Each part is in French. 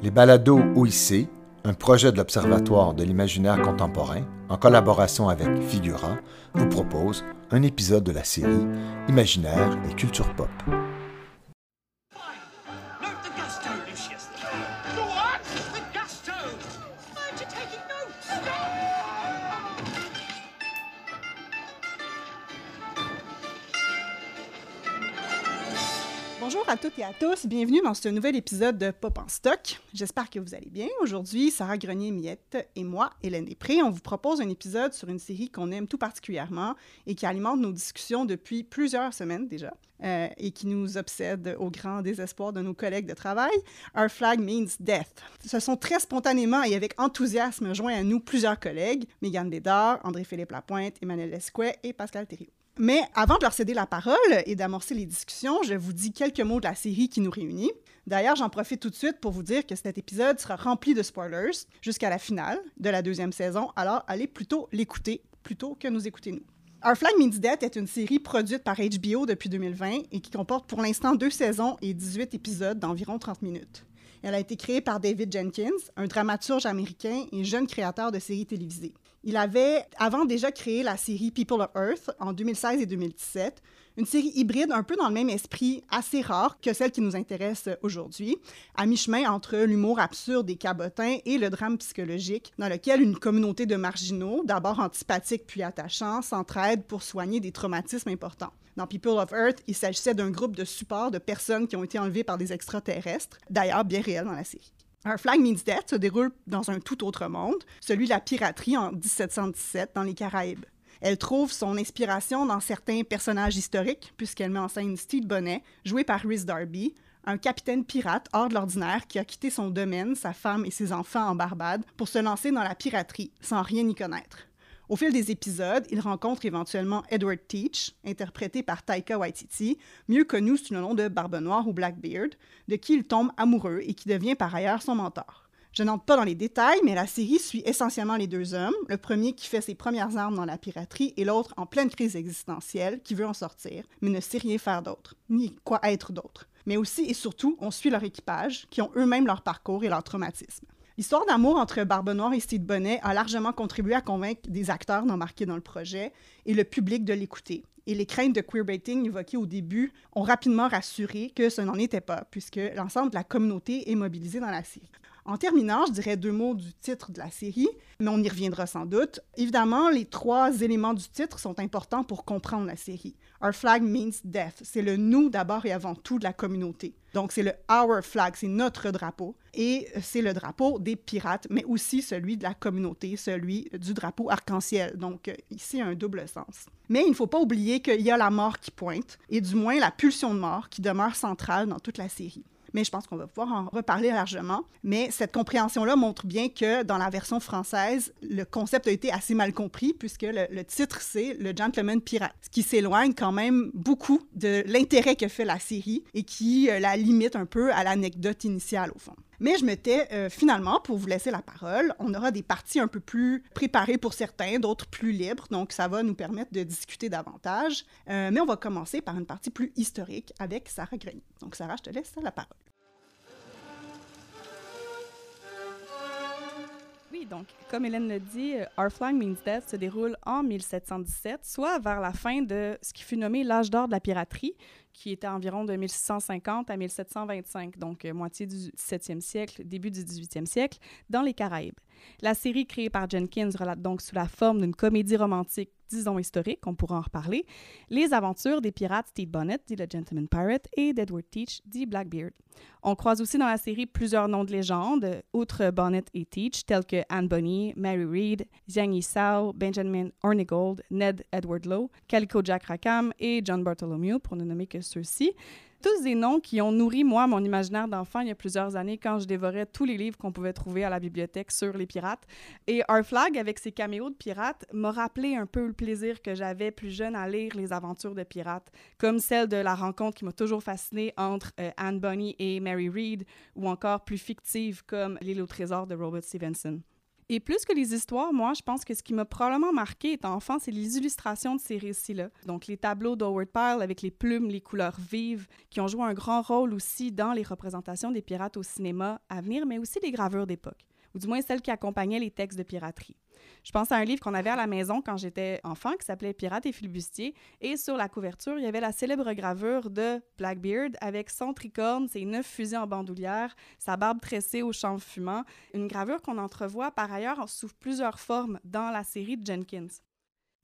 Les balados OIC, un projet de l'Observatoire de l'imaginaire contemporain, en collaboration avec Figura, vous propose un épisode de la série Imaginaire et culture pop. À toutes et à tous, bienvenue dans ce nouvel épisode de Pop en stock. J'espère que vous allez bien. Aujourd'hui, Sarah Grenier-Miette et moi, Hélène Després, on vous propose un épisode sur une série qu'on aime tout particulièrement et qui alimente nos discussions depuis plusieurs semaines déjà euh, et qui nous obsède au grand désespoir de nos collègues de travail. Our Flag Means Death. Ce sont très spontanément et avec enthousiasme joints à nous plusieurs collègues, Mégane Bédard, André-Philippe Lapointe, Emmanuel Esquet et Pascal Thériault. Mais avant de leur céder la parole et d'amorcer les discussions, je vous dis quelques mots de la série qui nous réunit. D'ailleurs, j'en profite tout de suite pour vous dire que cet épisode sera rempli de spoilers jusqu'à la finale de la deuxième saison, alors allez plutôt l'écouter plutôt que nous écouter nous. Our Flag Means Death est une série produite par HBO depuis 2020 et qui comporte pour l'instant deux saisons et 18 épisodes d'environ 30 minutes. Elle a été créée par David Jenkins, un dramaturge américain et jeune créateur de séries télévisées. Il avait avant déjà créé la série People of Earth en 2016 et 2017, une série hybride un peu dans le même esprit, assez rare que celle qui nous intéresse aujourd'hui, à mi-chemin entre l'humour absurde et cabotin et le drame psychologique, dans lequel une communauté de marginaux, d'abord antipathiques puis attachants, s'entraident pour soigner des traumatismes importants. Dans People of Earth, il s'agissait d'un groupe de support de personnes qui ont été enlevées par des extraterrestres, d'ailleurs bien réel dans la série. Our Flag Means Death se déroule dans un tout autre monde, celui de la piraterie en 1717 dans les Caraïbes. Elle trouve son inspiration dans certains personnages historiques, puisqu'elle met en scène Steve Bonnet, joué par Rhys Darby, un capitaine pirate hors de l'ordinaire qui a quitté son domaine, sa femme et ses enfants en Barbade pour se lancer dans la piraterie sans rien y connaître. Au fil des épisodes, il rencontre éventuellement Edward Teach, interprété par Taika Waititi, mieux connu sous le nom de Barbe Noire ou Blackbeard, de qui il tombe amoureux et qui devient par ailleurs son mentor. Je n'entre pas dans les détails, mais la série suit essentiellement les deux hommes, le premier qui fait ses premières armes dans la piraterie et l'autre en pleine crise existentielle qui veut en sortir, mais ne sait rien faire d'autre, ni quoi être d'autre. Mais aussi et surtout, on suit leur équipage, qui ont eux-mêmes leur parcours et leur traumatisme. L'histoire d'amour entre Barbe Noire et Steve Bonnet a largement contribué à convaincre des acteurs d'embarquer dans le projet et le public de l'écouter. Et les craintes de queerbaiting évoquées au début ont rapidement rassuré que ce n'en était pas, puisque l'ensemble de la communauté est mobilisée dans la série. En terminant, je dirais deux mots du titre de la série, mais on y reviendra sans doute. Évidemment, les trois éléments du titre sont importants pour comprendre la série. Our flag means death. C'est le nous d'abord et avant tout de la communauté. Donc, c'est le our flag, c'est notre drapeau. Et c'est le drapeau des pirates, mais aussi celui de la communauté, celui du drapeau arc-en-ciel. Donc, ici, un double sens. Mais il ne faut pas oublier qu'il y a la mort qui pointe, et du moins la pulsion de mort qui demeure centrale dans toute la série mais je pense qu'on va pouvoir en reparler largement. Mais cette compréhension-là montre bien que dans la version française, le concept a été assez mal compris puisque le, titre, c'est Le Gentleman Pirate, ce qui s'éloigne quand même beaucoup de l'intérêt que fait la série et qui euh, la limite un peu à l'anecdote initiale au fond. Mais je me tais euh, finalement pour vous laisser la parole. On aura des parties un peu plus préparées pour certains, d'autres plus libres, donc ça va nous permettre de discuter davantage. Euh, mais on va commencer par une partie plus historique avec Sarah Grenier. Donc Sarah, je te laisse la parole. Donc, comme Hélène le dit, euh, Our Flag Means Death se déroule en 1717, soit vers la fin de ce qui fut nommé l'âge d'or de la piraterie, qui était environ de 1650 à 1725, donc euh, moitié du 17e siècle, début du 18e siècle, dans les Caraïbes. La série créée par Jenkins relate donc sous la forme d'une comédie romantique, disons historique, on pourra en reparler, les aventures des pirates Steve Bonnet, dit le Gentleman Pirate, et d'Edward Teach, dit Blackbeard. On croise aussi dans la série plusieurs noms de légende, outre Bonnet et Teach, tels que Anne Bonny, Mary Read, Zhang Yisao, Benjamin Hornigold, Ned Edward Lowe, Calico Jack Rackham et John Bartholomew, pour ne nommer que ceux-ci. Tous des noms qui ont nourri, moi, mon imaginaire d'enfant il y a plusieurs années quand je dévorais tous les livres qu'on pouvait trouver à la bibliothèque sur les pirates. Et Our Flag, avec ses caméos de pirates, m'a rappelé un peu le plaisir que j'avais plus jeune à lire les aventures de pirates, comme celle de la rencontre qui m'a toujours fascinée entre euh, Anne Bonny et Mary Read, ou encore plus fictive comme L'île au trésor de Robert Stevenson. Et plus que les histoires, moi, je pense que ce qui m'a probablement marqué étant enfant, c'est les illustrations de ces récits-là. Donc, les tableaux d'Howard Pyle avec les plumes, les couleurs vives, qui ont joué un grand rôle aussi dans les représentations des pirates au cinéma à venir, mais aussi les gravures d'époque, ou du moins celles qui accompagnaient les textes de piraterie. Je pense à un livre qu'on avait à la maison quand j'étais enfant qui s'appelait Pirates et flibustiers. Et sur la couverture, il y avait la célèbre gravure de Blackbeard avec son tricorne, ses neuf fusils en bandoulière, sa barbe tressée au chanvre fumant. Une gravure qu'on entrevoit par ailleurs sous plusieurs formes dans la série de Jenkins.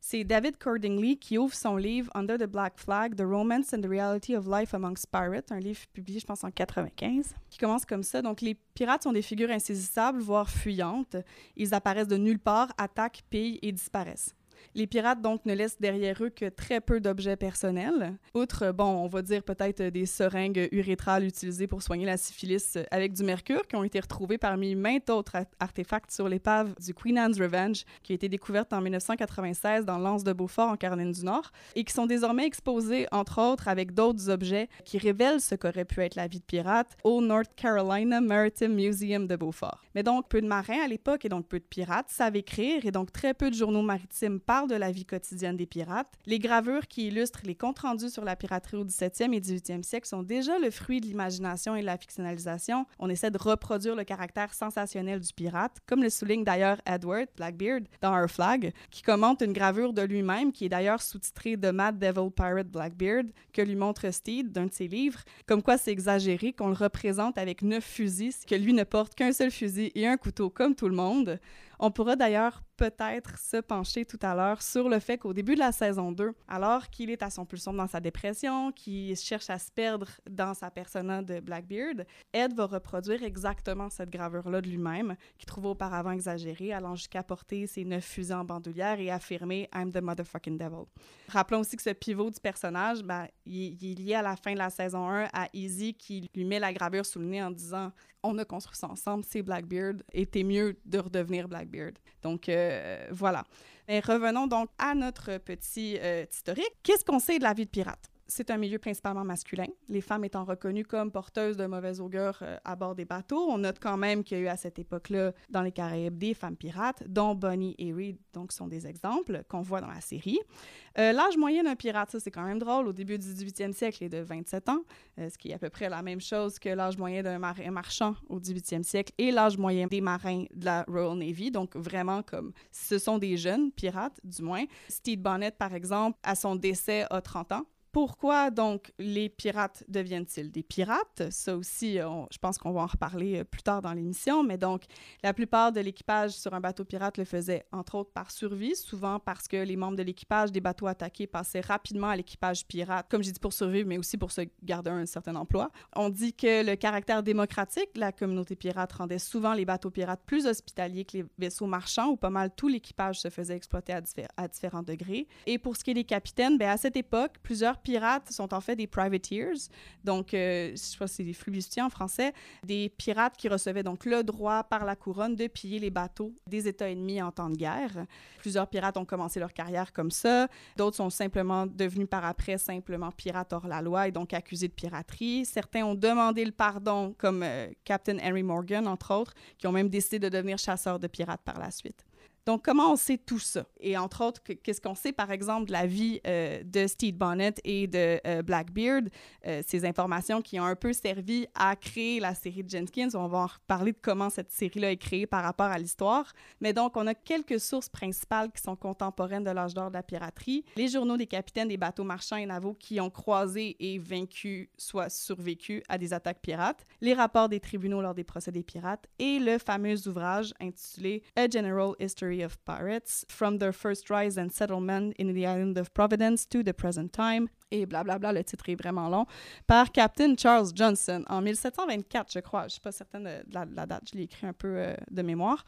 C'est David Cordingley qui ouvre son livre Under the Black Flag, The Romance and the Reality of Life Amongst Pirates, un livre publié, je pense, en 95, qui commence comme ça. Donc, les pirates sont des figures insaisissables, voire fuyantes. Ils apparaissent de nulle part, attaquent, pillent et disparaissent. Les pirates, donc, ne laissent derrière eux que très peu d'objets personnels. Outre, bon, on va dire peut-être des seringues urétrales utilisées pour soigner la syphilis avec du mercure qui ont été retrouvées parmi maintes autres artefacts sur l'épave du Queen Anne's Revenge, qui a été découverte en 1996 dans l'Anse de Beaufort en Caroline du Nord, et qui sont désormais exposées, entre autres, avec d'autres objets qui révèlent ce qu'aurait pu être la vie de pirate au North Carolina Maritime Museum de Beaufort. Mais donc, peu de marins à l'époque et donc peu de pirates savent écrire, et donc très peu de journaux maritimes parlent de la vie quotidienne des pirates. Les gravures qui illustrent les comptes rendus sur la piraterie au 17e et 18e siècle sont déjà le fruit de l'imagination et de la fictionnalisation. On essaie de reproduire le caractère sensationnel du pirate, comme le souligne d'ailleurs Edward Blackbeard dans Our Flag, qui commente une gravure de lui-même qui est d'ailleurs sous-titrée The Mad Devil Pirate Blackbeard, que lui montre Steed d'un de ses livres, comme quoi c'est exagéré qu'on le représente avec neuf fusils, que lui ne porte qu'un seul fusil et un couteau comme tout le monde. On pourra d'ailleurs peut-être se pencher tout à l'heure sur le fait qu'au début de la saison 2, alors qu'il est à son plus sombre dans sa dépression, qu'il cherche à se perdre dans sa persona de Blackbeard, Ed va reproduire exactement cette gravure-là de lui-même, qu'il trouvait auparavant exagérée, allant jusqu'à porter ses neuf fusils en bandoulière et affirmer I'm the motherfucking devil. Rappelons aussi que ce pivot du personnage, ben, il, il est lié à la fin de la saison 1 à Easy qui lui met la gravure sous le nez en disant on a construit ça ensemble, c'est Blackbeard, et t'es mieux de redevenir Blackbeard. Donc euh, voilà. Mais revenons donc à notre petit euh, historique. Qu'est-ce qu'on sait de la vie de pirate? C'est un milieu principalement masculin, les femmes étant reconnues comme porteuses de mauvais augure euh, à bord des bateaux. On note quand même qu'il y a eu à cette époque-là, dans les Caraïbes, des femmes pirates, dont Bonnie et Reed, donc sont des exemples qu'on voit dans la série. Euh, l'âge moyen d'un pirate, ça c'est quand même drôle, au début du 18e siècle est de 27 ans, euh, ce qui est à peu près la même chose que l'âge moyen d'un marin marchand au 18e siècle et l'âge moyen des marins de la Royal Navy. Donc vraiment comme ce sont des jeunes pirates, du moins. Steve Bonnet, par exemple, à son décès, a 30 ans. Pourquoi donc les pirates deviennent-ils des pirates? Ça aussi, je pense qu'on va en reparler euh, plus tard dans l'émission, mais donc la plupart de l'équipage sur un bateau pirate le faisait entre autres par survie, souvent parce que les membres de l'équipage des bateaux attaqués passaient rapidement à l'équipage pirate, comme j'ai dit pour survivre, mais aussi pour se garder un certain emploi. On dit que le caractère démocratique de la communauté pirate rendait souvent les bateaux pirates plus hospitaliers que les vaisseaux marchands où pas mal tout l'équipage se faisait exploiter à, différents degrés. Et pour ce qui est des capitaines, bien, à cette époque, plusieurs pirates sont en fait des privateers, donc euh, je c'est des flibustiers en français, des pirates qui recevaient donc le droit par la couronne de piller les bateaux des États ennemis en temps de guerre. Plusieurs pirates ont commencé leur carrière comme ça, d'autres sont simplement devenus par après simplement pirates hors la loi et donc accusés de piraterie. Certains ont demandé le pardon, comme euh, Captain Henry Morgan entre autres, qui ont même décidé de devenir chasseurs de pirates par la suite. Donc, comment on sait tout ça? Et entre autres, qu'est-ce qu'on sait, par exemple, de la vie euh, de Steve Bonnet et de euh, Blackbeard, euh, ces informations qui ont un peu servi à créer la série de Jenkins. On va en reparler de comment cette série-là est créée par rapport à l'histoire. Mais donc, on a quelques sources principales qui sont contemporaines de l'âge d'or de la piraterie. Les journaux des capitaines des bateaux marchands et navaux qui ont croisé et vaincu, soit survécu à des attaques pirates. Les rapports des tribunaux lors des procès des pirates et le fameux ouvrage intitulé A General History of pirates, from their first rise and settlement in the island of Providence to the present time, et blablabla, le titre est vraiment long, par Captain Charles Johnson en 1724, je crois. Je ne suis pas certaine de la, date, je l'ai écrit un peu euh, de mémoire.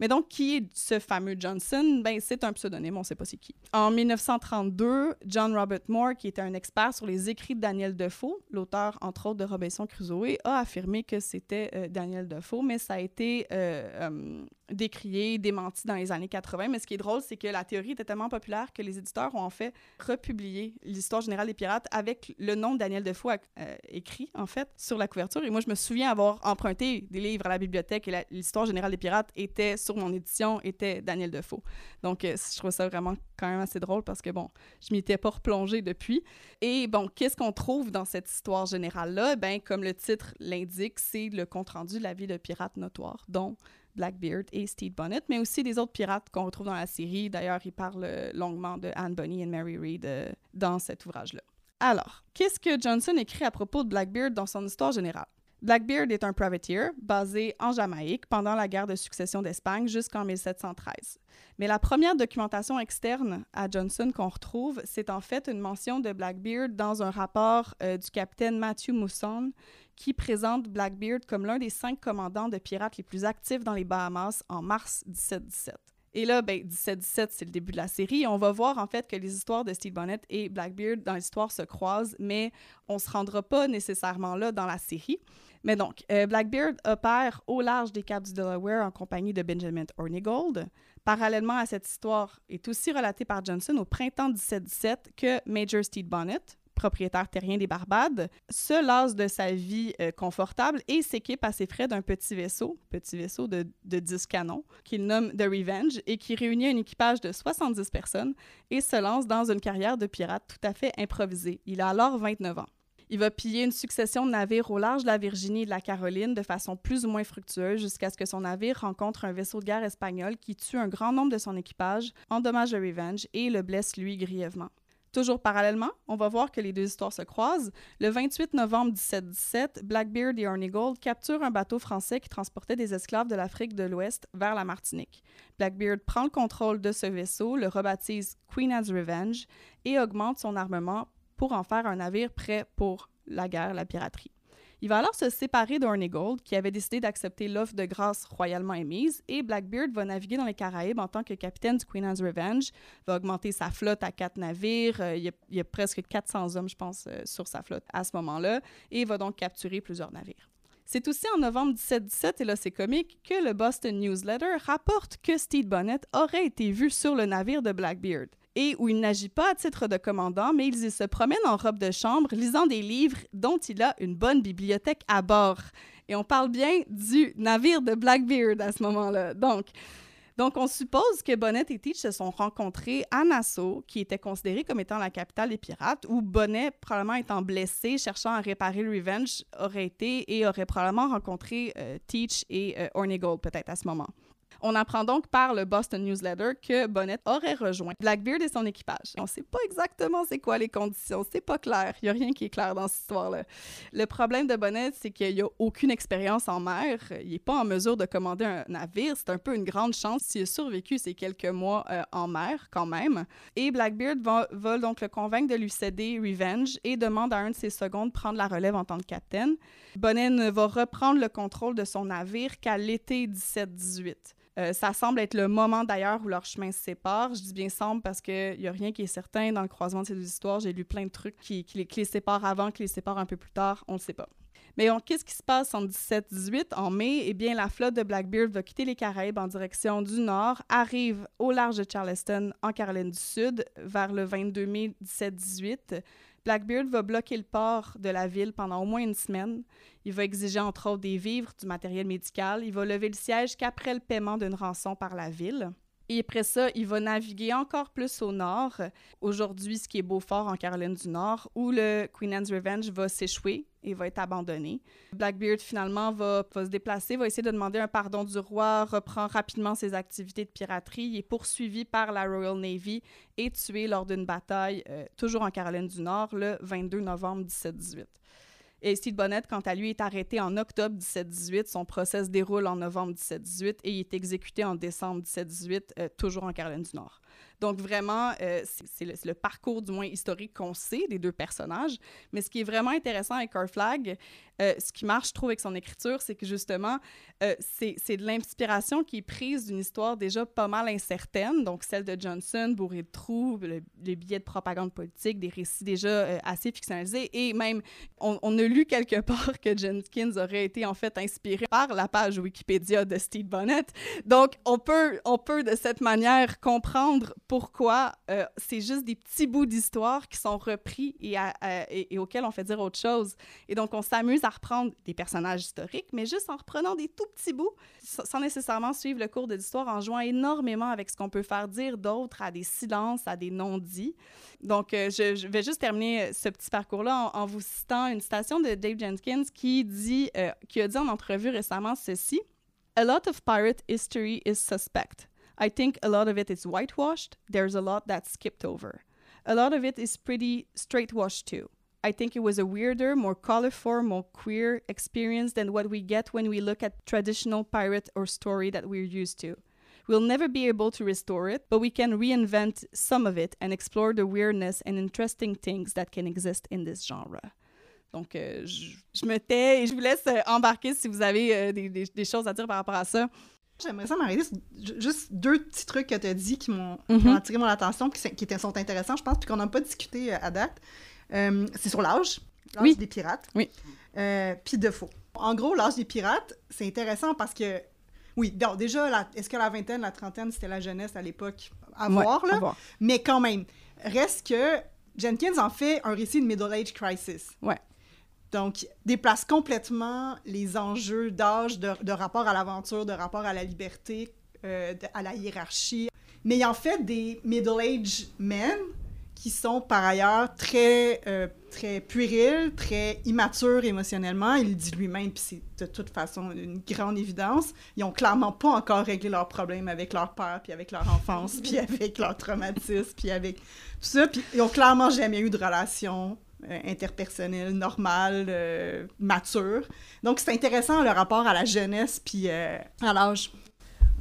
Mais donc, qui est ce fameux Johnson? Ben, c'est un pseudonyme, on ne sait pas c'est qui. En 1932, John Robert Moore, qui était un expert sur les écrits de Daniel Defoe, l'auteur, entre autres, de Robinson Crusoe, a affirmé que c'était euh, Daniel Defoe, mais ça a été euh, décrié, démenti dans les années 80. Mais ce qui est drôle, c'est que la théorie était tellement populaire que les éditeurs ont en fait republié l'histoire générale des pirates avec le nom de Daniel Defoe euh, écrit, en fait, sur la couverture. Et moi, je me souviens avoir emprunté des livres à la bibliothèque et l'histoire générale des pirates était, sur mon édition, était Daniel Defoe. Donc, euh, je trouve ça vraiment quand même assez drôle parce que, bon, je m'y étais pas replongée depuis. Et bon, qu'est-ce qu'on trouve dans cette histoire générale-là? Ben, comme le titre l'indique, c'est le compte-rendu de la vie de pirates notoires, dont Blackbeard et Steve Bonnet, mais aussi des autres pirates qu'on retrouve dans la série. D'ailleurs, il parle euh, longuement de Anne Bonny et Mary Read euh, dans cet ouvrage-là. Alors, qu'est-ce que Johnson écrit à propos de Blackbeard dans son histoire générale? Blackbeard est un privateer basé en Jamaïque pendant la guerre de succession d'Espagne jusqu'en 1713. Mais la première documentation externe à Johnson qu'on retrouve, c'est en fait une mention de Blackbeard dans un rapport euh, du capitaine Matthew Mousson qui présente Blackbeard comme l'un des cinq commandants de pirates les plus actifs dans les Bahamas en mars 1717. Et là, ben, 1717, c'est le début de la série. On va voir en fait que les histoires de Steve Bonnet et Blackbeard dans l'histoire se croisent, mais on se rendra pas nécessairement là dans la série. Mais donc, euh, Blackbeard opère au large des caps du Delaware en compagnie de Benjamin Hornigold. Parallèlement à cette histoire, est aussi relatée par Johnson au printemps 1717 que Major Steve Bonnet, propriétaire terrien des Barbades, se lasse de sa vie euh, confortable et s'équipe à ses frais d'un petit vaisseau, petit vaisseau de, de 10 canons, qu'il nomme The Revenge et qui réunit un équipage de 70 personnes et se lance dans une carrière de pirate tout à fait improvisée. Il a alors 29 ans. Il va piller une succession de navires au large de la Virginie et de la Caroline de façon plus ou moins fructueuse jusqu'à ce que son navire rencontre un vaisseau de guerre espagnol qui tue un grand nombre de son équipage, endommage The Revenge et le blesse lui grièvement. Toujours parallèlement, on va voir que les deux histoires se croisent. Le 28 novembre 1717, Blackbeard et Hornigold capturent un bateau français qui transportait des esclaves de l'Afrique de l'Ouest vers la Martinique. Blackbeard prend le contrôle de ce vaisseau, le rebaptise Queen Anne's Revenge et augmente son armement pour en faire un navire prêt pour la guerre, la piraterie. Il va alors se séparer d'Hornigold, qui avait décidé d'accepter l'offre de grâce royalement émise, et Blackbeard va naviguer dans les Caraïbes en tant que capitaine du Queen Anne's Revenge, va augmenter sa flotte à quatre navires, euh, il, y a, presque 400 hommes, je pense, euh, sur sa flotte à ce moment-là, et va donc capturer plusieurs navires. C'est aussi en novembre 1717, et là c'est comique, que le Boston Newsletter rapporte que Steve Bonnet aurait été vu sur le navire de Blackbeard et où il n'agit pas à titre de commandant, mais il se promène en robe de chambre lisant des livres dont il a une bonne bibliothèque à bord. Et on parle bien du navire de Blackbeard à ce moment-là. Donc, donc, on suppose que Bonnet et Teach se sont rencontrés à Nassau, qui était considéré comme étant la capitale des pirates, où Bonnet, probablement étant blessé, cherchant à réparer le Revenge, aurait été et aurait probablement rencontré euh, Teach et euh, peut-être à ce moment. On apprend donc par le Boston Newsletter que Bonnet aurait rejoint Blackbeard et son équipage. On ne sait pas exactement c'est quoi les conditions, c'est pas clair. Il n'y a rien qui est clair dans cette histoire-là. Le problème de Bonnet, c'est qu'il n'y a aucune expérience en mer. Il n'est pas en mesure de commander un navire. C'est un peu une grande chance s'il a survécu ces quelques mois euh, en mer, quand même. Et Blackbeard va, va, donc le convaincre de lui céder Revenge et demande à un de ses secondes de prendre la relève en tant que capitaine. Bonnet ne va reprendre le contrôle de son navire qu'à l'été 1718. Euh, ça semble être le moment d'ailleurs où leurs chemins se séparent. Je dis bien semble parce qu'il n'y a rien qui est certain dans le croisement de ces deux histoires. J'ai lu plein de trucs qui, les séparent avant, qui les séparent un peu plus tard. On ne sait pas. Mais qu'est-ce qui se passe en 17-18? En mai, eh bien, la flotte de Blackbeard va quitter les Caraïbes en direction du nord, arrive au large de Charleston, en Caroline du Sud, vers le 22 mai 17-18. Blackbeard va bloquer le port de la ville pendant au moins une semaine. Il va exiger entre autres des vivres, du matériel médical. Il va lever le siège qu'après le paiement d'une rançon par la ville. Et après ça, il va naviguer encore plus au nord, aujourd'hui ce qui est Beaufort en Caroline du Nord, où le Queen Anne's Revenge va s'échouer et va être abandonné. Blackbeard finalement va, se déplacer, va essayer de demander un pardon du roi, reprend rapidement ses activités de piraterie, il est poursuivi par la Royal Navy et tué lors d'une bataille, euh, toujours en Caroline du Nord, le 22 novembre 1718. Et Steve Bonnet, quant à lui, est arrêté en octobre 1718. Son procès se déroule en novembre 1718 et il est exécuté en décembre 1718, euh, toujours en Caroline du Nord. Donc vraiment, euh, c'est le, parcours du moins historique qu'on sait des deux personnages. Mais ce qui est vraiment intéressant avec Flag, euh, ce qui marche, trouve, avec son écriture, c'est que justement, euh, c'est de l'inspiration qui est prise d'une histoire déjà pas mal incertaine, donc celle de Johnson, bourrée de trous, les billets de propagande politique, des récits déjà assez fictionnalisés, et même, on, on, a lu quelque part que Jenkins aurait été en fait inspiré par la page Wikipédia de Steve Bonnet. Donc, on peut, on peut de cette manière comprendre pourquoi euh, c'est juste des petits bouts d'histoire qui sont repris et, auxquels on fait dire autre chose. Et donc, on s'amuse à reprendre des personnages historiques, mais juste en reprenant des tout petits bouts, sans nécessairement suivre le cours de l'histoire, en jouant énormément avec ce qu'on peut faire dire d'autres, à des silences, à des non-dits. Donc, euh, je, vais juste terminer euh, ce petit parcours-là en, en vous citant une citation de Dave Jenkins qui, dit, qui a dit en entrevue récemment ceci. A lot of pirate history is suspect. I think a lot of it is whitewashed. There's a lot that's skipped over. A lot of it is pretty straightwashed too. I think it was a weirder, more colorful, more queer experience than what we get when we look at traditional pirate or story that we're used to. We'll never be able to restore it, but we can reinvent some of it and explore the weirdness and interesting things that can exist in this genre. Donc, euh, je, je me tais et je vous laisse euh, embarquer si vous avez euh, des, des- des choses à dire par rapport à ça. J'aimerais ça m'arrêter sur ju- juste deux petits trucs que tu as dit qui m'ont Mhm. ont attiré mon attention, qui, sont- qui étaient- sont intéressants, je pense, puis qu'on n'a pas discuté euh, à date. Euh, c'est sur l'âge, l'âge Oui. des pirates. Oui. Euh, puis de faux. En gros, l'âge des pirates, c'est intéressant parce que, oui, donc, déjà, est-ce que la vingtaine, la trentaine, c'était la jeunesse à l'époque? À Ouais, voir, là. à voir. Mais quand même, reste que Jenkins en fait un récit de Middle Age Crisis. Ouais. Donc, déplace complètement les enjeux d'âge, de, rapport à l'aventure, de rapport à la liberté, euh, à la hiérarchie. Mais il en fait des Middle Age men qui sont par ailleurs très, euh, très puérils, très immatures émotionnellement. Il le dit lui-même, puis c'est de toute façon une grande évidence. Ils ont clairement pas encore réglé leurs problèmes avec leur père, puis avec leur enfance, puis avec leur traumatisme, puis avec tout ça. Puis ils ont clairement jamais eu de relation euh, interpersonnelle normale, euh, mature. Donc c'est intéressant le rapport à la jeunesse, puis euh, à l'âge.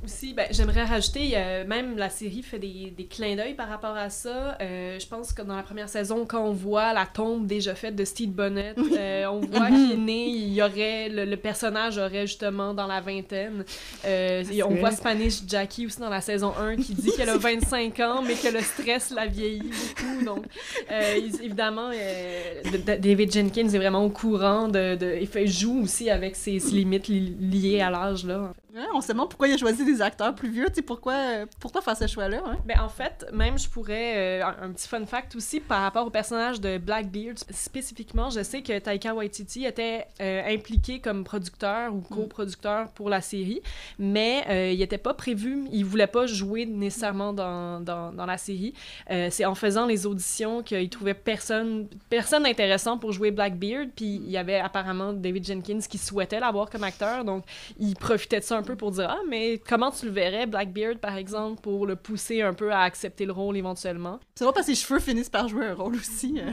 Aussi, ben, j'aimerais rajouter, euh, même la série fait des, des clins d'œil par rapport à ça. Euh, je pense que dans la première saison, quand on voit la tombe déjà faite de Steve Bonnet, euh, on voit qu'il est né, il y aurait, le, le personnage aurait justement dans la vingtaine. Euh, et on voit Spanish Jackie aussi dans la saison 1 qui dit qu'elle a 25 ans, mais que le stress la vieillit beaucoup. Donc, évidemment, David Jenkins est vraiment au courant de... de il fait, joue aussi avec ses, ses limites li- liées à l'âge, là. Ouais, on se demande pourquoi il a choisi des acteurs plus vieux. Tu sais, pourquoi, euh, pourquoi faire ce choix-là? hein? Ben, en fait, même je pourrais. euh, un, petit fun fact aussi par rapport au personnage de Blackbeard. Spécifiquement, je sais que Taika Waititi était euh, impliqué comme producteur ou coproducteur pour la série, mais euh, il n'était pas prévu, il voulait pas jouer nécessairement dans, dans, dans la série. C'est en faisant les auditions qu'il trouvait personne, personne intéressant pour jouer Blackbeard, puis il y avait apparemment David Jenkins qui souhaitait l'avoir comme acteur, donc il profitait de ça un peu pour dire Ah, mais comment tu le verrais, Blackbeard, par exemple, pour le pousser un peu à accepter le rôle éventuellement? C'est drôle parce que ses cheveux finissent par jouer un rôle aussi. euh.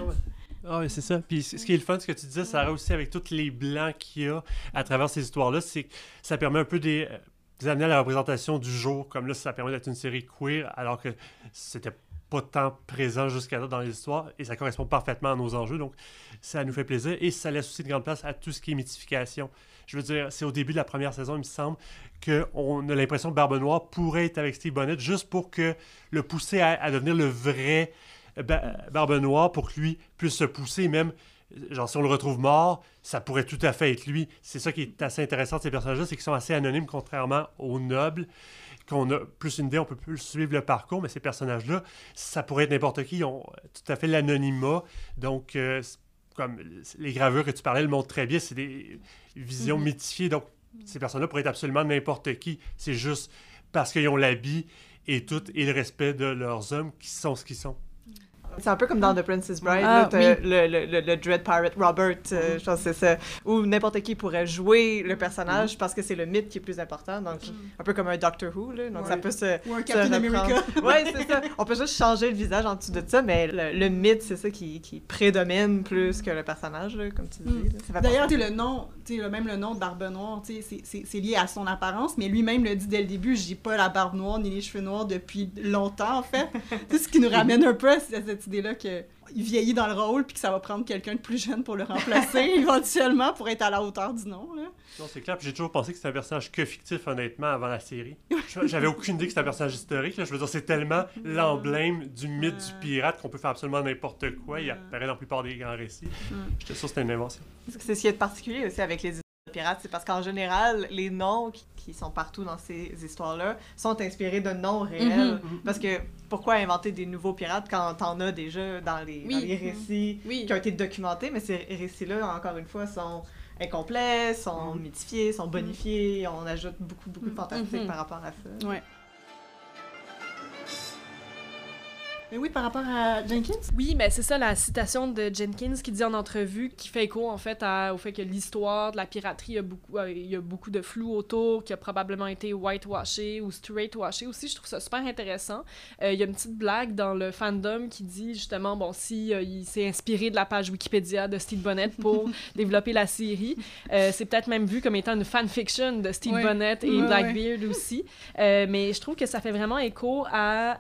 Ah oui, c'est ça. Puis ce qui est le fun, ce que tu disais, Sarah, aussi avec tous les blancs qu'il y a à travers ces histoires-là, c'est que ça permet un peu des, euh, des amener à la représentation du jour. Comme là, ça permet d'être une série queer, alors que c'était pas tant présent jusqu'à là dans les histoires, et ça correspond parfaitement à nos enjeux. Donc, ça nous fait plaisir, et ça laisse aussi de grande place à tout ce qui est mythification. Je veux dire, c'est au début de la première saison, il me semble, qu'on a l'impression que Barbe Noire pourrait être avec Steve Bonnet juste pour que le pousser à, devenir le vrai Ba- Barbe Noire pour que lui puisse se pousser, même, genre, si on le retrouve mort, ça pourrait tout à fait être lui. C'est ça qui est assez intéressant de ces personnages-là, c'est qu'ils sont assez anonymes, contrairement aux nobles, qu'on a plus une idée, on peut plus suivre le parcours, mais ces personnages-là, ça pourrait être n'importe qui, ils ont tout à fait l'anonymat, donc, euh, comme les gravures que tu parlais le montrent très bien, c'est des visions mythifiées, donc ces personnes-là pourraient être absolument n'importe qui, c'est juste parce qu'ils ont l'habit et tout, et le respect de leurs hommes qui sont ce qu'ils sont. C'est un peu comme dans The Princess Bride, Ah, là, le, le, le, le Dread Pirate Robert, euh, je pense que c'est ça, où n'importe qui pourrait jouer le personnage parce que c'est le mythe qui est plus important, donc un peu comme un Doctor Who, là, donc ça peut se... Ou un Captain. America. ouais, c'est ça. On peut juste changer le visage en dessous de ça, mais le, le mythe, c'est ça qui, qui prédomine plus que le personnage, là, comme tu dis. Mm. D'ailleurs, le nom, même le nom de Barbe Noire, c'est- c'est c'est lié à son apparence, mais lui-même le dit dès le début, j'ai pas la barbe noire ni les cheveux noirs depuis longtemps, en fait. sais, ce qui nous ramène un peu à cette cette idée-là que il vieillit dans le rôle, puis que ça va prendre quelqu'un de plus jeune pour le remplacer, éventuellement, pour être à la hauteur du nom, là. Non, c'est clair. J'ai toujours pensé que c'était un personnage que fictif, honnêtement, avant la série. J'avais aucune idée que c'était un personnage historique. là. Je veux dire, c'est tellement l'emblème du mythe du pirate qu'on peut faire absolument n'importe quoi. Il apparaît dans la plupart des grands récits. J'étais sûr que c'était une invention. C'est ce qui est particulier aussi avec les pirates, c'est parce qu'en général, les noms qui, qui sont partout dans ces histoires-là sont inspirés de noms réels. Parce que pourquoi inventer des nouveaux pirates quand t'en as déjà dans les, Oui. dans les récits Oui. qui ont été documentés, mais ces récits-là, encore une fois, sont incomplets, sont mythifiés, sont bonifiés, on ajoute beaucoup, beaucoup de fantastique Mhm. par rapport à ça. Ouais. Mais oui, par rapport à Jenkins, Oui, mais c'est ça la citation de Jenkins qui dit en entrevue, qui fait écho en fait à- au fait que l'histoire de la piraterie, il y a beaucoup, euh, il y a beaucoup de flou autour, qui a probablement été whitewashé ou straightwashé aussi. Je trouve ça super intéressant. Euh, il y a une petite blague dans le fandom qui dit justement, bon, si euh, il s'est inspiré de la page Wikipédia de Steve Bonnet pour développer la série, c'est peut-être même vu comme étant une fanfiction de Steve Ouais. Bonnet et Ouais, Blackbeard aussi. Mais je trouve que ça fait vraiment écho à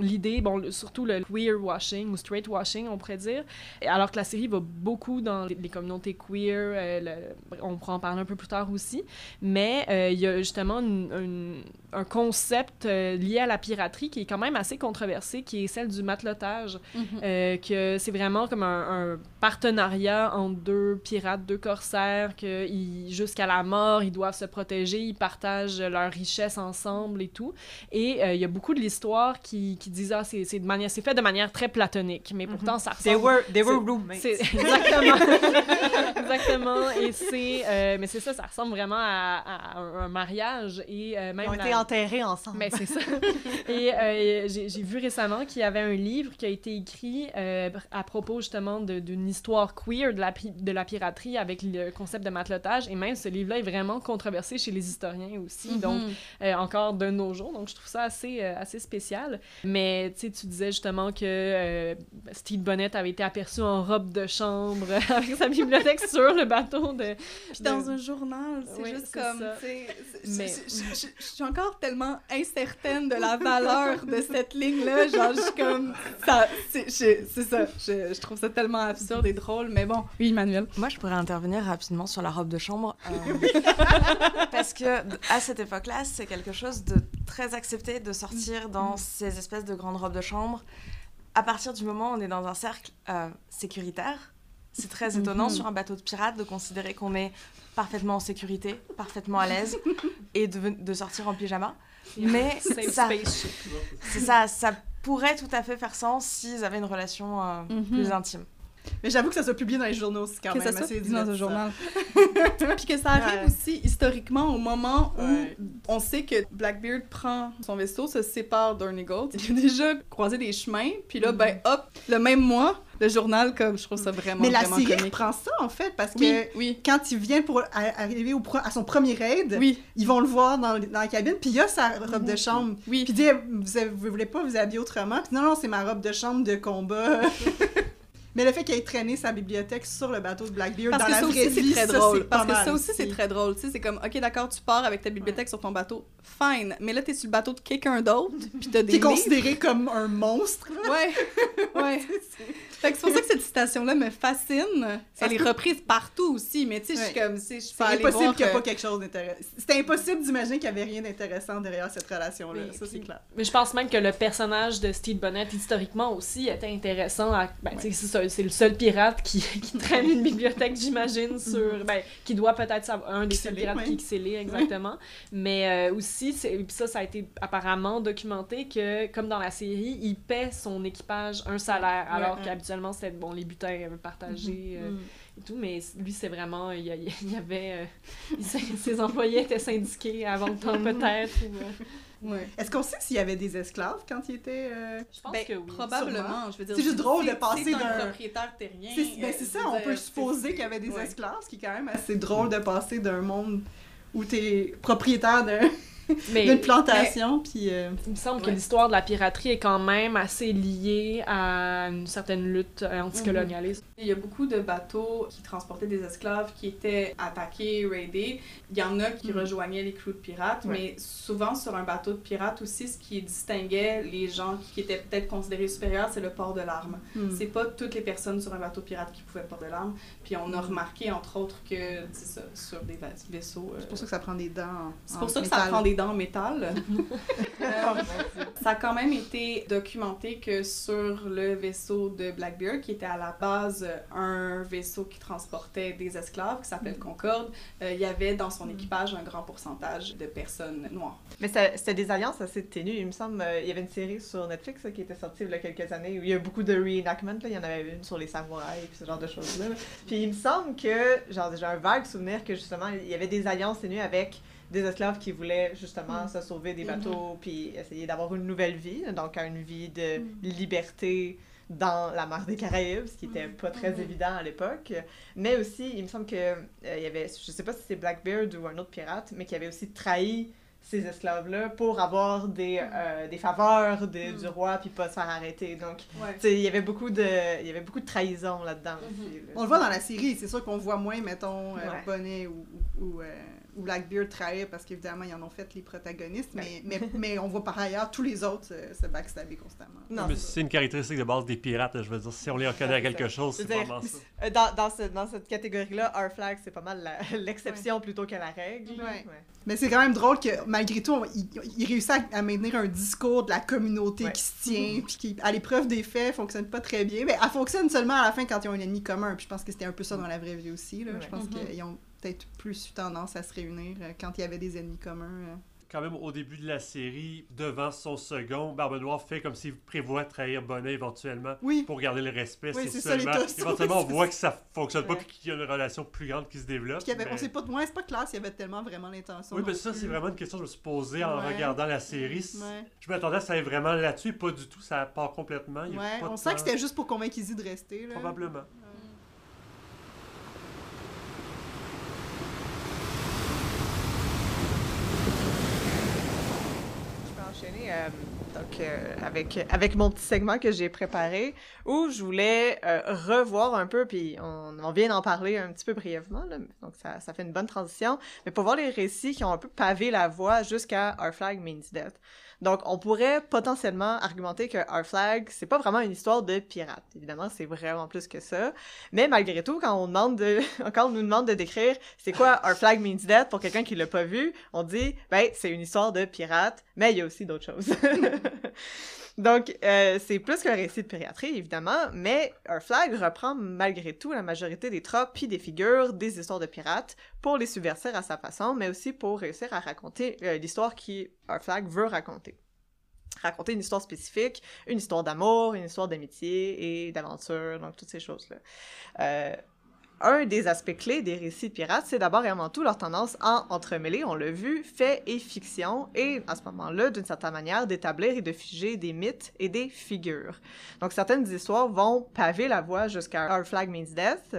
l'idée, bon, le- surtout le queer washing ou straight washing, on pourrait dire. Alors que la série va beaucoup dans les, les communautés queer, euh, le- on pourra en parler un peu plus tard aussi. Mais euh, il y a justement une- une- un concept euh, lié à la piraterie qui est quand même assez controversé, qui est celle du matelotage. Euh, que c'est vraiment comme un, un partenariat entre deux pirates, deux corsaires, que jusqu'à la mort, ils doivent se protéger, ils partagent leurs richesses ensemble et tout. Et euh, il y a beaucoup de l'histoire qui, qui disent ah c'est c'est fait de manière très platonique, mais pourtant ça They ressemble. were, they were c'est- roommates. C'est exactement, exactement. Et c'est, euh, mais c'est ça, ça ressemble vraiment à, à un, mariage et euh, même Ils ont la- été enterrés ensemble. mais c'est ça. Et euh, j'ai j'ai vu récemment qu'il y avait un livre qui a été écrit euh, à propos justement de- d'une histoire queer de la, pi- de la piraterie avec le concept de matelotage. Et même ce livre-là est vraiment controversé chez les historiens aussi, donc euh, encore de nos jours. Donc je trouve ça assez, euh, assez spécial. Mais tu sais, tu disais justement que euh, Steve Bonnet avait été aperçu en robe de chambre avec sa bibliothèque sur le bateau de. Puis dans un journal, c'est Oui, juste comme, Mais- je- suis encore tellement incertaine de la valeur de cette ligne-là, genre, je suis comme, c'est ça, je, je trouve ça tellement absurde et drôle, mais bon. Oui, Manuel. Moi, je pourrais intervenir rapidement sur la robe de chambre. euh, parce que à cette époque-là, c'est quelque chose de très accepté de sortir dans ces espèces de grandes robes de chambre. À partir du moment où on est dans un cercle euh, sécuritaire, c'est très étonnant sur un bateau de pirates de considérer qu'on est parfaitement en sécurité, parfaitement à l'aise et de, de sortir en pyjama. Mais ça, ça, ça pourrait tout à fait faire sens s'ils avaient une relation euh, Mhm. plus intime. Mais j'avoue que ça soit publié dans les journaux, c'est quand que même ça soit dans un journal. Puis que ça arrive Ouais. aussi historiquement au moment où Ouais. on sait que Blackbeard prend son vaisseau, se sépare d'Ernie Il a déjà croisé des chemins, puis là, ben hop, le même mois, le journal, comme je trouve ça vraiment, Mais la vraiment série comique. prend ça, en fait, parce que Oui, quand il vient pour arriver au à son premier raid, oui, ils vont le voir dans, dans la cabine, puis il y a sa robe de chambre. Puis il dit, vous, vous voulez pas vous habiller autrement? Puis non, non, c'est ma robe de chambre de combat. Mais le fait qu'il ait traîné sa bibliothèque sur le bateau de Blackbeard Parce dans la ça vraie aussi, vie, c'est très ça, drôle. Parce que ça aussi, c'est très drôle. Tu sais, c'est comme, OK, d'accord, tu pars avec ta bibliothèque sur ton bateau, fine. Mais là, t'es sur le bateau de quelqu'un d'autre, puis t'as des livres. considéré comme un monstre. Ouais, ouais. Fait que c'est pour ça que cette citation-là me fascine. Ça Elle est reprise partout aussi, mais tu sais, je suis comme, sais, je C'est impossible voir qu'il n'y ait pas quelque chose d'intéressant. C'était impossible d'imaginer qu'il n'y avait rien d'intéressant derrière cette relation-là. Ça, c'est clair. Mais je pense même que le personnage de Steve Bonnet, historiquement aussi, était intéressant. À, ben, tu sais, c'est ça, c'est le seul pirate qui, qui traîne une bibliothèque, j'imagine, sur. Ben, qui doit peut-être savoir. Un des seuls pirates ouais. qui scellé, exactement. Mais euh, aussi, c'est- puis ça, ça a été apparemment documenté que, comme dans la série, il paie son équipage un salaire, alors Ouais. qu'habituellement, c'était bon, les butins euh, partagés. euh, et tout, mais lui, c'est vraiment, il y, avait, euh, ses, ses employés étaient syndiqués avant le temps peut-être. ou, euh, Ouais. Est-ce qu'on sait s'il y avait des esclaves quand il était. euh, je pense Ben, que oui. Probablement, je veux dire. C'est juste drôle de passer c'est un d'un- propriétaire terrien. C'est ben, euh, ça, on peut supposer qu'il y avait des ouais. esclaves, ce qui est quand même assez drôle de passer d'un monde où t'es propriétaire d'un- Mais- d'une plantation, puis... euh, Il me semble que l'histoire de la piraterie est quand même assez liée à une certaine lutte euh, anticolonialiste. Il y a beaucoup de bateaux qui transportaient des esclaves qui étaient attaqués, raidés. Il y en a qui Mhm. rejoignaient les crews de pirates, Ouais. mais souvent sur un bateau de pirates aussi, ce qui distinguait les gens qui étaient peut-être considérés supérieurs, c'est le port de l'arme. hmm. C'est pas toutes les personnes sur un bateau de pirate qui pouvaient porter l'arme. Puis on a remarqué, entre autres, que c'est ça, sur des va- vaisseaux. euh, C'est pour ça que ça prend des dents. en- c'est en pour ça que ça prend des dents en métal. Ça a quand même été documenté que sur le vaisseau de Blackbeard, qui était à la base un vaisseau qui transportait des esclaves, qui s'appelle Concorde, euh, il y avait dans son équipage un grand pourcentage de personnes noires. Mais c'était des alliances assez ténues. Il me semble, euh, il y avait une série sur Netflix là, qui était sortie il y a quelques années où il y a beaucoup de reenactment. Là. Il y en avait une sur les samouraïs et ce genre de choses-là. là. Puis il me semble que, genre, j'ai un vague souvenir que justement, il y avait des alliances ténues avec des esclaves qui voulaient justement se sauver des bateaux puis essayer d'avoir une nouvelle vie, donc une vie de liberté dans la mer des Caraïbes, ce qui était pas très évident à l'époque. Mais aussi, il me semble que euh, il y avait, je sais pas si c'est Blackbeard ou un autre pirate, mais qui avait aussi trahi ces esclaves-là pour avoir des, euh, des faveurs de- du roi puis pas se faire arrêter. Donc, Ouais. il y avait beaucoup de, il y avait beaucoup de trahison là-dedans aussi. là. On le voit dans la série, c'est sûr qu'on voit moins, mettons, euh, Ouais. Bonnet ou, ou, ou, euh, ou Blackbeard trahir parce qu'évidemment, ils en ont fait les protagonistes, mais, mais, mais on voit par ailleurs tous les autres se, se backstabber constamment. Non, Mais c'est une caractéristique de base des pirates, je veux dire. Si on les reconnaît à quelque chose, c'est vraiment ça. Euh, Dans, dans, ce- dans cette catégorie-là, our flag, c'est pas mal l'exception plutôt que la règle. Ouais. Mais c'est quand même drôle que malgré tout, on- il, il réussit à, à maintenir un discours de la communauté Ouais. qui se tient, puis qui, à l'épreuve des faits, fonctionne pas très bien. Mais elle fonctionne seulement à la fin quand ils ont un ennemi commun. Puis je pense que c'était un peu ça dans la vraie vie aussi. Là. Je pense qu'ils ont peut-être plus eu tendance à se réunir euh, quand il y avait des ennemis communs. euh. Quand même, au début de la série, devant son second, Barbe Noire fait comme s'il prévoit trahir Bonnet éventuellement Oui. pour garder le respect. Oui, c'est ça, seulement, tostos, éventuellement, on voit ça. que ça fonctionne pas puis qu'il y a une relation plus grande qui se développe. Puis avait, on sait pas, ouais, c'est pas clair s'il y avait tellement vraiment l'intention. Oui, mais ça, c'est vraiment une question que je me suis posée en Ouais. regardant la série. Ouais. Je m'attendais à ça aille vraiment là-dessus, et pas du tout, ça part complètement. Il y a pas on de sent que c'était juste pour convaincre Izzy de rester. Là. Probablement. Euh, donc, euh, avec, avec mon petit segment que j'ai préparé où je voulais euh, revoir un peu, puis on, vient d'en parler un petit peu brièvement, donc ça, ça fait une bonne transition, mais pour voir les récits qui ont un peu pavé la voie jusqu'à Our Flag Means Death. Donc, on pourrait potentiellement argumenter que Our Flag, c'est pas vraiment une histoire de pirate. Évidemment, c'est vraiment plus que ça. Mais malgré tout, quand on demande de, quand on nous demande de décrire c'est quoi Our Flag Means Death pour quelqu'un qui l'a pas vu, on dit, ben, c'est une histoire de pirate, mais il y a aussi d'autres choses. Donc, euh, c'est plus qu'un récit de piraterie, évidemment, mais Our Flag reprend malgré tout la majorité des tropes puis des figures des histoires de pirates pour les subvertir à sa façon, mais aussi pour réussir à raconter euh, l'histoire qui Our Flag veut raconter. Raconter une histoire spécifique, une histoire d'amour, une histoire d'amitié et d'aventure, donc toutes ces choses-là. Euh, un des aspects clés des récits de pirates, c'est d'abord et avant tout leur tendance à entremêler, on l'a vu, fait et fiction, et à ce moment-là, d'une certaine manière, d'établir et de figer des mythes et des figures. Donc certaines histoires vont paver la voie jusqu'à Our Flag Means Death,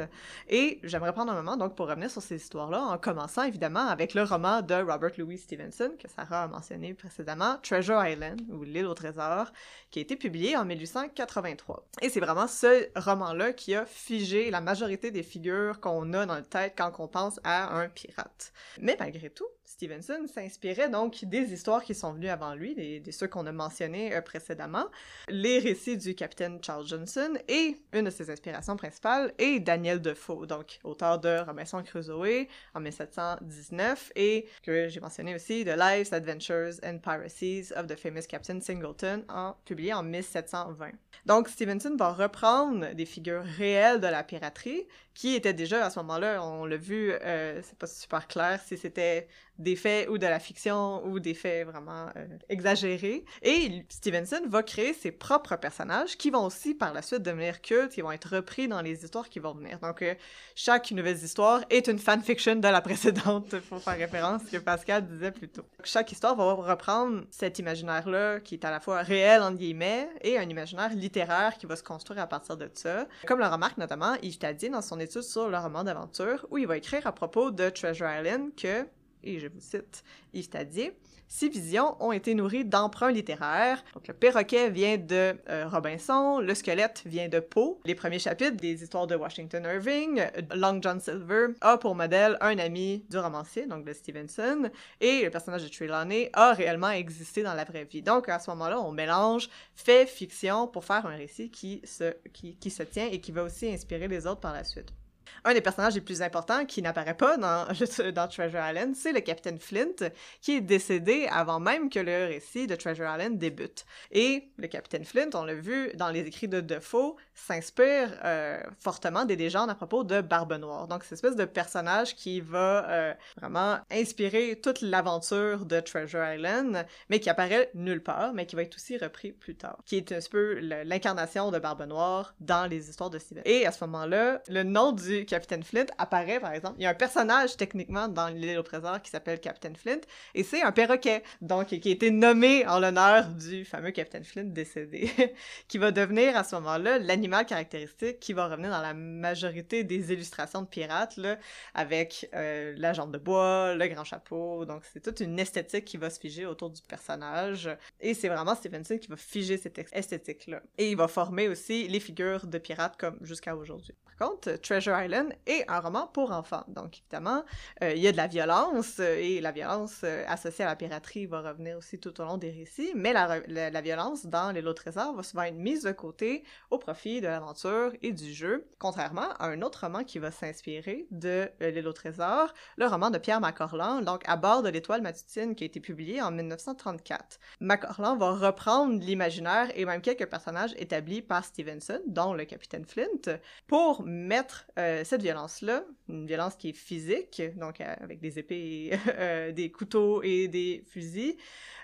et j'aimerais prendre un moment donc pour revenir sur ces histoires-là, en commençant évidemment avec le roman de Robert Louis Stevenson, que Sarah a mentionné précédemment, Treasure Island, ou L'île au trésor, qui a été publié en 1883. Et c'est vraiment ce roman-là qui a figé la majorité des figures qu'on a dans le tête quand on pense à un pirate. Mais malgré tout, Stevenson s'inspirait donc des histoires qui sont venues avant lui, des, ceux qu'on a mentionnés euh, précédemment, les récits du capitaine Charles Johnson, et une de ses inspirations principales est Daniel Defoe, donc auteur de Robinson Crusoe en 1719, et que j'ai mentionné aussi The Lives, Adventures and Piracies of the Famous Captain Singleton, en, publié en 1720. Donc Stevenson va reprendre des figures réelles de la piraterie, qui étaient déjà à ce moment-là, on l'a vu, euh, c'est pas super clair si c'était des faits ou de la fiction ou des faits vraiment euh, exagérés. Et Stevenson va créer ses propres personnages qui vont aussi par la suite devenir cultes, qui vont être repris dans les histoires qui vont venir. Donc euh, chaque nouvelle histoire est une fanfiction de la précédente, pour faire référence à ce que Pascal disait plus tôt. Chaque histoire va reprendre cet imaginaire-là qui est à la fois réel, entre guillemets, et un imaginaire littéraire qui va se construire à partir de ça. Comme le remarque notamment Yves Tadier dans son étude sur le roman d'aventure, où il va écrire à propos de Treasure Island que et je vous cite Yves Tadier, ces visions ont été nourries d'emprunts littéraires. Donc, le perroquet vient de euh, Robinson, le squelette vient de Poe. Les premiers chapitres des histoires de Washington Irving, Long John Silver a pour modèle un ami du romancier, donc de Stevenson, et le personnage de Trelawney a réellement existé dans la vraie vie. Donc, à ce moment-là, on mélange fait, fiction pour faire un récit qui se, qui, qui se tient et qui va aussi inspirer les autres par la suite. Un des personnages les plus importants qui n'apparaît pas dans, dans Treasure Island, c'est le capitaine Flint, qui est décédé avant même que le récit de Treasure Island débute. Et le capitaine Flint, on l'a vu dans les écrits de Defoe, s'inspire euh, fortement des légendes à propos de Barbe Noire. Donc, c'est une espèce de personnage qui va euh, vraiment inspirer toute l'aventure de Treasure Island, mais qui apparaît nulle part, mais qui va être aussi repris plus tard, qui est un peu l'incarnation de Barbe Noire dans les histoires de Steven. Et à ce moment-là, le nom du capitaine Flint apparaît, par exemple. Il y a un personnage, techniquement, dans l'île au trésor qui s'appelle Captain Flint, et c'est un perroquet, donc qui a été nommé en l'honneur du fameux Captain Flint décédé, qui va devenir à ce moment-là l'animal caractéristique qui va revenir dans la majorité des illustrations de pirates, là, avec euh, la jambe de bois, le grand chapeau, donc c'est toute une esthétique qui va se figer autour du personnage, et c'est vraiment Stevenson qui va figer cette esthétique-là. Et il va former aussi les figures de pirates comme jusqu'à aujourd'hui. Par contre, Treasure Island est un roman pour enfants, donc évidemment, euh, il y a de la violence, euh, et la violence associée à la piraterie va revenir aussi tout au long des récits, mais la, la, violence dans Les Lots Trésors va souvent être mise de côté au profit de l'aventure et du jeu, contrairement à un autre roman qui va s'inspirer de euh, Les Lots Trésors, le roman de Pierre Macorlan, donc À bord de l'étoile matutine, qui a été publié en 1934. Macorlan va reprendre l'imaginaire et même quelques personnages établis par Stevenson, dont le capitaine Flint, pour mettre euh, cette violence-là, une violence qui est physique, donc euh, avec des épées, des couteaux et des fusils,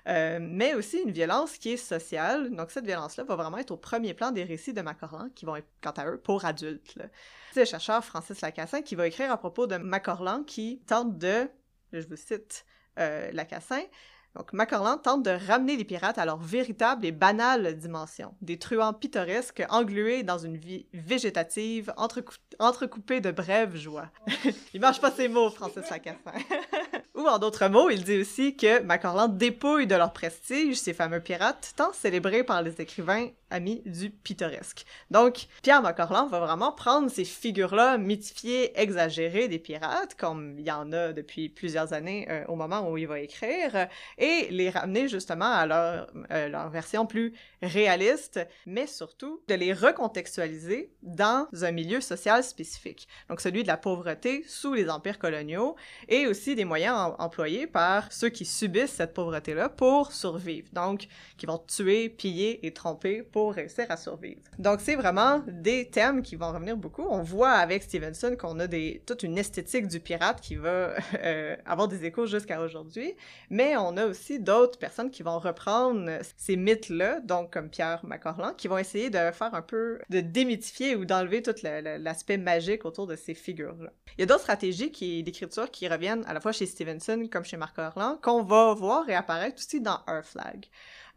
euh, mais aussi une violence qui est sociale. Donc cette violence-là va vraiment être au premier plan des récits de Macorlan, qui vont être, quant à eux, pour adultes. C'est le chercheur Francis Lacassin qui va écrire à propos de Macorlan qui tente de, je vous cite euh, Lacassin, donc, Macorlan tente de ramener les pirates à leur véritable et banale dimension, des truands pittoresques englués dans une vie végétative, entrecoupée de brèves joies. il marche pas ses mots, Francis Lacassin. Ou en d'autres mots, il dit aussi que Macorlan dépouille de leur prestige ces fameux pirates, tant célébrés par les écrivains amis du pittoresque. Donc, Pierre Macorlan va vraiment prendre ces figures-là mythifiées, exagérées des pirates, comme il y en a depuis plusieurs années euh, au moment où il va écrire, et les ramener justement à euh, leur version plus réaliste, mais surtout de les recontextualiser dans un milieu social spécifique. Donc, celui de la pauvreté sous les empires coloniaux, et aussi des moyens employés par ceux qui subissent cette pauvreté-là pour survivre. Donc, qui vont tuer, piller et tromper pour réussir à survivre. Donc c'est vraiment des thèmes qui vont revenir beaucoup. On voit avec Stevenson qu'on a toute une esthétique du pirate qui va euh, avoir des échos jusqu'à aujourd'hui, mais on a aussi d'autres personnes qui vont reprendre ces mythes-là, donc comme Pierre Macorlan, qui vont essayer de faire un peu, de démythifier ou d'enlever tout l'aspect magique autour de ces figures-là. Il y a d'autres stratégies d'écriture qui reviennent à la fois chez Stevenson comme chez Marc Orland, qu'on va voir réapparaître aussi dans Earth Flag.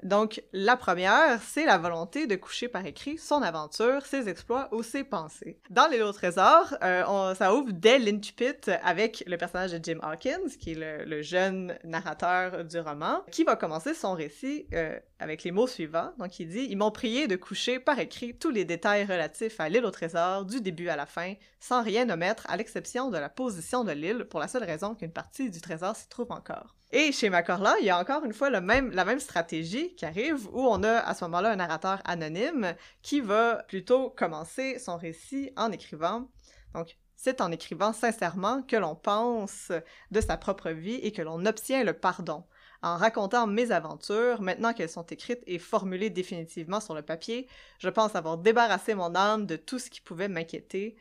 Donc, la première, c'est la volonté de coucher par écrit son aventure, ses exploits ou ses pensées. Dans Les Lots Trésors, euh, ça ouvre dès l'intupit avec le personnage de Jim Hawkins, qui est le, jeune narrateur du roman, qui va commencer son récit euh, avec les mots suivants. Donc, il dit « Ils m'ont prié de coucher par écrit tous les détails relatifs à l'île au trésor, du début à la fin, sans rien omettre, à l'exception de la position de l'île, pour la seule raison qu'une partie du trésor s'y trouve encore. » Et chez Macorlan, il y a encore une fois la même stratégie qui arrive où on a à ce moment-là un narrateur anonyme qui va plutôt commencer son récit en écrivant. Donc, c'est en écrivant sincèrement que l'on pense de sa propre vie et que l'on obtient le pardon. En racontant mes aventures, maintenant qu'elles sont écrites et formulées définitivement sur le papier, je pense avoir débarrassé mon âme de tout ce qui pouvait m'inquiéter.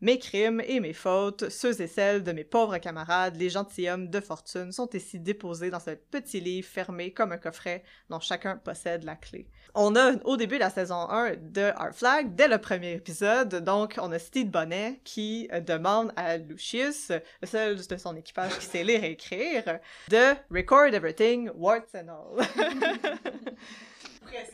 Mes crimes et mes fautes, ceux et celles de mes pauvres camarades, les gentilshommes de fortune, sont ici déposés dans ce petit livre fermé comme un coffret dont chacun possède la clé. On a au début de la saison 1 de Our Flag, dès le premier épisode, donc on a Steve Bonnet qui euh, demande à Lucius, le seul de son équipage qui sait lire et écrire, de record everything, warts and all.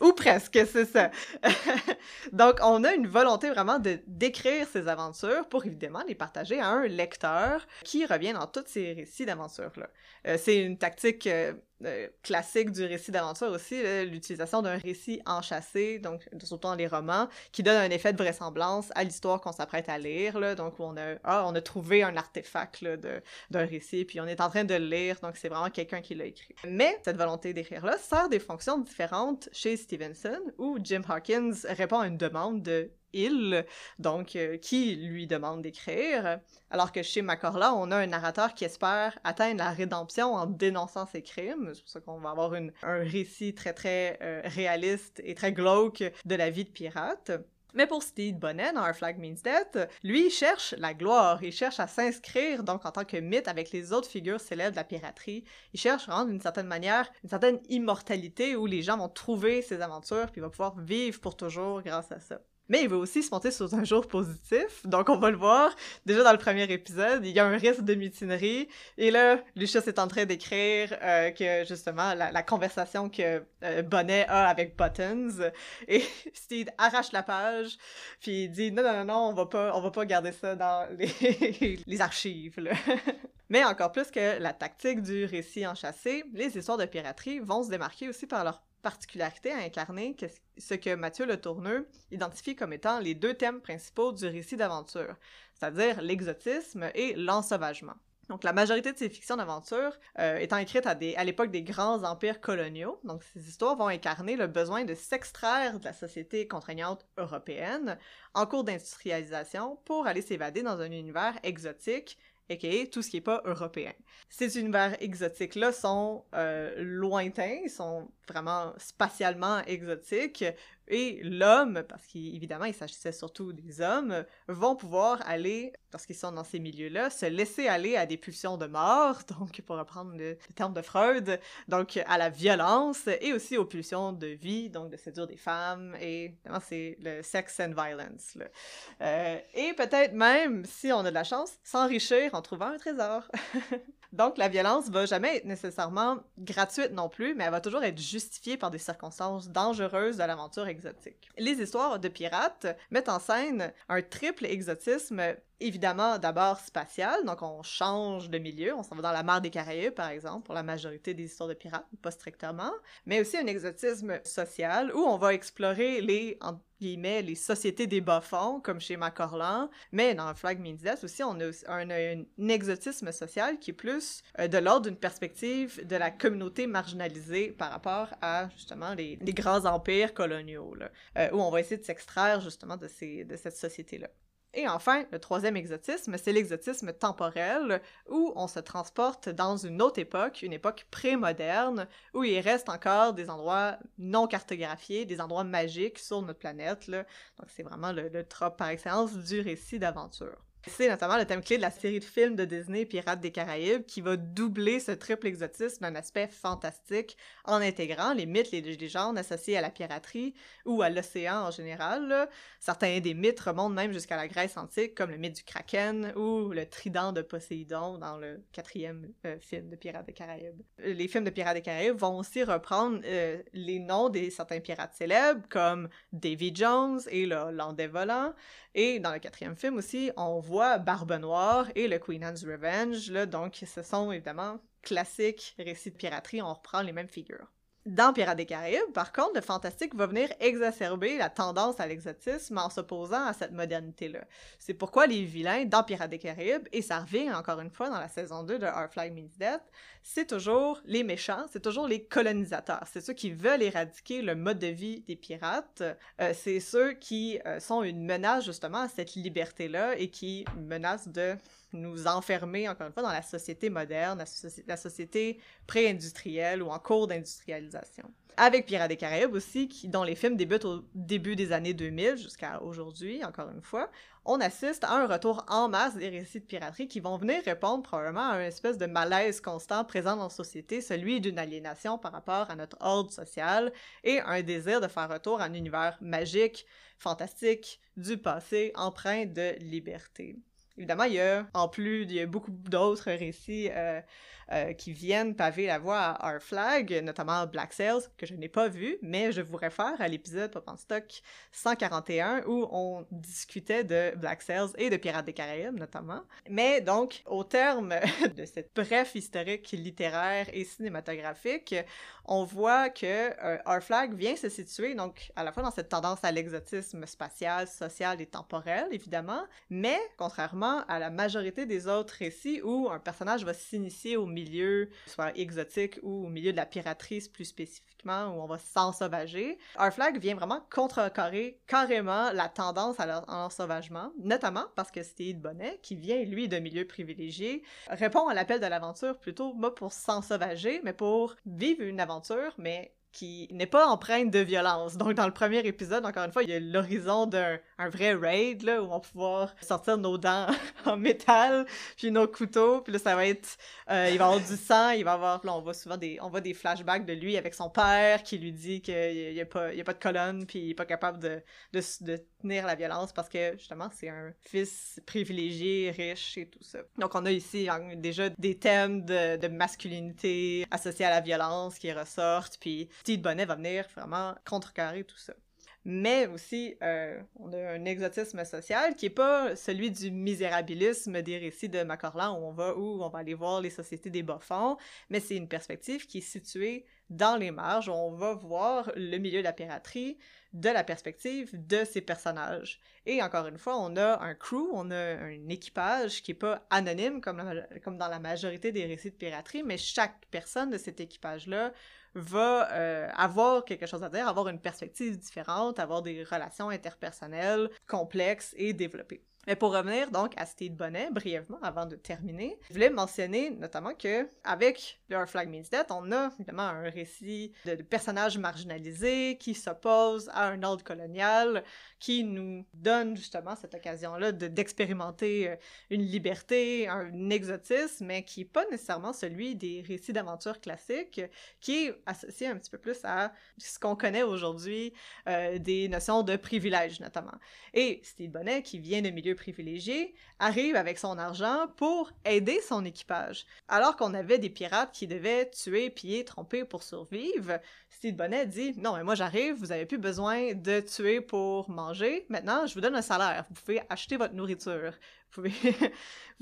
Ou presque, c'est ça. Donc, on a une volonté vraiment de d'écrire ces aventures pour évidemment les partager à un lecteur qui revient dans tous ces récits d'aventures-là. Euh, c'est une tactique euh, euh, classique du récit d'aventure aussi, l'utilisation d'un récit enchâssé, donc surtout dans les romans, qui donne un effet de vraisemblance à l'histoire qu'on s'apprête à lire, donc on a, ah, on a trouvé un artefact d'un récit, puis on est en train de le lire, donc c'est vraiment quelqu'un qui l'a écrit. Mais cette volonté d'écrire-là sert des fonctions différentes chez Stevenson, où Jim Hawkins répond à une demande de île, donc euh, qui lui demande d'écrire. Alors que chez Macorla, on a un narrateur qui espère atteindre la rédemption en dénonçant ses crimes. C'est pour ça qu'on va avoir un récit très très euh, réaliste et très glauque de la vie de pirate. Mais pour Steve Bonnet, dans Our Flag Means Death, lui, il cherche la gloire, il cherche à s'inscrire donc en tant que mythe avec les autres figures célèbres de la piraterie. Il cherche vraiment d'une certaine manière une certaine immortalité où les gens vont trouver ses aventures puis il va pouvoir vivre pour toujours grâce à ça. Mais il veut aussi se monter sur un jour positif, donc on va le voir. Déjà dans le premier épisode, il y a un risque de mutinerie, et là, Lucius est en train d'écrire euh, que justement la, conversation que euh, Bonnet a avec Buttons, et Steve arrache la page, puis il dit non non non non, on va pas on va pas garder ça dans les, archives. Mais encore plus que la tactique du récit enchâssé, les histoires de piraterie vont se démarquer aussi par leur particularité à incarner ce que Mathieu Le Tourneux identifie comme étant les deux thèmes principaux du récit d'aventure, c'est-à-dire l'exotisme et l'ensauvagement. Donc, la majorité de ces fictions d'aventure euh, étant écrites à, l'époque des grands empires coloniaux, donc ces histoires vont incarner le besoin de s'extraire de la société contraignante européenne en cours d'industrialisation pour aller s'évader dans un univers exotique a.k.a. tout ce qui n'est pas européen. Ces univers exotiques-là sont euh, lointains, ils sont vraiment spatialement exotiques, et l'homme, parce qu'évidemment il s'agissait surtout des hommes, vont pouvoir aller, parce qu'ils sont dans ces milieux-là, se laisser aller à des pulsions de mort, donc pour reprendre le, terme de Freud, donc à la violence, et aussi aux pulsions de vie, donc de séduire des femmes, et évidemment c'est le sex and violence. Euh, et peut-être même, si on a de la chance, s'enrichir en trouvant un trésor. Donc, la violence va jamais être nécessairement gratuite non plus, mais elle va toujours être justifiée par des circonstances dangereuses de l'aventure exotique. Les histoires de pirates mettent en scène un triple exotisme, évidemment d'abord spatial, donc on change de milieu, on s'en va dans la mer des Caraïbes par exemple, pour la majorité des histoires de pirates, pas strictement, mais aussi un exotisme social où on va explorer les, entre guillemets, les sociétés des bas-fonds, comme chez Macorlan, mais dans Flag Means Death aussi, on a un, exotisme social qui est plus euh, de l'ordre d'une perspective de la communauté marginalisée par rapport à, justement, les, grands empires coloniaux, là, euh, où on va essayer de s'extraire, justement, de, cette société-là. Et enfin, le troisième exotisme, c'est l'exotisme temporel, où on se transporte dans une autre époque, une époque pré-moderne, où il reste encore des endroits non cartographiés, des endroits magiques sur notre planète. Donc c'est vraiment le, le trope par excellence du récit d'aventure. C'est notamment le thème clé de la série de films de Disney Pirates des Caraïbes qui va doubler ce triple exotisme d'un aspect fantastique en intégrant les mythes, les légendes associées à la piraterie ou à l'océan en général. Certains des mythes remontent même jusqu'à la Grèce antique, comme le mythe du Kraken ou le trident de Poséidon dans le quatrième euh, film de Pirates des Caraïbes. Euh, Les films de Pirates des Caraïbes vont aussi reprendre euh, les noms des certains pirates célèbres, comme Davy Jones et le volant. Et dans le quatrième film aussi, on voit Barbe Noire et le Queen Anne's Revenge. Là, donc, ce sont évidemment classiques récits de piraterie, on reprend les mêmes figures. Dans Pirates des Caraïbes, par contre, le fantastique va venir exacerber la tendance à l'exotisme en s'opposant à cette modernité-là. C'est pourquoi les vilains dans Pirates des Caraïbes, et ça revient encore une fois dans la saison 2 de Our Flag Means Death, c'est toujours les méchants, c'est toujours les colonisateurs. C'est ceux qui veulent éradiquer le mode de vie des pirates. Euh, c'est ceux qui euh, sont une menace justement à cette liberté-là et qui menacent de nous enfermer, encore une fois, dans la société moderne, la, soci- la société pré-industrielle ou en cours d'industrialisation. Avec Pirates des Caraïbes aussi, qui, dont les films débutent au début des années 2000 jusqu'à aujourd'hui, encore une fois, on assiste à un retour en masse des récits de piraterie qui vont venir répondre probablement à une espèce de malaise constant présent dans la société, celui d'une aliénation par rapport à notre ordre social et un désir de faire retour à un univers magique, fantastique, du passé, empreint de liberté. Évidemment, il y a, en plus, il y a beaucoup d'autres récits euh, euh, qui viennent paver la voie à Our Flag, notamment Black Sails, que je n'ai pas vu, mais je vous réfère à l'épisode Pop en Stock 141 où on discutait de Black Sails et de Pirates des Caraïbes, notamment. Mais donc, au terme de cette bref historique littéraire et cinématographique, on voit que euh, Our Flag vient se situer donc à la fois dans cette tendance à l'exotisme spatial, social et temporel, évidemment, mais contrairement à la majorité des autres récits où un personnage va s'initier au milieu, soit exotique ou au milieu de la piraterie plus spécifiquement, où on va s'ensauvager, Our Flag vient vraiment contrecarrer carrément la tendance à l'ensauvagement, notamment parce que Steve Bonnet, qui vient, lui, d'un milieu privilégié, répond à l'appel de l'aventure plutôt, pas pour s'ensauvager, mais pour vivre une aventure, mais qui n'est pas empreinte de violence. Donc, dans le premier épisode, encore une fois, il y a l'horizon d'un un vrai raid, là, où on va pouvoir sortir nos dents en métal, puis nos couteaux, puis là, ça va être... Euh, il va avoir du sang, il va avoir... Là, on voit souvent des, on voit des flashbacks de lui avec son père, qui lui dit qu'il n'y a, pas, a pas de colonne, puis il n'est pas capable de, de, de tenir la violence, parce que, justement, c'est un fils privilégié, riche, et tout ça. Donc, on a ici déjà des thèmes de, de masculinité associés à la violence qui ressortent, puis Steve Bonnet va venir vraiment contrecarrer tout ça. Mais aussi, euh, on a un exotisme social qui est pas celui du misérabilisme des récits de Macorlan où on va où on va aller voir les sociétés des bas-fonds, mais c'est une perspective qui est située dans les marges où on va voir le milieu de la piraterie de la perspective de ces personnages. Et encore une fois, on a un crew, on a un équipage qui est pas anonyme comme, comme dans la majorité des récits de piraterie, mais chaque personne de cet équipage-là va euh, avoir quelque chose à dire, avoir une perspective différente, avoir des relations interpersonnelles complexes et développées. Mais pour revenir donc à Steve Bonnet, brièvement, avant de terminer, je voulais mentionner notamment que avec Our Flag Means Death, on a évidemment un récit de, personnages marginalisés qui s'opposent à un ordre colonial, qui nous donne justement cette occasion-là d'expérimenter euh, une liberté, un exotisme, mais qui n'est pas nécessairement celui des récits d'aventure classiques, qui est associé un petit peu plus à ce qu'on connaît aujourd'hui, euh, des notions de privilège notamment. Et Steve Bonnet, qui vient de milieu privilégié, arrive avec son argent pour aider son équipage. Alors qu'on avait des pirates qui devaient tuer, piller, tromper pour survivre, Steve Bonnet dit Non, mais moi j'arrive, vous avez plus besoin de tuer pour manger. Maintenant, je vous donne un salaire. Vous pouvez acheter votre nourriture. Vous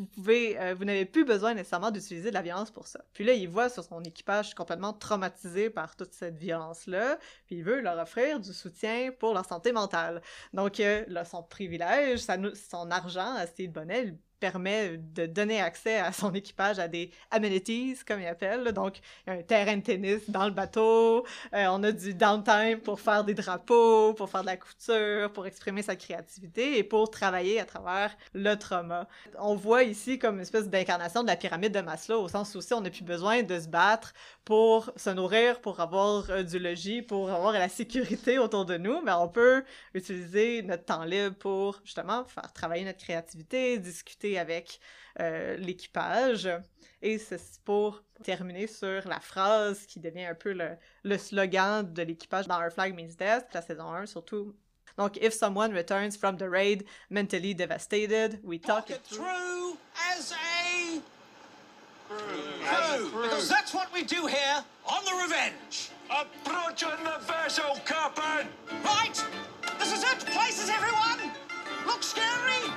pouvez, euh, vous n'avez plus besoin nécessairement d'utiliser de la violence pour ça. Puis là, il voit sur son équipage complètement traumatisé par toute cette violence-là, puis il veut leur offrir du soutien pour leur santé mentale. Donc, euh, son privilège, son argent à Steve Bonnet permet de donner accès à son équipage à des amenities, comme il appelle. Donc, un terrain de tennis dans le bateau, euh, on a du downtime pour faire des drapeaux, pour faire de la couture, pour exprimer sa créativité et pour travailler à travers le trauma. On voit ici comme une espèce d'incarnation de la pyramide de Maslow, au sens où aussi on n'a plus besoin de se battre pour se nourrir, pour avoir euh, du logis, pour avoir la sécurité autour de nous, mais on peut utiliser notre temps libre pour justement faire travailler notre créativité, discuter avec euh, l'équipage. Et c'est pour terminer sur la phrase qui devient un peu le, slogan de l'équipage dans Our Flag Means Death, la saison 1 surtout. Donc, if someone returns from the raid mentally devastated, we talk, it through. through as a crew. Because that's what we do here on the Revenge. Approaching the vessel, Captain! Right! This is it! Places, everyone! Look scary!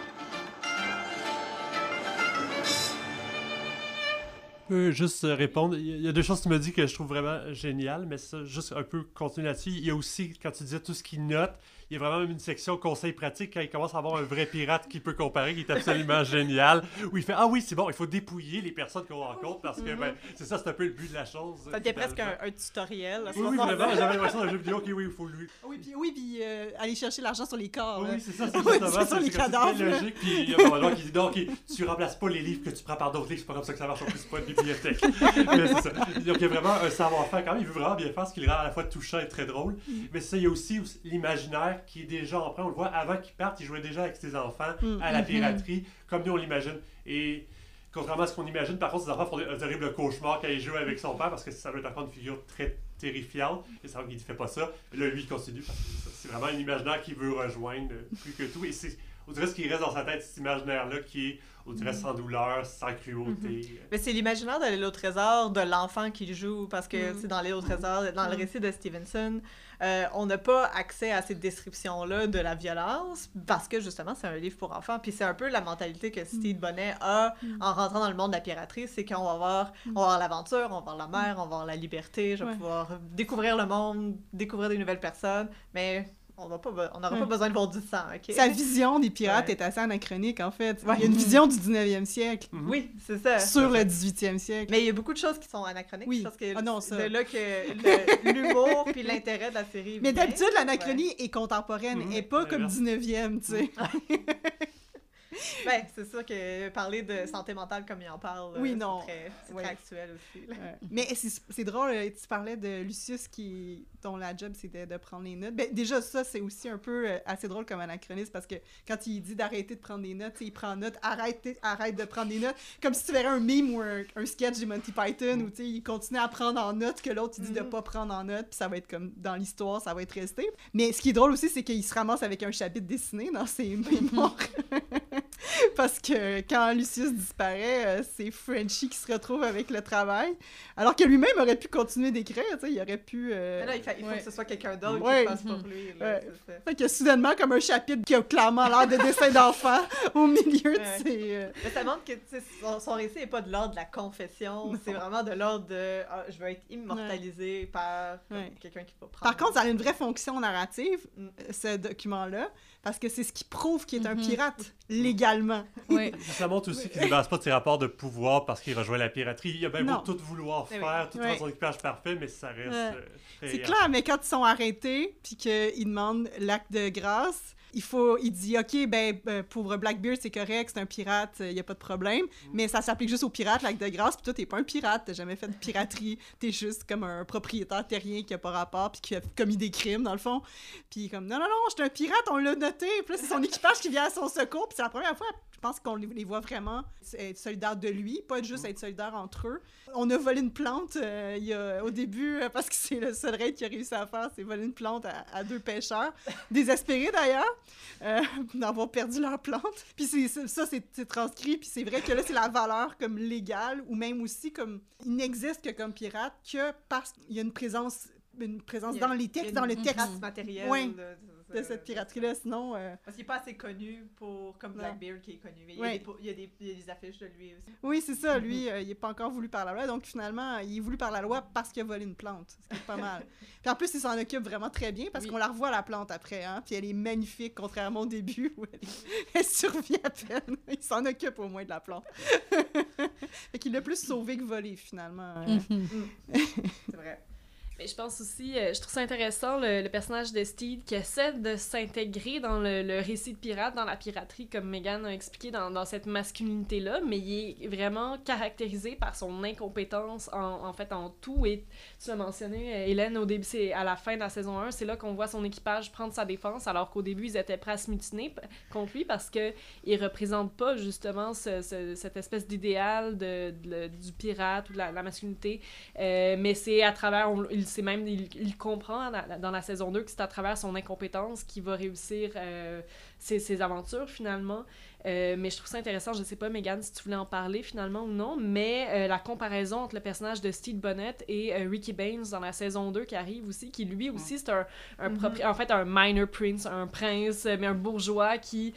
peux juste répondre. Il y a deux choses que tu me dis que je trouve vraiment géniales, mais ça, juste un peu continuer là-dessus. Il y a aussi, quand tu disais tout ce qu'il note, il y a vraiment même une section conseil pratique quand il commence à avoir un vrai pirate qui peut comparer, qui est absolument génial, où il fait Ah oui, c'est bon, il faut dépouiller les personnes qu'on rencontre parce que ben, c'est ça, c'est un peu le but de la chose. Ça devient presque un, un, tutoriel. Oui, oui, vraiment, j'avais l'impression d'un jeu vidéo, ok, oui, il faut lui. Oui, puis, oui, puis euh, aller chercher l'argent sur les corps. Oui, c'est ça, c'est oui, justement, sur les cadavres. C'est logique, puis il y a un moment qui dit Donc, tu remplaces pas les livres que tu prends par d'autres livres, c'est pas comme ça que ça marche, en plus, c'est pas une bibliothèque. mais c'est ça. Donc, il y a vraiment un savoir-faire quand même, il veut vraiment bien faire ce qui le rend à la fois touchant et très drôle. Mm. Mais ça, il y a aussi l'imaginaire qui est déjà en on le voit avant qu'il parte, il jouait déjà avec ses enfants Mm, à la mhm. piraterie, comme nous on l'imagine. Et contrairement à ce qu'on imagine, par contre, ses enfants font un terrible cauchemar quand il joue avec son père parce que ça doit être encore une figure très terrifiante. Et c'est vrai qu'il ne fait pas ça. Et là, lui, il continue parce que c'est ça. vraiment un imaginaire qu'il veut rejoindre euh, plus que tout. Et c'est, on dirait ce qui reste dans sa tête, cet imaginaire-là qui est, on dirait, sans douleur, sans cruauté. Mais c'est l'imaginaire de l'île au trésor de l'enfant qui joue, parce que Mm. c'est dans l'île au trésor, dans le récit de Stevenson, euh, on n'a pas accès à cette description-là de la violence, parce que justement, c'est un livre pour enfants. Puis c'est un peu la mentalité que Steve Bonnet a en rentrant dans le monde de la piraterie, c'est qu'on va voir, on va voir l'aventure, on va voir la mer, on va voir la liberté, je vais Ouais. pouvoir découvrir le monde, découvrir des nouvelles personnes, mais on va pas, be- on n'aura pas besoin de voir du sang, ok? Sa vision des pirates Ouais. est assez anachronique, en fait. Ouais. Il y a une vision du 19e siècle Mhm. Oui, c'est ça. sur le 18e siècle. Mais il y a beaucoup de choses qui sont anachroniques. Oui. Pense que Ah non, c'est ça. de là que l'humour puis l'intérêt de la série. Mais d'habitude, l'anachronie est contemporaine, Mhm. et pas comme merci. 19e, tu sais. Ben, c'est sûr que parler de santé mentale comme il en parle, Oui, euh, c'est non. très, c'est Ouais. très actuel aussi. Ouais. Mais c'est c'est drôle, euh, tu parlais de Lucius qui, dont la job c'était de prendre les notes. Ben, déjà, ça, c'est aussi un peu euh, assez drôle comme anachronisme parce que quand il dit d'arrêter de prendre des notes, il prend note, arrête, arrête de prendre des notes. Comme si tu verrais un meme ou un, un sketch de Monty Python où il continue à prendre en note que l'autre il dit de Mhm. pas prendre en note, puis ça va être comme dans l'histoire, ça va être resté. Mais ce qui est drôle aussi, c'est qu'il se ramasse avec un chapitre dessiné dans ses mémoires. Parce que quand Lucius disparaît, euh, c'est Frenchie qui se retrouve avec le travail. Alors que lui-même aurait pu continuer d'écrire, tu sais, il aurait pu... euh, Mais là, il, fa- il faut ouais. que ce soit quelqu'un d'autre Ouais. qui le fasse pour lui. Là, Ouais. Fait que soudainement, comme un chapitre qui a clairement l'air de dessin d'enfant au milieu de ses... euh, Mais ça montre que son, son récit n'est pas de l'ordre de la confession, c'est vraiment de l'ordre de ah, je veux être immortalisé par quelqu'un qui va prendre. Par contre, ça a une vraie fonction narrative, Mm. ce document-là, parce que c'est ce qui prouve qu'il est un Mhm. pirate, légalement. Oui. Ça montre aussi qu'il ne débarrasse pas de ses rapports de pouvoir parce qu'il rejoint la piraterie. Il a bien beau tout vouloir Eh oui. faire, tout rendre son équipage parfait, mais ça reste. Euh, C'est clair, mais quand ils sont arrêtés, puis qu'ils demandent l'acte de grâce, il faut, il dit, OK, ben, euh, pour Blackbeard, c'est correct, c'est un pirate, il n'y a pas de problème, mais ça s'applique juste aux pirates, l'acte de grâce, puis toi, t'es pas un pirate, t'as jamais fait de piraterie, t'es juste comme un propriétaire terrien qui a pas rapport, puis qui a commis des crimes, dans le fond. Puis comme, non, non, non, j'étais un pirate, on l'a noté, puis là, c'est son équipage qui vient à son secours, puis c'est la première fois, je pense qu'on les voit vraiment être solidaires de lui, pas juste être solidaires entre eux. On a volé une plante euh, il y a, au début, euh, parce que c'est le seul raid qu'il a réussi à faire, c'est voler une plante à, à deux pêcheurs, désespérés d'ailleurs, euh, d'avoir perdu leur plante. Puis c'est- ça, c'est transcrit, puis c'est vrai que là, c'est la valeur comme légale, ou même aussi comme... Il n'existe que comme pirate que parce qu'il y a une présence, une présence a- dans les textes, une dans le texte trace matérielle Ouais. de, de- de cette piraterie-là, sinon... euh, Parce qu'il n'est pas assez connu pour comme. Blackbeard qui est connu. Il y, a Ouais. des, il, y a des, il y a des affiches de lui aussi. Oui, c'est ça. Lui, euh, il n'est pas encore voulu par la loi. Donc, finalement, il est voulu par la loi parce qu'il a volé une plante. Ce qui est pas mal. Puis en plus, il s'en occupe vraiment très bien parce Oui. qu'on la revoit, la plante, après. Hein? Puis elle est magnifique, contrairement au début où elle, elle survit à peine. Il s'en occupe au moins de la plante. fait qu'il l'a plus sauvé que volé, finalement. Euh, C'est vrai. Mais je pense aussi, euh, je trouve ça intéressant, le, personnage de Steed qui essaie de s'intégrer dans le, récit de pirate, dans la piraterie, comme Megan a expliqué, dans, cette masculinité-là, mais il est vraiment caractérisé par son incompétence en, fait en tout. Et tu l'as mentionné, euh, Hélène, au début, c'est à la fin de la saison 1, c'est là qu'on voit son équipage prendre sa défense, alors qu'au début, ils étaient prêts à se mutiner contre lui parce que il représente pas justement ce- ce- cette espèce d'idéal du pirate ou de la, masculinité. Euh, mais c'est à travers, il même, il, comprend dans la, dans la saison 2 que c'est à travers son incompétence qu'il va réussir euh, ses, ses aventures finalement. Euh, mais je trouve ça intéressant, je sais pas, Megan, si tu voulais en parler finalement ou non, mais euh, la comparaison entre le personnage de Steve Bonnet et euh, Ricky Baines dans la saison 2 qui arrive aussi, qui lui aussi c'est un, un propri- en fait un minor prince, un prince, mais un bourgeois qui,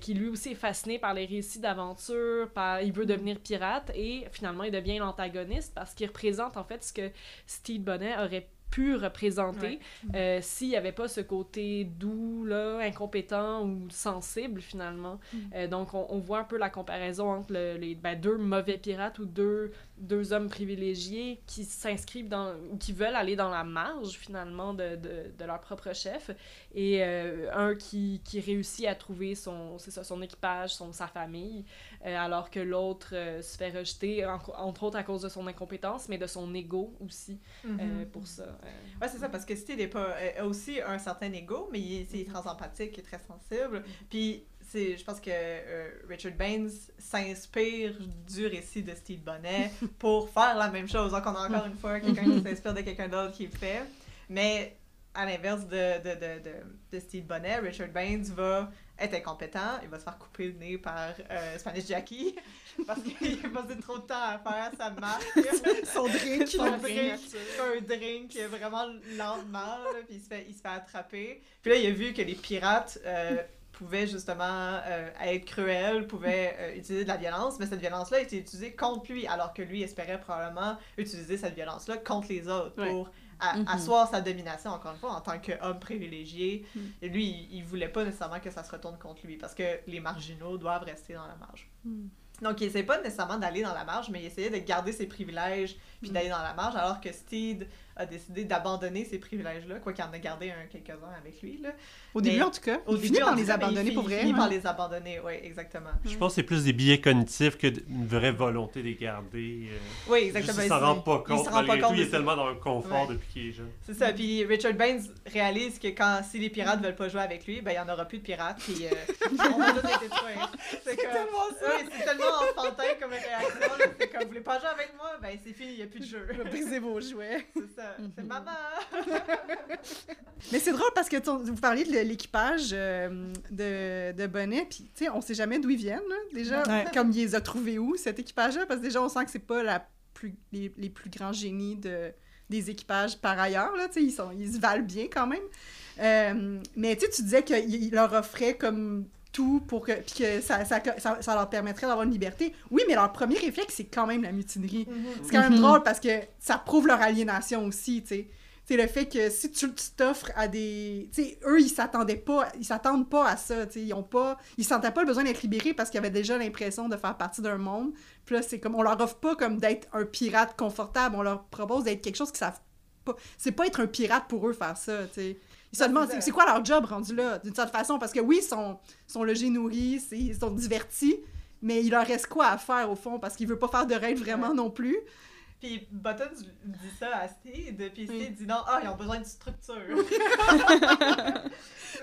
qui lui aussi est fasciné par les récits d'aventure, par il veut devenir pirate et finalement il devient l'antagoniste parce qu'il représente en fait ce que Steve Bonnet aurait pu représenter euh, s'il n'y avait pas ce côté doux, là, incompétent ou sensible finalement. Euh, donc on, on voit un peu la comparaison entre le- les ben, deux mauvais pirates ou deux, deux hommes privilégiés qui s'inscrivent dans ou qui veulent aller dans la marge finalement de, de, de leur propre chef et euh, un qui, qui réussit à trouver son, ça, son équipage, son, sa famille, euh, alors que l'autre euh, se fait rejeter, en- entre autres à cause de son incompétence, mais de son ego aussi euh, pour ça. Ouais, c'est ça, parce que Steve est pas, a aussi un certain ego, mais il est, c'est transempathique et très sensible. Puis, c'est, je pense que euh, Richard Baines s'inspire du récit de Steve Bonnet pour faire la même chose. Donc, on a encore une fois quelqu'un qui s'inspire de quelqu'un d'autre qui le fait. Mais, à l'inverse de, de, de, de, Steve Bonnet, Richard Baines va être incompétent. Il va se faire couper le nez par euh, Spanish Jackie parce qu'il a passé trop de temps à faire sa marque. Son drink, Son drink, un drink vraiment lentement, là, puis il se, fait, il se fait attraper. Puis là, il a vu que les pirates euh, pouvaient justement euh, être cruels, pouvaient euh, utiliser de la violence, mais cette violence-là été utilisée contre lui, alors que lui espérait probablement utiliser cette violence-là contre les autres Ouais. pour Mhm. asseoir sa domination, encore une fois, en tant qu'homme privilégié. Et lui, il, il voulait pas nécessairement que ça se retourne contre lui, parce que les marginaux doivent rester dans la marge. Mhm. Donc, il essayait pas nécessairement d'aller dans la marge, mais il essayait de garder ses privilèges puis Mhm. d'aller dans la marge, alors que Steed a décidé d'abandonner ces privilèges-là, quoi qu'il en ait gardé un quelques-uns avec lui. Là. Au début, en tout cas. Au il début, finit par les il abandonner pour il vrai. finit par les abandonner, oui, exactement. Je pense que c'est plus des billets cognitifs que d- une vraie volonté de les garder. euh, Oui, juste exactement. il s'en rend pas Il compte. se rend pas compte tout, il est ça. tellement dans un confort Ouais. depuis qu'il est jeune. C'est ça. Puis Richard Baines réalise que quand si les pirates veulent pas jouer avec lui, ben il y en aura plus de pirates. Puis euh, on va tous les détruire. C'est comme- tellement ça. Oui, c'est tellement enfantin comme réaction. là. C'est comme vous voulez pas jouer avec moi, ben c'est fini, il y a plus de jeu. Briser vos jouets. C'est ça. C'est Mhm. maman. Mais c'est drôle parce que tu- vous parliez de l'équipage euh, de, de Bonnet, puis tu sais, on sait jamais d'où ils viennent, là, déjà. Ouais. Comme il les a trouvés où, cet équipage-là, parce que déjà, on sent que c'est pas la plus, les, les plus grands génies de, des équipages par ailleurs, là, tu sais, ils, sont- ils se valent bien quand même. Euh, mais tu sais, tu disais qu'il leur offrait comme tout pour que, puis que ça, ça, ça, ça leur permettrait d'avoir une liberté. Oui, mais leur premier réflexe, c'est quand même la mutinerie. C'est quand même Mhm. drôle parce que ça prouve leur aliénation aussi, tu sais. C'est le fait que si tu tu t'offres à des... Tu sais, eux, ils s'attendaient pas, ils s'attendent pas à ça, tu sais. Ils ont pas... Ils sentaient pas le besoin d'être libérés parce qu'ils avaient déjà l'impression de faire partie d'un monde. Puis là, c'est comme... On leur offre pas comme d'être un pirate confortable. On leur propose d'être quelque chose qu'ils savent pas... C'est pas être un pirate pour eux faire ça, tu sais. Ils se demandent, c'est quoi leur job rendu là, d'une certaine façon? Parce que oui, ils sont, ils sont logés, nourris, ils sont divertis, mais il leur reste quoi à faire au fond? Parce qu'ils veulent pas faire de raid vraiment Ouais. non plus. Puis Buttons dit ça à Steed, puis Oui. Steed dit non, ah, ils ont besoin de structure.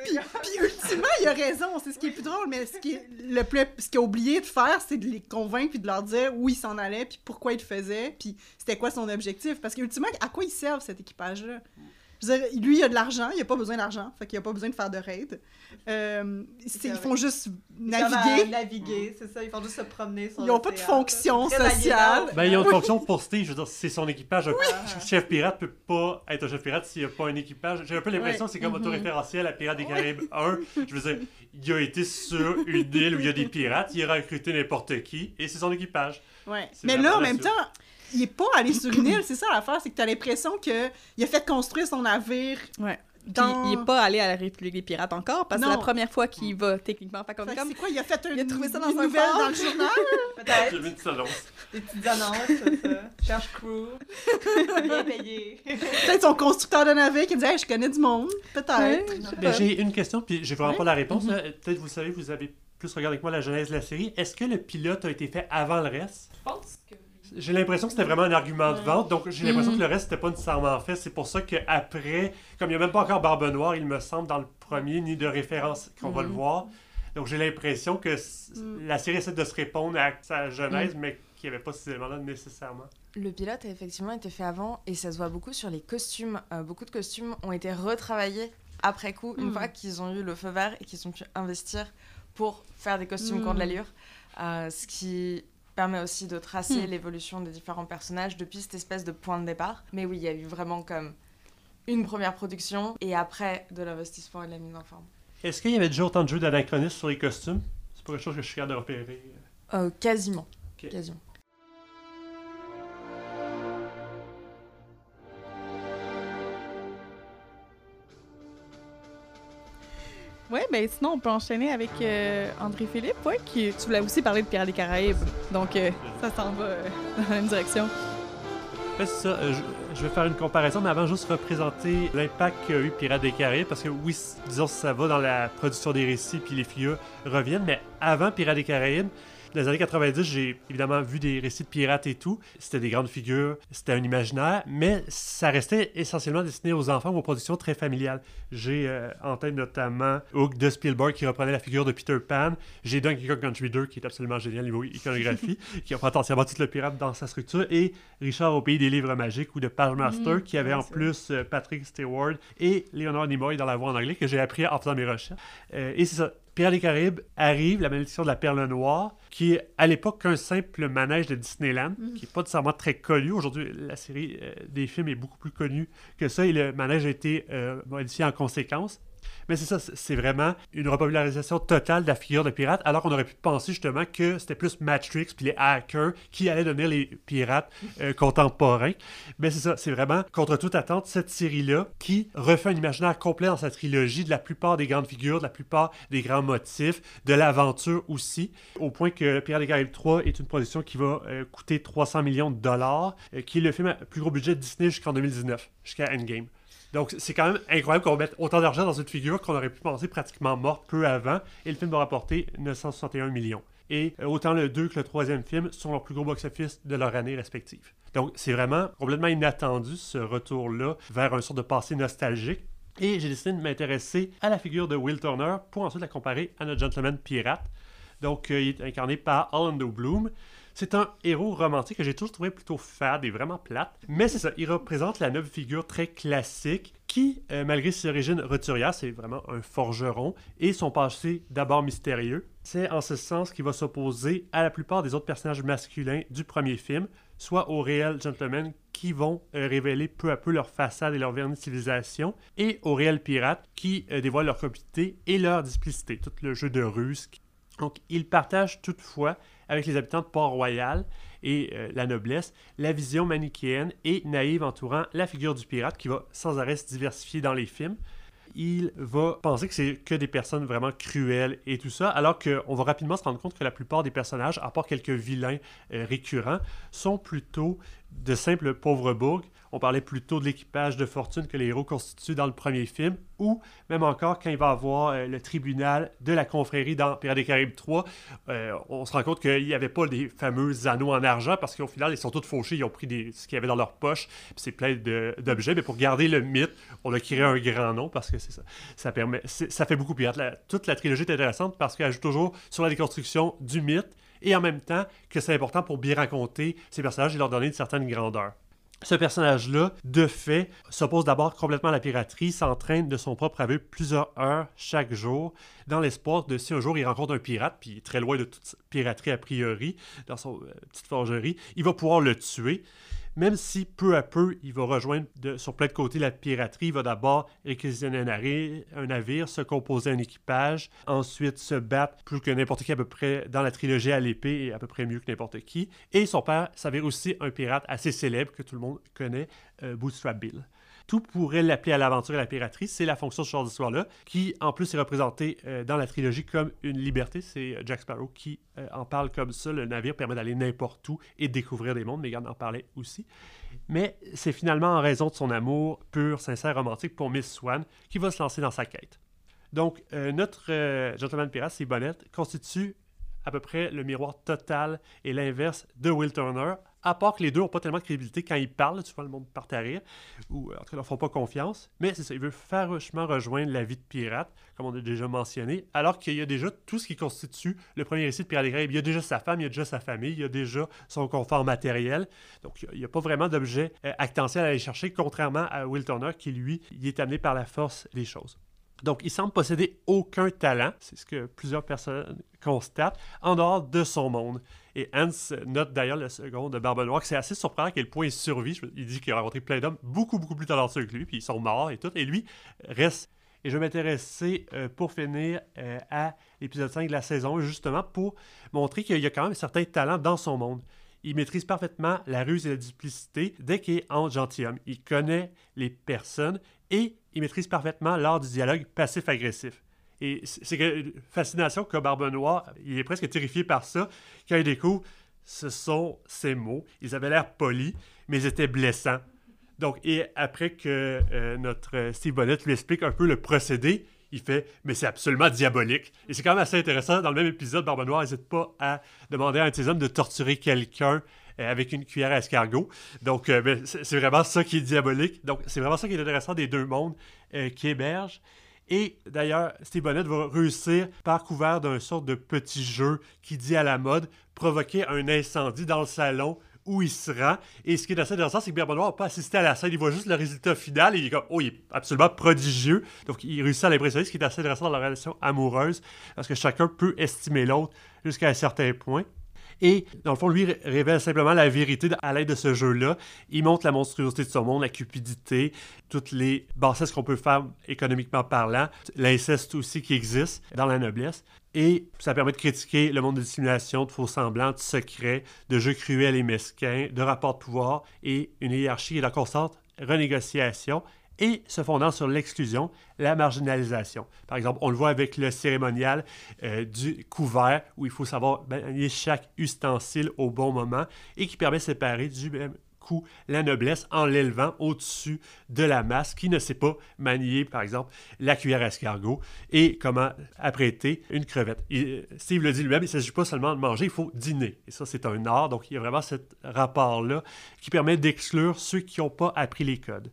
Puis, puis ultimement, il a raison, c'est ce qui est plus drôle, mais ce qui est le plus, ce qu'il a oublié de faire, c'est de les convaincre puis de leur dire où il s'en allait, puis pourquoi il le faisait, puis c'était quoi son objectif? Parce qu'ultimement, à quoi ils servent cet équipage-là? Je veux dire, lui, il a de l'argent, il a pas besoin d'argent, fait qu'il a pas besoin de faire de raid. Euh, ils font juste naviguer. Naviguer. Naviguer, c'est ça, ils font juste se promener sur Ils ont pas de fonction sociale. Ben, ils ont une Oui. fonction pour Steve. Je veux dire, c'est son équipage. Un Ah. chef pirate peut pas être un chef pirate s'il n'y a pas un équipage. J'ai un peu l'impression que c'est comme Mhm. autoréférentiel à Pirates des Caraïbes 1. Je veux dire, il a été sur une île où il y a des pirates, il a recruté n'importe qui, et c'est son équipage. Ouais. Mais là, en même temps, il est pas allé sur une île, c'est ça l'affaire, c'est que t'as l'impression que il a fait construire son navire Ouais. Puis il est pas allé à la République des Pirates encore, parce que c'est la première fois qu'il va, techniquement. Fait comme... C'est quoi, il a fait un, Il a trouvé ça dans une un nouvelle dans le journal? J'ai Peut-être. vu une petite annonce. Des petites annonces, c'est ça. Cherche crew. Bien payé. Peut-être son constructeur de navire qui disait hey, je connais du monde, peut-être. Ben, j'ai une question, puis j'ai vraiment Ouais. pas la réponse. là. Peut-être vous le savez, vous avez plus regardé que moi la genèse de la série. Est-ce que le pilote a été fait avant le reste? Je pense que oui. J'ai l'impression que c'était vraiment un argument de vente, donc j'ai l'impression Mhm. que le reste c'était pas nécessairement fait. C'est pour ça qu'après, comme il n'y a même pas encore Barbe Noire, il me semble, dans le premier, ni de référence qu'on va le Mhm. voir. Donc j'ai l'impression que Mhm. la série essaie de se répondre à sa genèse, mais qu'il n'y avait pas ces éléments-là nécessairement. Le pilote a effectivement été fait avant et ça se voit beaucoup sur les costumes. Euh, beaucoup de costumes ont été retravaillés après coup, une Mm. fois qu'ils ont eu le feu vert et qu'ils ont pu investir pour faire des costumes qui ont de Mm. l'allure. Euh, ce qui permet aussi de tracer Mm. l'évolution des différents personnages depuis cette espèce de point de départ. Mais oui, il y a eu vraiment comme une première production et après de l'investissement et de la mise en forme. Est-ce qu'il y avait déjà autant de jeux d'anachronisme sur les costumes? C'est pas quelque chose que je suis capable de repérer. Euh, quasiment. Ok. Quasiment. Ouais, ben sinon, on peut enchaîner avec euh, André-Philippe, ouais, qui... Tu voulais aussi parler de Pirates des Caraïbes, donc euh, ça s'en va euh, dans la même direction. Ouais, c'est ça. je, je vais faire une comparaison, mais avant, juste représenter l'impact qu'a eu Pirates des Caraïbes, parce que oui, disons, ça va dans la production des récits, puis les figures reviennent, mais avant Pirates des Caraïbes, dans les années 90, j'ai évidemment vu des récits de pirates et tout. C'était des grandes figures, c'était un imaginaire, mais ça restait essentiellement destiné aux enfants ou aux productions très familiales. J'ai euh, en tête notamment Hook de Spielberg qui reprenait la figure de Peter Pan. J'ai Donkey Kong Country 2 qui est absolument génial niveau iconographie, qui reprend entièrement tout le pirate dans sa structure. Et Richard au pays des livres magiques ou de Page Master Mhm. qui avait en plus euh, Patrick Stewart et Leonard Nimoy dans la voix en anglais que j'ai appris en faisant mes recherches. Euh, et c'est ça. Pirates des Caraïbes arrive, la malédiction de la perle noire, qui est à l'époque qu'un simple manège de Disneyland, qui n'est pas nécessairement très connu. Aujourd'hui, la série euh, des films est beaucoup plus connue que ça, et le manège a été euh, modifié en conséquence. Mais c'est ça, c'est- vraiment une repopularisation totale de la figure de pirate, alors qu'on aurait pu penser justement que c'était plus Matrix puis les hackers qui allaient devenir les pirates euh, contemporains. Mais c'est ça, c'est vraiment contre toute attente cette série-là qui refait un imaginaire complet dans sa trilogie de la plupart des grandes figures, de la plupart des grands motifs, de l'aventure aussi, au point que Pirates des Caraïbes 3 est une production qui va euh, coûter 300 millions de dollars, euh, qui est le film à plus gros budget de Disney jusqu'en 2019, jusqu'à Endgame. Donc, c'est quand même incroyable qu'on mette autant d'argent dans une figure qu'on aurait pu penser pratiquement morte peu avant, et le film va rapporter 961 millions. Et euh, autant le 2 que le troisième film sont leurs plus gros box-office de leur année respective. Donc, c'est vraiment complètement inattendu ce retour-là vers un sort de passé nostalgique. Et j'ai décidé de m'intéresser à la figure de Will Turner pour ensuite la comparer à notre gentleman pirate. Donc, euh, il est incarné par Orlando Bloom. C'est un héros romantique que j'ai toujours trouvé plutôt fade et vraiment plate. Mais c'est ça, il représente la noble figure très classique qui, euh, malgré ses origines roturières, c'est vraiment un forgeron et son passé d'abord mystérieux. C'est en ce sens qu'il va s'opposer à la plupart des autres personnages masculins du premier film, soit aux réels gentlemen qui vont euh, révéler peu à peu leur façade et leur vernis civilisation, et aux réels pirates qui euh, dévoilent leur complicité et leur displicité, tout le jeu de ruse. Donc, ils partagent toutefois avec les habitants de Port-Royal et euh, la noblesse la vision manichéenne et naïve entourant la figure du pirate qui va sans arrêt se diversifier dans les films. Il va penser que c'est que des personnes vraiment cruelles et tout ça, alors qu'on va rapidement se rendre compte que la plupart des personnages, à part quelques vilains euh, récurrents, sont plutôt de simples pauvres bourgs. On parlait plutôt de l'équipage de fortune que les héros constituent dans le premier film, ou même encore quand il va avoir euh, le tribunal de la confrérie dans Pirates des Caraïbes 3, euh, on se rend compte qu'il n'y avait pas des fameux anneaux en argent parce qu'au final, ils sont tous fauchés, ils ont pris ce qu'il y avait dans leur poche, puis c'est plein d'objets. Mais pour garder le mythe, on a créé un grand nom parce que c'est ça. Ça, permet, ça fait beaucoup pirate. La- toute la trilogie est intéressante parce qu'elle joue toujours sur la déconstruction du mythe et en même temps que c'est important pour bien raconter ces personnages et leur donner une certaine grandeur. Ce personnage-là, de fait, s'oppose d'abord complètement à la piraterie, s'entraîne de son propre aveu plusieurs heures chaque jour, dans l'espoir de si un jour il rencontre un pirate, puis très loin de toute piraterie a priori, dans son euh, petite forgerie, il va pouvoir le tuer. Même si peu à peu, il va rejoindre de- sur plein de côtés la piraterie, il va d'abord réquisitionner un, navire, se composer un équipage, ensuite se battre plus que n'importe qui à peu près dans la trilogie à l'épée et à peu près mieux que n'importe qui. Et son père s'avère aussi un pirate assez célèbre que tout le monde connaît, euh, Bootstrap Bill. Tout pourrait l'appeler à l'aventure et à la piraterie. C'est la fonction de ce genre d'histoire-là, qui en plus est représentée euh, dans la trilogie comme une liberté. C'est euh, Jack Sparrow qui euh, en parle comme ça. Le navire permet d'aller n'importe où et découvrir des mondes. Megan en parlait aussi. Mais c'est finalement en raison de son amour pur, sincère, romantique pour Miss Swan qui va se lancer dans sa quête. Donc, notre gentleman pirate, c'est Bonnette, constitue à peu près le miroir total et l'inverse de Will Turner, à part que les deux n'ont pas tellement de crédibilité quand ils parlent, souvent le monde part à rire, ou euh, en tout cas, ils leur font pas confiance, mais c'est ça, il veut farouchement rejoindre la vie de pirate, comme on a déjà mentionné, alors qu'il y a déjà tout ce qui constitue le premier récit de Pirates des. Il y a déjà sa femme, il y a déjà sa famille, il y a déjà son confort matériel, donc il n'y a, pas vraiment d'objet euh, actentiel à aller chercher, contrairement à Will Turner qui, lui, il est amené par la force des choses. Donc, il semble posséder aucun talent, c'est ce que plusieurs personnes constatent, en dehors de son monde. Et Hans note d'ailleurs le second de Barbe Noire que c'est assez surprenant à quel point il survit. Il dit qu'il a rencontré plein d'hommes beaucoup, beaucoup plus talentueux que lui, puis ils sont morts et tout, et lui reste. Et je vais m'intéresser euh, pour finir euh, à l'épisode 5 de la saison, justement pour montrer qu'il y a quand même un certain talent dans son monde. Il maîtrise parfaitement la ruse et la duplicité dès qu'il est en gentilhomme. Il connaît les personnes et il maîtrise parfaitement l'art du dialogue passif-agressif. Et c'est que fascination que Barbe Noire, il est presque terrifié par ça quand il découvre ce sont ces mots. Ils avaient l'air polis, mais ils étaient blessants. Donc, et après que euh, notre Steve Bonnet lui explique un peu le procédé, il fait Mais c'est absolument diabolique. Et c'est quand même assez intéressant. Dans le même épisode, Barbe Noire n'hésite pas à demander à un de ses hommes de torturer quelqu'un avec une cuillère à escargot. Donc, euh, ben, c'est vraiment ça qui est diabolique. Donc, c'est vraiment ça qui est intéressant des deux mondes euh, qui hébergent. Et d'ailleurs, Steve Bonnet va réussir, par couvert d'un sorte de petit jeu qui dit à la mode, provoquer un incendie dans le salon où il se rend. Et ce qui est assez intéressant, c'est que Barbe Noire n'a pas assisté à la scène, il voit juste le résultat final et il est comme, oh, il est absolument prodigieux. Donc, il réussit à l'impressionner, ce qui est assez intéressant dans la relation amoureuse, parce que chacun peut estimer l'autre jusqu'à un certain point. Et dans le fond, lui ré- révèle simplement la vérité à l'aide de ce jeu-là. Il montre la monstruosité de son monde, la cupidité, toutes les bassesses qu'on peut faire économiquement parlant, l'inceste aussi qui existe dans la noblesse. Et ça permet de critiquer le monde de dissimulation, de faux semblants, de secrets, de jeux cruels et mesquins, de rapports de pouvoir et une hiérarchie et la constante renégociation et se fondant sur l'exclusion, la marginalisation. Par exemple, on le voit avec le cérémonial euh, du couvert, où il faut savoir manier chaque ustensile au bon moment et qui permet de séparer du même coup la noblesse en l'élevant au-dessus de la masse qui ne sait pas manier, par exemple, la cuillère à escargot et comment apprêter une crevette. Et, euh, Steve le dit lui-même, il ne s'agit pas seulement de manger, il faut dîner. Et ça, c'est un art. Donc, il y a vraiment ce rapport-là qui permet d'exclure ceux qui n'ont pas appris les codes.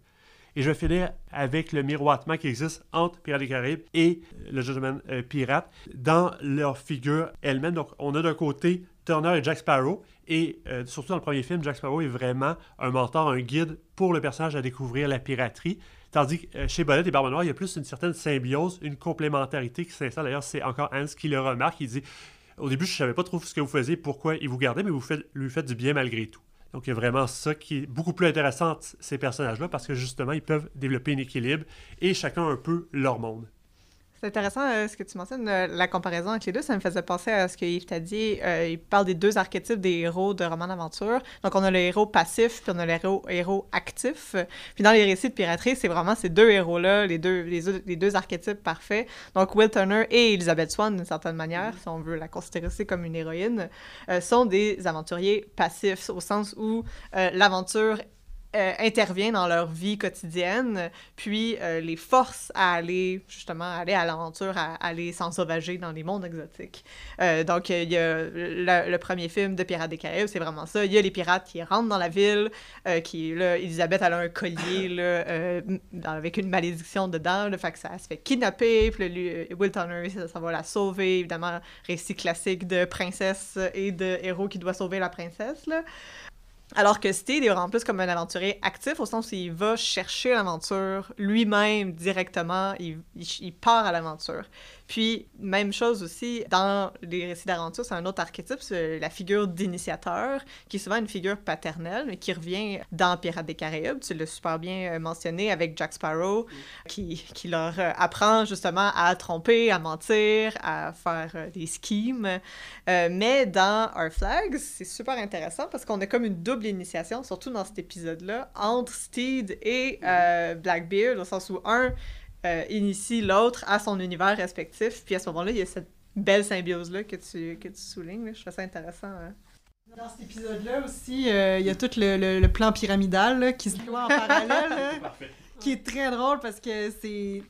Et je vais finir avec le miroitement qui existe entre Pirates des Caraïbes et le gentleman euh, pirate dans leur figure elle-même. Donc, on a d'un côté Turner et Jack Sparrow, et euh, surtout dans le premier film, Jack Sparrow est vraiment un mentor, un guide pour le personnage à découvrir la piraterie. Tandis que euh, chez Bonnet et Barbe Noire, il y a plus une certaine symbiose, une complémentarité qui s'installe. D'ailleurs, c'est encore Hans qui le remarque. Il dit Au début, je ne savais pas trop ce que vous faisiez, pourquoi il vous gardait, mais vous lui faites du bien malgré tout. Donc, il y a vraiment ça qui est beaucoup plus intéressant ces personnages-là parce que justement, ils peuvent développer un équilibre et chacun un peu leur monde. C'est intéressant euh, ce que tu mentionnes, euh, la comparaison entre les deux. Ça me faisait penser à ce que Yves t'a dit. Euh, il parle des deux archétypes des héros de romans d'aventure. Donc, on a le héros passif, puis on a le héros, héros actif. Puis dans les récits de piraterie, c'est vraiment ces deux héros-là, les deux, les, les deux archétypes parfaits. Donc, Will Turner et Elizabeth Swan, d'une certaine manière, si on veut la considérer aussi comme une héroïne, euh, sont des aventuriers passifs, au sens où l'aventure euh, intervient dans leur vie quotidienne, puis euh, les force à aller, justement, aller à l'aventure, à aller s'ensauvager dans les mondes exotiques. Euh, donc, il y a le, le premier film de Pirates des Caraïbes, c'est vraiment ça. Il y a les pirates qui rentrent dans la ville, qui, là, Elisabeth, elle a un collier, là, avec une malédiction dedans, le fait que ça se fait kidnapper, puis lui, Will Turner, ça, ça va la sauver, évidemment, récit classique de princesse et de héros qui doit sauver la princesse, là. Alors que Steed est vraiment plus comme un aventurier actif, au sens où il va chercher l'aventure lui-même directement, il, part à l'aventure. Puis, même chose aussi, dans les récits d'aventure, c'est un autre archétype, c'est la figure d'initiateur, qui est souvent une figure paternelle, mais qui revient dans Pirates des Caraïbes. Tu l'as super bien euh, mentionné avec Jack Sparrow, qui, qui leur euh, apprend justement à tromper, à mentir, à faire euh, des schemes. Euh, mais dans Our Flags, c'est super intéressant parce qu'on a comme une double initiation, surtout dans cet épisode-là, entre Steed et euh, Blackbeard, au sens où un euh, initie l'autre à son univers respectif. Puis à ce moment-là, il y a cette belle symbiose-là que tu, que tu soulignes. là. Je trouve ça intéressant. hein. Dans cet épisode-là aussi, euh, il y a tout le, le- le plan pyramidal là, qui se voit en parallèle, là, qui est très drôle parce que c'est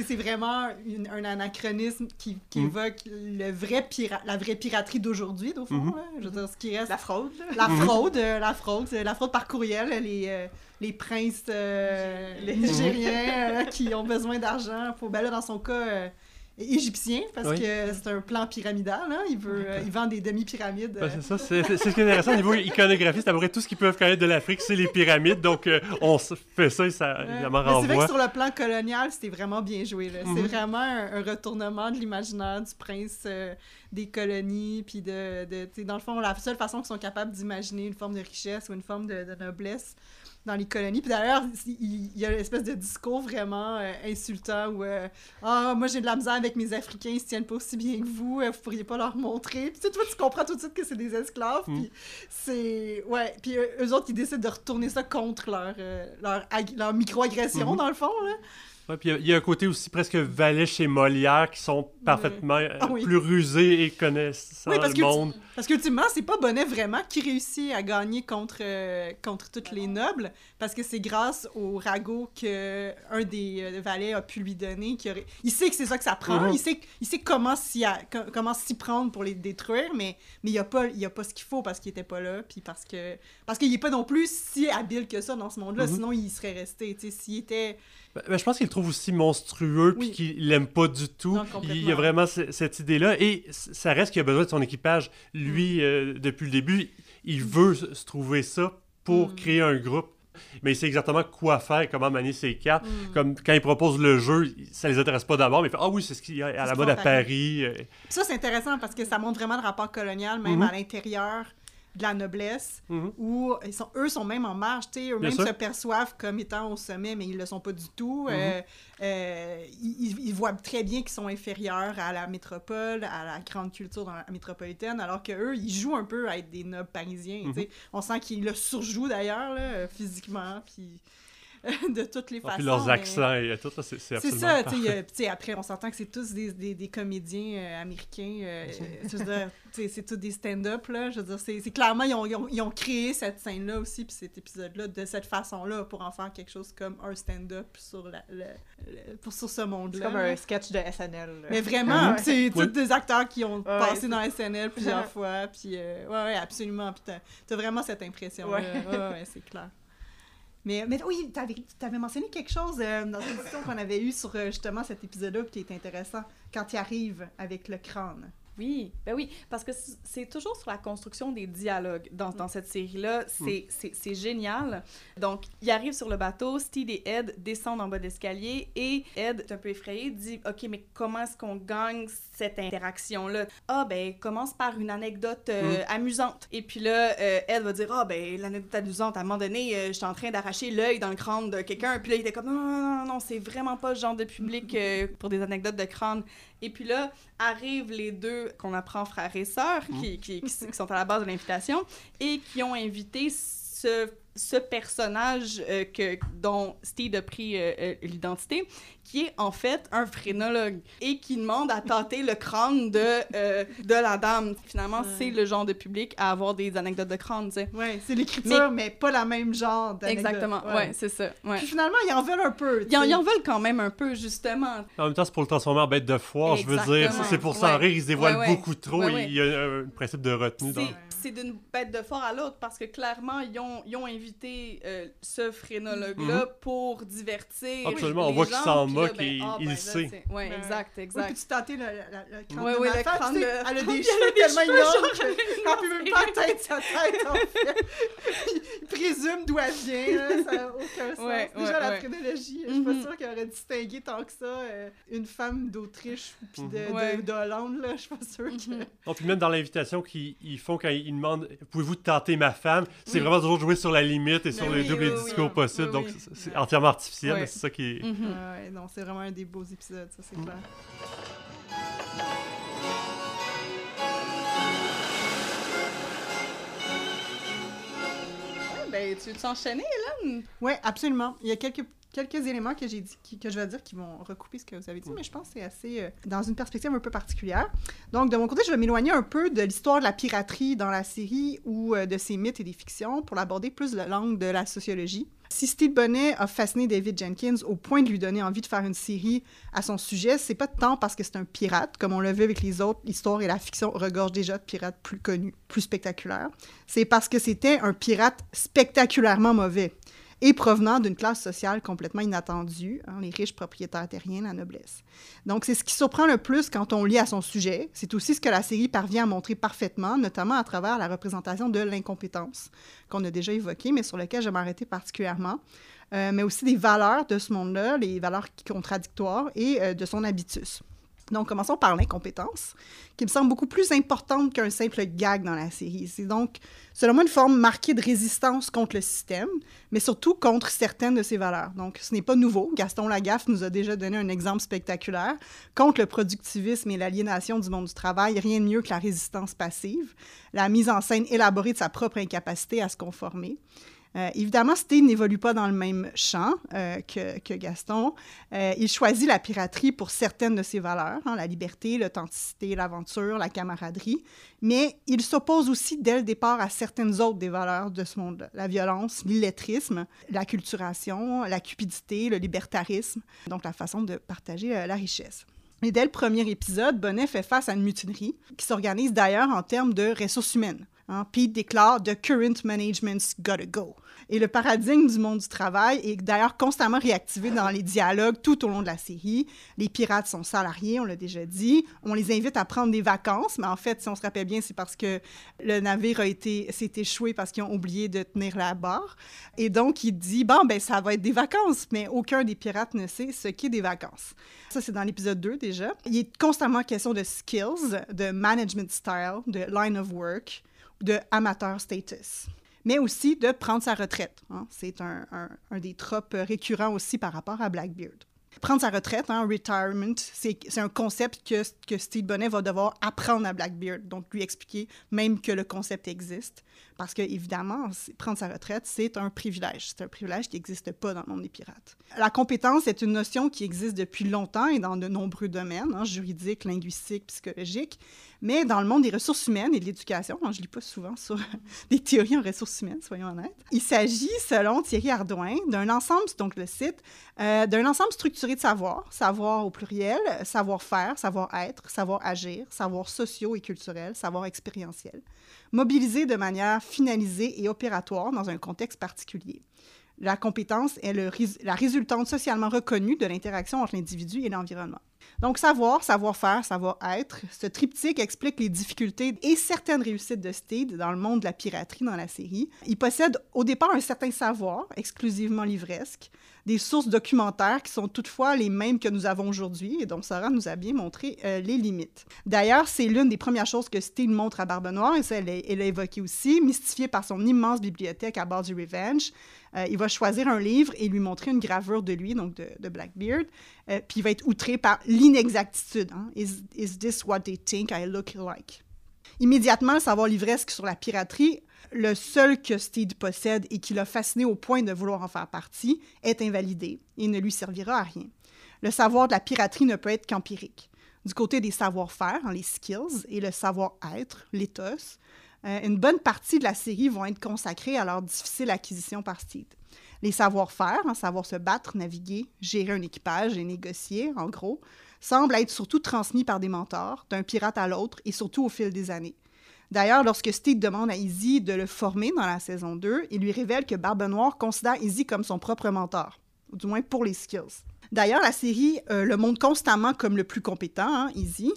c'est vraiment une- un anachronisme qui, qui Mhm. évoque le vrai pira- la vraie piraterie d'aujourd'hui, au fond. Mhm. là. Je veux dire, ce qui reste. La fraude. La Mhm. fraude, euh, la fraude, euh, la fraude par courriel, les, euh, les princes euh, les nigériens euh, qui ont besoin d'argent. Faut, ben là, dans son cas, euh, égyptien, parce Oui. que c'est un plan pyramidal. Hein? Il, veut, euh, il vend des demi-pyramides. Ben, euh, c'est ça, c'est ce qui est intéressant au niveau iconographie, c'est à peu près tout ce qu'ils peuvent connaître de l'Afrique, c'est les pyramides, donc euh, on fait ça et ça Ouais. évidemment Mais c'est vrai que renvoie. sur le plan colonial, c'était vraiment bien joué. C'est Mhm. vraiment un, un retournement de l'imaginaire du prince euh, des colonies. Puis de, de dans le fond, la seule façon qu'ils sont capables d'imaginer une forme de richesse ou une forme de, de noblesse dans les colonies. Puis d'ailleurs, il, il y a une espèce de discours vraiment euh, insultant où euh, Ah, moi j'ai de la misère avec mes Africains, ils se tiennent pas aussi bien que vous, euh, vous pourriez pas leur montrer. Puis tu sais, toi, tu comprends tout de suite que c'est des esclaves. Mhm. Puis c'est. Ouais. Puis eux, eux autres, ils décident de retourner ça contre leur, euh, leur, leur micro-agression, Mhm. dans le fond. Là. Ouais, puis il y a- y, un côté aussi presque valet chez Molière qui sont parfaitement euh, Ah oui. plus rusés et connaissant Oui, parce le que monde. Parce qu'ultimement, c'est pas Bonnet vraiment qui réussit à gagner contre, euh, contre toutes les nobles, parce que c'est grâce au ragot que un des euh, valets a pu lui donner. Qui aurait... Il sait que c'est ça que ça prend, Mhm. il, sait, il sait comment s'y, comment s'y prendre pour les détruire, mais mais il n'y a, pas- il y a pas ce qu'il faut parce qu'il était pas là, puis parce que parce qu'il est pas non plus si habile que ça dans ce monde-là, Mhm. sinon il serait resté. S'il était... Ben, ben, je pense qu'il le trouve aussi monstrueux puis Oui. qu'il l'aime pas du tout. Non, il y a vraiment ce- cette idée-là et ça reste qu'il a besoin de son équipage. Lui, Mm. euh, depuis le début, il veut se trouver ça pour Mm. créer un groupe Mais il sait exactement quoi faire, comment manier ses cartes. Mm. Comme quand il propose le jeu, ça les intéresse pas d'abord, mais il fait Ah oui, c'est ce qu'il y a à la mode à Paris. euh, ça, c'est intéressant parce que ça montre vraiment le rapport colonial, même Mhm. à l'intérieur de la noblesse, Mhm. où ils sont, eux sont même en marge, eux-mêmes se perçoivent comme étant au sommet, mais ils le sont pas du tout. Mhm. Euh, euh, ils, voient très bien qu'ils sont inférieurs à la métropole, à la grande culture dans la métropolitaine, alors que eux, ils jouent un peu à être des nobles parisiens, tu sais. On sent qu'ils le surjouent d'ailleurs, euh, physiquement, puis de toutes les ah, façons. puis leurs mais- accents et tout, là, c'est c'est c'est absolument ça, tu parfait. sais, euh, tu sais, après, on s'entend que c'est tous des, des, des comédiens euh, américains, euh, je veux dire, tu sais, c'est tous des stand-up, là, je veux dire, c'est c'est clairement, ils ont, ils, ont, ils ont créé cette scène-là aussi, puis cet épisode-là, de cette façon-là, pour en faire quelque chose comme un stand-up sur, la, le- le- pour, sur ce C'est monde-là. comme là. un sketch de SNL. là. Mais vraiment, c'est tous des acteurs qui ont Ouais, passé c'est- dans SNL plusieurs fois, puis euh, ouais, ouais, absolument, puis t'as t'as vraiment cette impression-là, ouais, ouais, c'est clair. Mais, mais oui, t'avais avais mentionné quelque chose euh, dans une discussion qu'on avait eue sur euh, justement cet épisode-là qui est intéressant, quand il arrive avec le crâne. Oui, ben oui, parce que c'est toujours sur la construction des dialogues dans, dans cette série-là. C'est c'est- génial. Donc, il arrive sur le bateau, Steed et Ed descendent en bas d'escalier et Ed, est un peu effrayé, dit OK, mais comment est-ce qu'on gagne cette interaction-là Ah, ben, commence par une anecdote euh, amusante. Et puis là, euh, Ed va dire Ah, ben, l'anecdote amusante, à un moment donné, euh, j'étais en train d'arracher l'œil dans le crâne de quelqu'un. Puis là, il était comme Non, non, non, non, non, c'est vraiment pas le genre de public pour des anecdotes de crâne. Et puis là, arrivent les deux qu'on apprend frères et sœurs, qui, qui, qui qui sont à la base de l'invitation, et qui ont invité ce, ce personnage euh, que, dont Steve a pris euh, euh, l'identité, qui est en fait un phrénologue, et qui demande à tâter le crâne de, euh, de la dame. Finalement, Ouais. c'est le genre de public à avoir des anecdotes de crâne, tu sais. Ouais, c'est l'écriture, mais... pas la même genre d'anecdote. Exactement, ouais, c'est ça. Ouais. Puis finalement, ils en veulent un peu. Ils en, ils veulent quand même un peu, justement. En même temps, c'est pour le transformer en bête de foire, je veux dire. C'est- pour s'en Ouais. rire, il se dévoile Ouais, ouais. beaucoup trop. Ouais, il- ouais. Il y a un, principe de retenue. Dans... C'est- d'une bête de fort à l'autre parce que clairement, ils ont, ils ont invité euh, ce phrénologue-là pour divertir. Absolument, on voit qu'il s'en moque ben, et ah, il ben là, sait. Ouais, Ouais. exact, Oui, exact. puis tu tâtais le, le, le crâne Ouais, de ouais, ma le femme, crâne tu sais, de- Elle a Il des cheveux des tellement énormes genre- qu'elle peut même pas atteindre sa tête, en fait. Il présume d'où elle vient, là, ça n'a aucun sens. Ouais, Déjà, ouais, la ouais. phrénologie, je suis pas Mhm. sûre qu'elle aurait distingué tant que ça euh, une femme d'Autriche puis de, Mhm. Ouais. de, de Hollande, là, je suis pas sûre que... Mhm. Non, puis même dans l'invitation qu'ils ils font quand ils demandent Pouvez-vous tenter ma femme? C'est Oui. vraiment toujours jouer sur la limite et sur Mais les oui, doubles oui, discours oui. possibles. Oui, donc, oui. c'est- entièrement artificiel, c'est ça qui est. Non, c'est vraiment un des beaux épisodes, ça, c'est clair. Ouais, ben, tu veux t'enchaîner, Hélène? Oui, absolument. Il y a quelques, quelques éléments que j'ai dit, qui- que je vais dire qui vont recouper ce que vous avez dit, mais je pense que c'est assez euh, dans une perspective un peu particulière. Donc, de mon côté, je vais m'éloigner un peu de l'histoire de la piraterie dans la série ou euh, de ses mythes et des fictions pour l'aborder plus de l'angle de la sociologie. Si Steve Bonnet a fasciné David Jenkins au point de lui donner envie de faire une série à son sujet, c'est pas tant parce que c'est un pirate, comme on l'a vu avec les autres histoires et la fiction regorge déjà de pirates plus connus, plus spectaculaires. C'est parce que c'était un pirate spectaculairement mauvais et provenant d'une classe sociale complètement inattendue, hein, les riches propriétaires terriens, la noblesse. Donc, c'est ce qui surprend le plus quand on lit à son sujet. C'est aussi ce que la série parvient à montrer parfaitement, notamment à travers la représentation de l'incompétence, qu'on a déjà évoquée, mais sur lequel je vais m'arrêter particulièrement. Euh, mais aussi des valeurs de ce monde-là, les valeurs contradictoires et euh, de son habitus. Donc, commençons par l'incompétence, qui me semble beaucoup plus importante qu'un simple gag dans la série. C'est donc, selon moi, une forme marquée de résistance contre le système, mais surtout contre certaines de ses valeurs. Donc, ce n'est pas nouveau. Gaston Lagaffe nous a déjà donné un exemple spectaculaire. Contre le productivisme et l'aliénation du monde du travail, rien de mieux que la résistance passive, la mise en scène élaborée de sa propre incapacité à se conformer. Euh, évidemment, Steve n'évolue pas dans le même champ euh, que, Gaston. Euh, il choisit la piraterie pour certaines de ses valeurs, hein, la liberté, l'authenticité, l'aventure, la camaraderie, mais il s'oppose aussi dès le départ à certaines autres des valeurs de ce monde-là, la violence, l'illettrisme, la culturation, la cupidité, le libertarisme, donc la façon de partager la richesse. Et dès le premier épisode, Bonnet fait face à une mutinerie qui s'organise d'ailleurs en termes de ressources humaines. Hein, Pete déclare The current management's gotta go. Et le paradigme du monde du travail est d'ailleurs constamment réactivé dans les dialogues tout au long de la série. Les pirates sont salariés, on l'a déjà dit. On les invite à prendre des vacances, mais en fait, si on se rappelle bien, c'est parce que le navire a été s'est échoué parce qu'ils ont oublié de tenir la barre. Et donc, il dit bon, ben ça va être des vacances, mais aucun des pirates ne sait ce qu'est des vacances. Ça, c'est dans l'épisode 2 déjà. Il est constamment question de skills, de management style, de line of work, de amateur status mais aussi de prendre sa retraite. hein. C'est un, un- des tropes récurrents aussi par rapport à Blackbeard. Prendre sa retraite, hein, retirement, c'est un concept que, Steve Bonnet va devoir apprendre à Blackbeard, donc lui expliquer même que le concept existe. Parce que, évidemment, prendre sa retraite, c'est un privilège. C'est un privilège qui n'existe pas dans le monde des pirates. La compétence est une notion qui existe depuis longtemps et dans de nombreux domaines, hein, juridiques, linguistiques, psychologiques. Mais dans le monde des ressources humaines et de l'éducation, hein, je lis pas souvent sur des théories en ressources humaines, soyons honnêtes. Il s'agit, selon Thierry Ardouin, d'un ensemble, donc le site, euh, d'un ensemble structuré de savoir, savoir au pluriel, savoir-faire, savoir-être, savoir-agir, savoir sociaux et culturels, savoir expérientiel, mobilisé de manière finalisée et opératoire dans un contexte particulier. La compétence est le la résultante socialement reconnue de l'interaction entre l'individu et l'environnement. Donc, savoir, savoir-faire, savoir-être, ce triptyque explique les difficultés et certaines réussites de Steed dans le monde de la piraterie dans la série. Il possède au départ un certain savoir, exclusivement livresque, des sources documentaires qui sont toutefois les mêmes que nous avons aujourd'hui et dont Sarah nous a bien montré euh, les limites. D'ailleurs, c'est l'une des premières choses que Steed montre à Barbe Noire, et ça, elle l'a évoqué aussi, mystifié par son immense bibliothèque à bord du Revenge. Euh, il va choisir un livre et lui montrer une gravure de lui, donc de, de Blackbeard, euh, puis il va être outré par l'inexactitude. hein. Is, is this what they think I look like? Immédiatement, le savoir livresque sur la piraterie, le seul que Steed possède et qui l'a fasciné au point de vouloir en faire partie, est invalidé et ne lui servira à rien. Le savoir de la piraterie ne peut être qu'empirique. Du côté des savoir-faire, hein, les skills, et le savoir-être, l'éthos, euh, une bonne partie de la série vont être consacrés à leur difficile acquisition par Steed. Les savoir-faire, hein, savoir se battre, naviguer, gérer un équipage et négocier, en gros, semblent être surtout transmis par des mentors, d'un pirate à l'autre et surtout au fil des années. D'ailleurs, lorsque Steed demande à Izzy de le former dans la saison 2, il lui révèle que Barbe Noire considère Izzy comme son propre mentor, du moins pour les skills. D'ailleurs, la série euh, le montre constamment comme le plus compétent, hein, Izzy,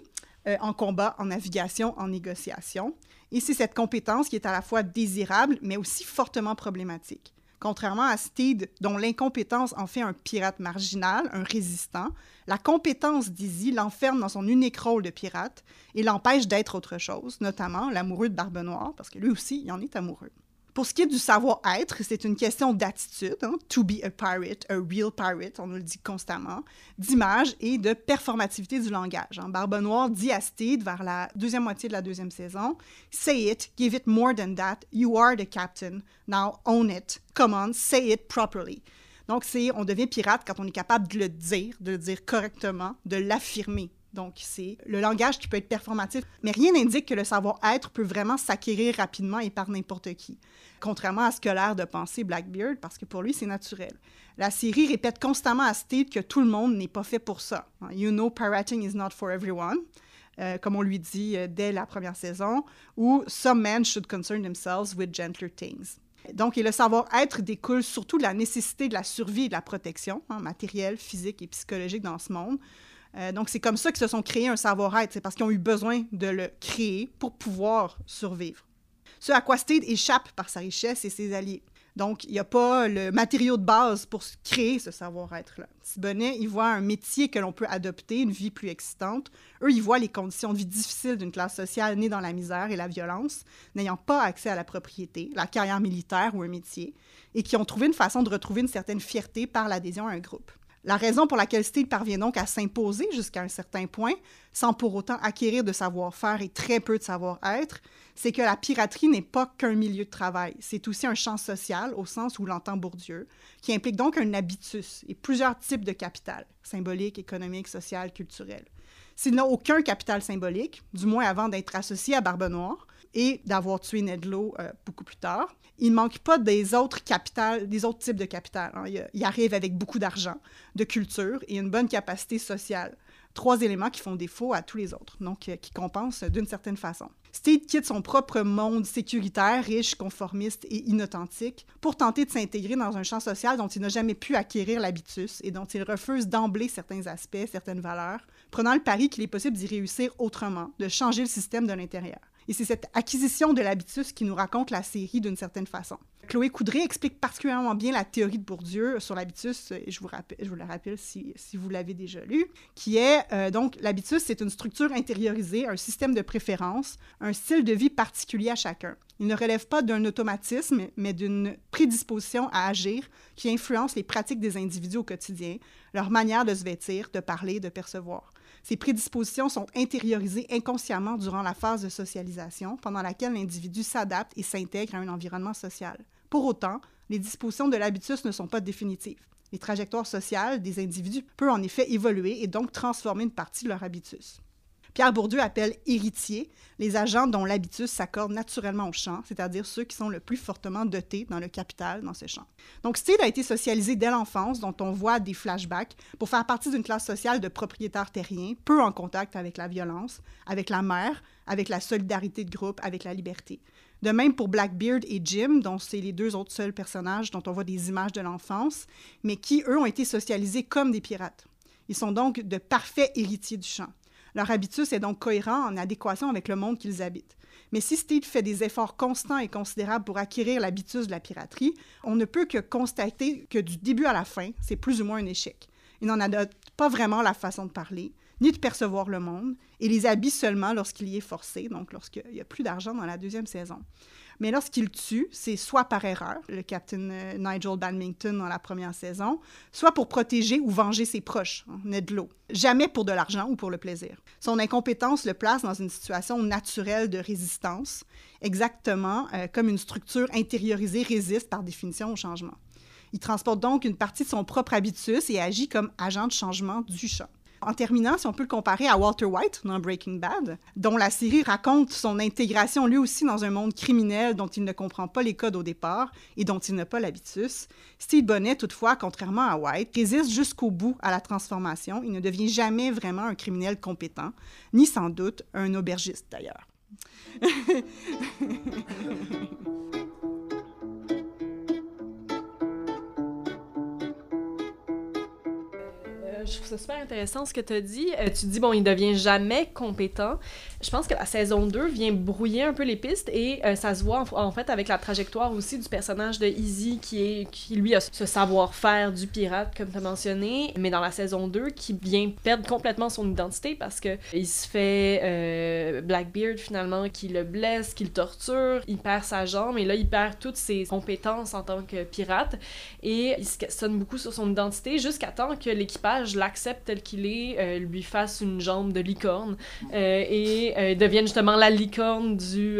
euh, en combat, en navigation, en négociation. Et c'est cette compétence qui est à la fois désirable, mais aussi fortement problématique. Contrairement à Steed, dont l'incompétence en fait un pirate marginal, un résistant, la compétence d'Izzy l'enferme dans son unique rôle de pirate et l'empêche d'être autre chose, notamment l'amoureux de Barbe Noire, parce que lui aussi, il en est amoureux. Pour ce qui est du savoir-être, c'est une question d'attitude, hein, to be a pirate, a real pirate, on nous le dit constamment, d'image et de performativité du langage. hein. Barbe Noire dit à Steed vers la deuxième moitié de la deuxième saison, Say it, give it more than that, you are the captain, now own it, come on, say it properly. Donc, on devient pirate quand on est capable de le dire, de le dire correctement, de l'affirmer. Donc, c'est le langage qui peut être performatif, mais rien n'indique que le savoir-être peut vraiment s'acquérir rapidement et par n'importe qui. Contrairement à ce que l'air de penser Blackbeard, parce que pour lui, c'est naturel. La série répète constamment à Steve que tout le monde n'est pas fait pour ça. You know, pirating is not for everyone. Euh, comme on lui dit euh, dès la première saison, ou Some men should concern themselves with gentler things. Donc, et le savoir-être découle surtout de la nécessité de la survie et de la protection, hein, matérielle, physique et psychologique dans ce monde. Euh, donc, c'est comme ça qu'ils se sont créés un savoir-être. C'est parce qu'ils ont eu besoin de le créer pour pouvoir survivre. Ce à quoi Steed échappe par sa richesse et ses alliés. Donc, il n'y a pas le matériau de base pour créer ce savoir-être-là. Sibonnet, il voit un métier que l'on peut adopter, une vie plus excitante. Eux, ils voient les conditions de vie difficiles d'une classe sociale née dans la misère et la violence, n'ayant pas accès à la propriété, la carrière militaire ou un métier, et qui ont trouvé une façon de retrouver une certaine fierté par l'adhésion à un groupe. La raison pour laquelle Steele parvient donc à s'imposer jusqu'à un certain point, sans pour autant acquérir de savoir-faire et très peu de savoir-être, c'est que la piraterie n'est pas qu'un milieu de travail. C'est aussi un champ social, au sens où l'entend Bourdieu, qui implique donc un habitus et plusieurs types de capital, symbolique, économique, social, culturel. S'il n'a aucun capital symbolique, du moins avant d'être associé à Barbe Noire et d'avoir tué Ned Lowe euh, beaucoup plus tard, il ne manque pas des autres types de capital. hein. Il, arrive avec beaucoup d'argent, de culture et une bonne capacité sociale. Trois éléments qui font défaut à tous les autres, donc euh, qui compensent d'une certaine façon. Steed quitte son propre monde sécuritaire, riche, conformiste et inauthentique pour tenter de s'intégrer dans un champ social dont il n'a jamais pu acquérir l'habitus et dont il refuse d'emblée certains aspects, certaines valeurs, prenant le pari qu'il est possible d'y réussir autrement, de changer le système de l'intérieur. Et c'est cette acquisition de l'habitus qui nous raconte la série d'une certaine façon. Chloé Coudray explique particulièrement bien la théorie de Bourdieu sur l'habitus, et je je vous le rappelle si, vous l'avez déjà lu, qui est euh, donc l'habitus, c'est une structure intériorisée, un système de préférence, un style de vie particulier à chacun. Il ne relève pas d'un automatisme, mais d'une prédisposition à agir qui influence les pratiques des individus au quotidien, leur manière de se vêtir, de parler, de percevoir. Ces prédispositions sont intériorisées inconsciemment durant la phase de socialisation, pendant laquelle l'individu s'adapte et s'intègre à un environnement social. Pour autant, les dispositions de l'habitus ne sont pas définitives. Les trajectoires sociales des individus peuvent en effet évoluer et donc transformer une partie de leur habitus. Pierre Bourdieu appelle héritiers les agents dont l'habitus s'accorde naturellement au champ, c'est-à-dire ceux qui sont le plus fortement dotés dans le capital dans ce champ. Donc Steed a été socialisé dès l'enfance, dont on voit des flashbacks, pour faire partie d'une classe sociale de propriétaires terriens, peu en contact avec la violence, avec la mère, avec la solidarité de groupe, avec la liberté. De même pour Blackbeard et Jim, dont c'est les deux autres seuls personnages dont on voit des images de l'enfance, mais qui, eux, ont été socialisés comme des pirates. Ils sont donc de parfaits héritiers du champ. Leur habitus est donc cohérent en adéquation avec le monde qu'ils habitent. Mais si Steed fait des efforts constants et considérables pour acquérir l'habitus de la piraterie, on ne peut que constater que du début à la fin, c'est plus ou moins un échec. Il n'en adopte pas vraiment la façon de parler, ni de percevoir le monde, et les habille seulement lorsqu'il y est forcé, donc lorsqu'il n'y a plus d'argent dans la deuxième saison. Mais lorsqu'il tue, c'est soit par erreur, le capitaine euh, Nigel Badminton dans la première saison, soit pour protéger ou venger ses proches, hein, Ned Lowe. Jamais pour de l'argent ou pour le plaisir. Son incompétence le place dans une situation naturelle de résistance, exactement euh, comme une structure intériorisée résiste par définition au changement. Il transporte donc une partie de son propre habitus et agit comme agent de changement du champ. En terminant, si on peut le comparer à Walter White dans Breaking Bad, dont la série raconte son intégration lui aussi dans un monde criminel dont il ne comprend pas les codes au départ et dont il n'a pas l'habitus, Steve Bonnet, toutefois, contrairement à White, résiste jusqu'au bout à la transformation. Il ne devient jamais vraiment un criminel compétent, ni sans doute un aubergiste d'ailleurs. je trouve ça super intéressant ce que tu as dit. Euh, tu dis, bon, il devient jamais compétent. Je pense que la saison 2 vient brouiller un peu les pistes et euh, ça se voit en, en, fait avec la trajectoire aussi du personnage de Easy qui, est, qui lui a ce savoir-faire du pirate, comme tu as mentionné, mais dans la saison 2 qui vient perdre complètement son identité parce que il se fait euh, Blackbeard finalement qui le blesse, qui le torture, il perd sa jambe et là il perd toutes ses compétences en tant que pirate et il se questionne beaucoup sur son identité jusqu'à temps que l'équipage l'accepte tel qu'il est, euh, lui fasse une jambe de licorne euh, et euh, devienne justement la licorne du,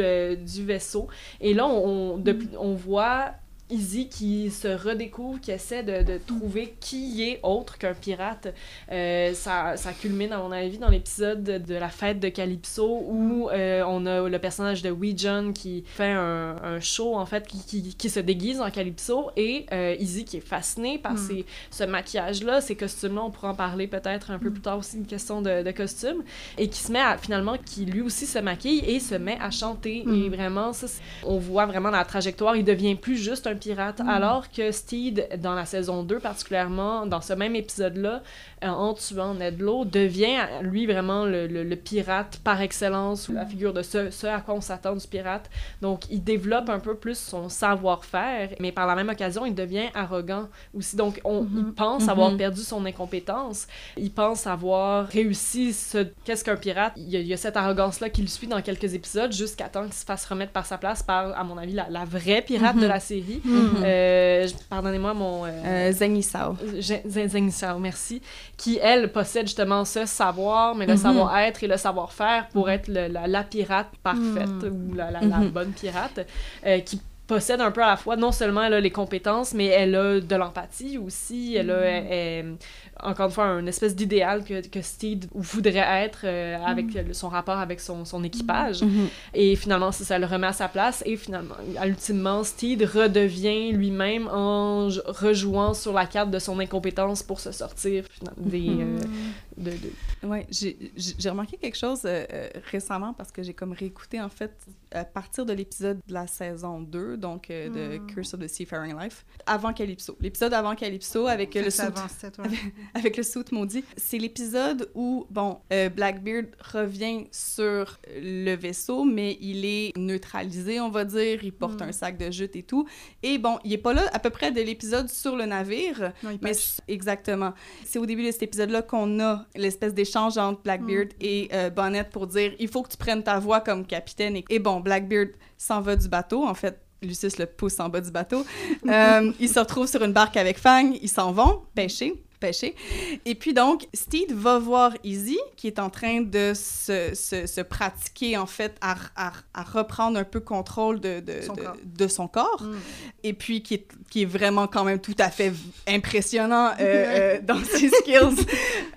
vaisseau. Et là, on, on voit Izzy qui se redécouvre, qui essaie de, de trouver qui est autre qu'un pirate. Euh, ça, ça culmine, à mon avis, dans l'épisode de, la fête de Calypso où euh, on a le personnage de Wee John qui fait un, un, show, en fait, qui, qui, qui, se déguise en Calypso et euh, Izzy qui est fasciné par mm. ces, ce maquillage-là, ces costumes-là. On pourra en parler peut-être un peu plus tard aussi, une question de, de costume. Et qui se met à, finalement, qui lui aussi se maquille et se met à chanter. Mm. Et vraiment, ça, on voit vraiment la trajectoire. Il devient plus juste un pirate, mm. alors que Steed, dans la saison 2 particulièrement, dans ce même épisode-là, euh, en tuant Ned Lowe, devient, lui, vraiment le, le, le pirate par excellence, ou la figure de ce, ce à quoi on s'attend du pirate. Donc, il développe un peu plus son savoir-faire, mais par la même occasion, il devient arrogant aussi. Donc, on, mm -hmm. il pense mm -hmm. avoir perdu son incompétence, il pense avoir réussi ce... Qu'est-ce qu'un pirate? Il y, a, il y a cette arrogance-là qui le suit dans quelques épisodes, jusqu'à temps qu'il se fasse remettre par sa place par, à mon avis, la, la vraie pirate mm -hmm. de la série. Mm -hmm. euh, Pardonnez-moi mon... Euh, euh. Zheng Yisao, merci. Qui, elle, possède justement ce savoir, mais le mm -hmm. savoir-être et le savoir-faire pour être le, la, la, pirate parfaite mm ou la, la, la, bonne pirate, qui possède un peu à la fois, non seulement elle a les compétences, mais elle a de l'empathie aussi. Elle a, elle- elle- encore une fois, un espèce d'idéal que, que Steed voudrait être euh, avec le- son rapport avec son, son équipage. Mhm. Et finalement, ça, ça le remet à sa place. Et finalement, ultimement, Steed redevient lui-même en rejouant sur la carte de son incompétence pour se sortir des, euh, de, de- Ouais, j'ai remarqué quelque chose euh, récemment parce que j'ai comme réécouté en fait à partir de l'épisode de la saison 2, donc euh, de Curse of the Seafaring Life, avant Calypso. L'épisode avant Calypso avec euh, le suit, c'est toi. avec le suit maudit. C'est l'épisode où, bon, euh, Blackbeard revient sur le vaisseau, mais il est neutralisé, on va dire. Il porte un sac de jute et tout. Et bon, il est pas là à peu près de l'épisode sur le navire. Non, il Mais exactement. C'est au début de cet épisode-là qu'on a l'espèce d'échange entre Blackbeard et euh, Bonnet pour dire il faut que tu prennes ta voix comme capitaine. Et, et bon, Blackbeard s'en va du bateau. En fait, Lucius le pousse en bas du bateau. Euh, il se retrouve sur une barque avec Fang. Ils s'en vont pêcher. Et puis donc, Steed va voir Izzy, qui est en train de se, se, se pratiquer, en fait, à, à, à reprendre un peu contrôle de, de, Son de- corps. de son corps Mm. et puis qui est, qui est vraiment quand même tout à fait impressionnant euh, euh, dans ses skills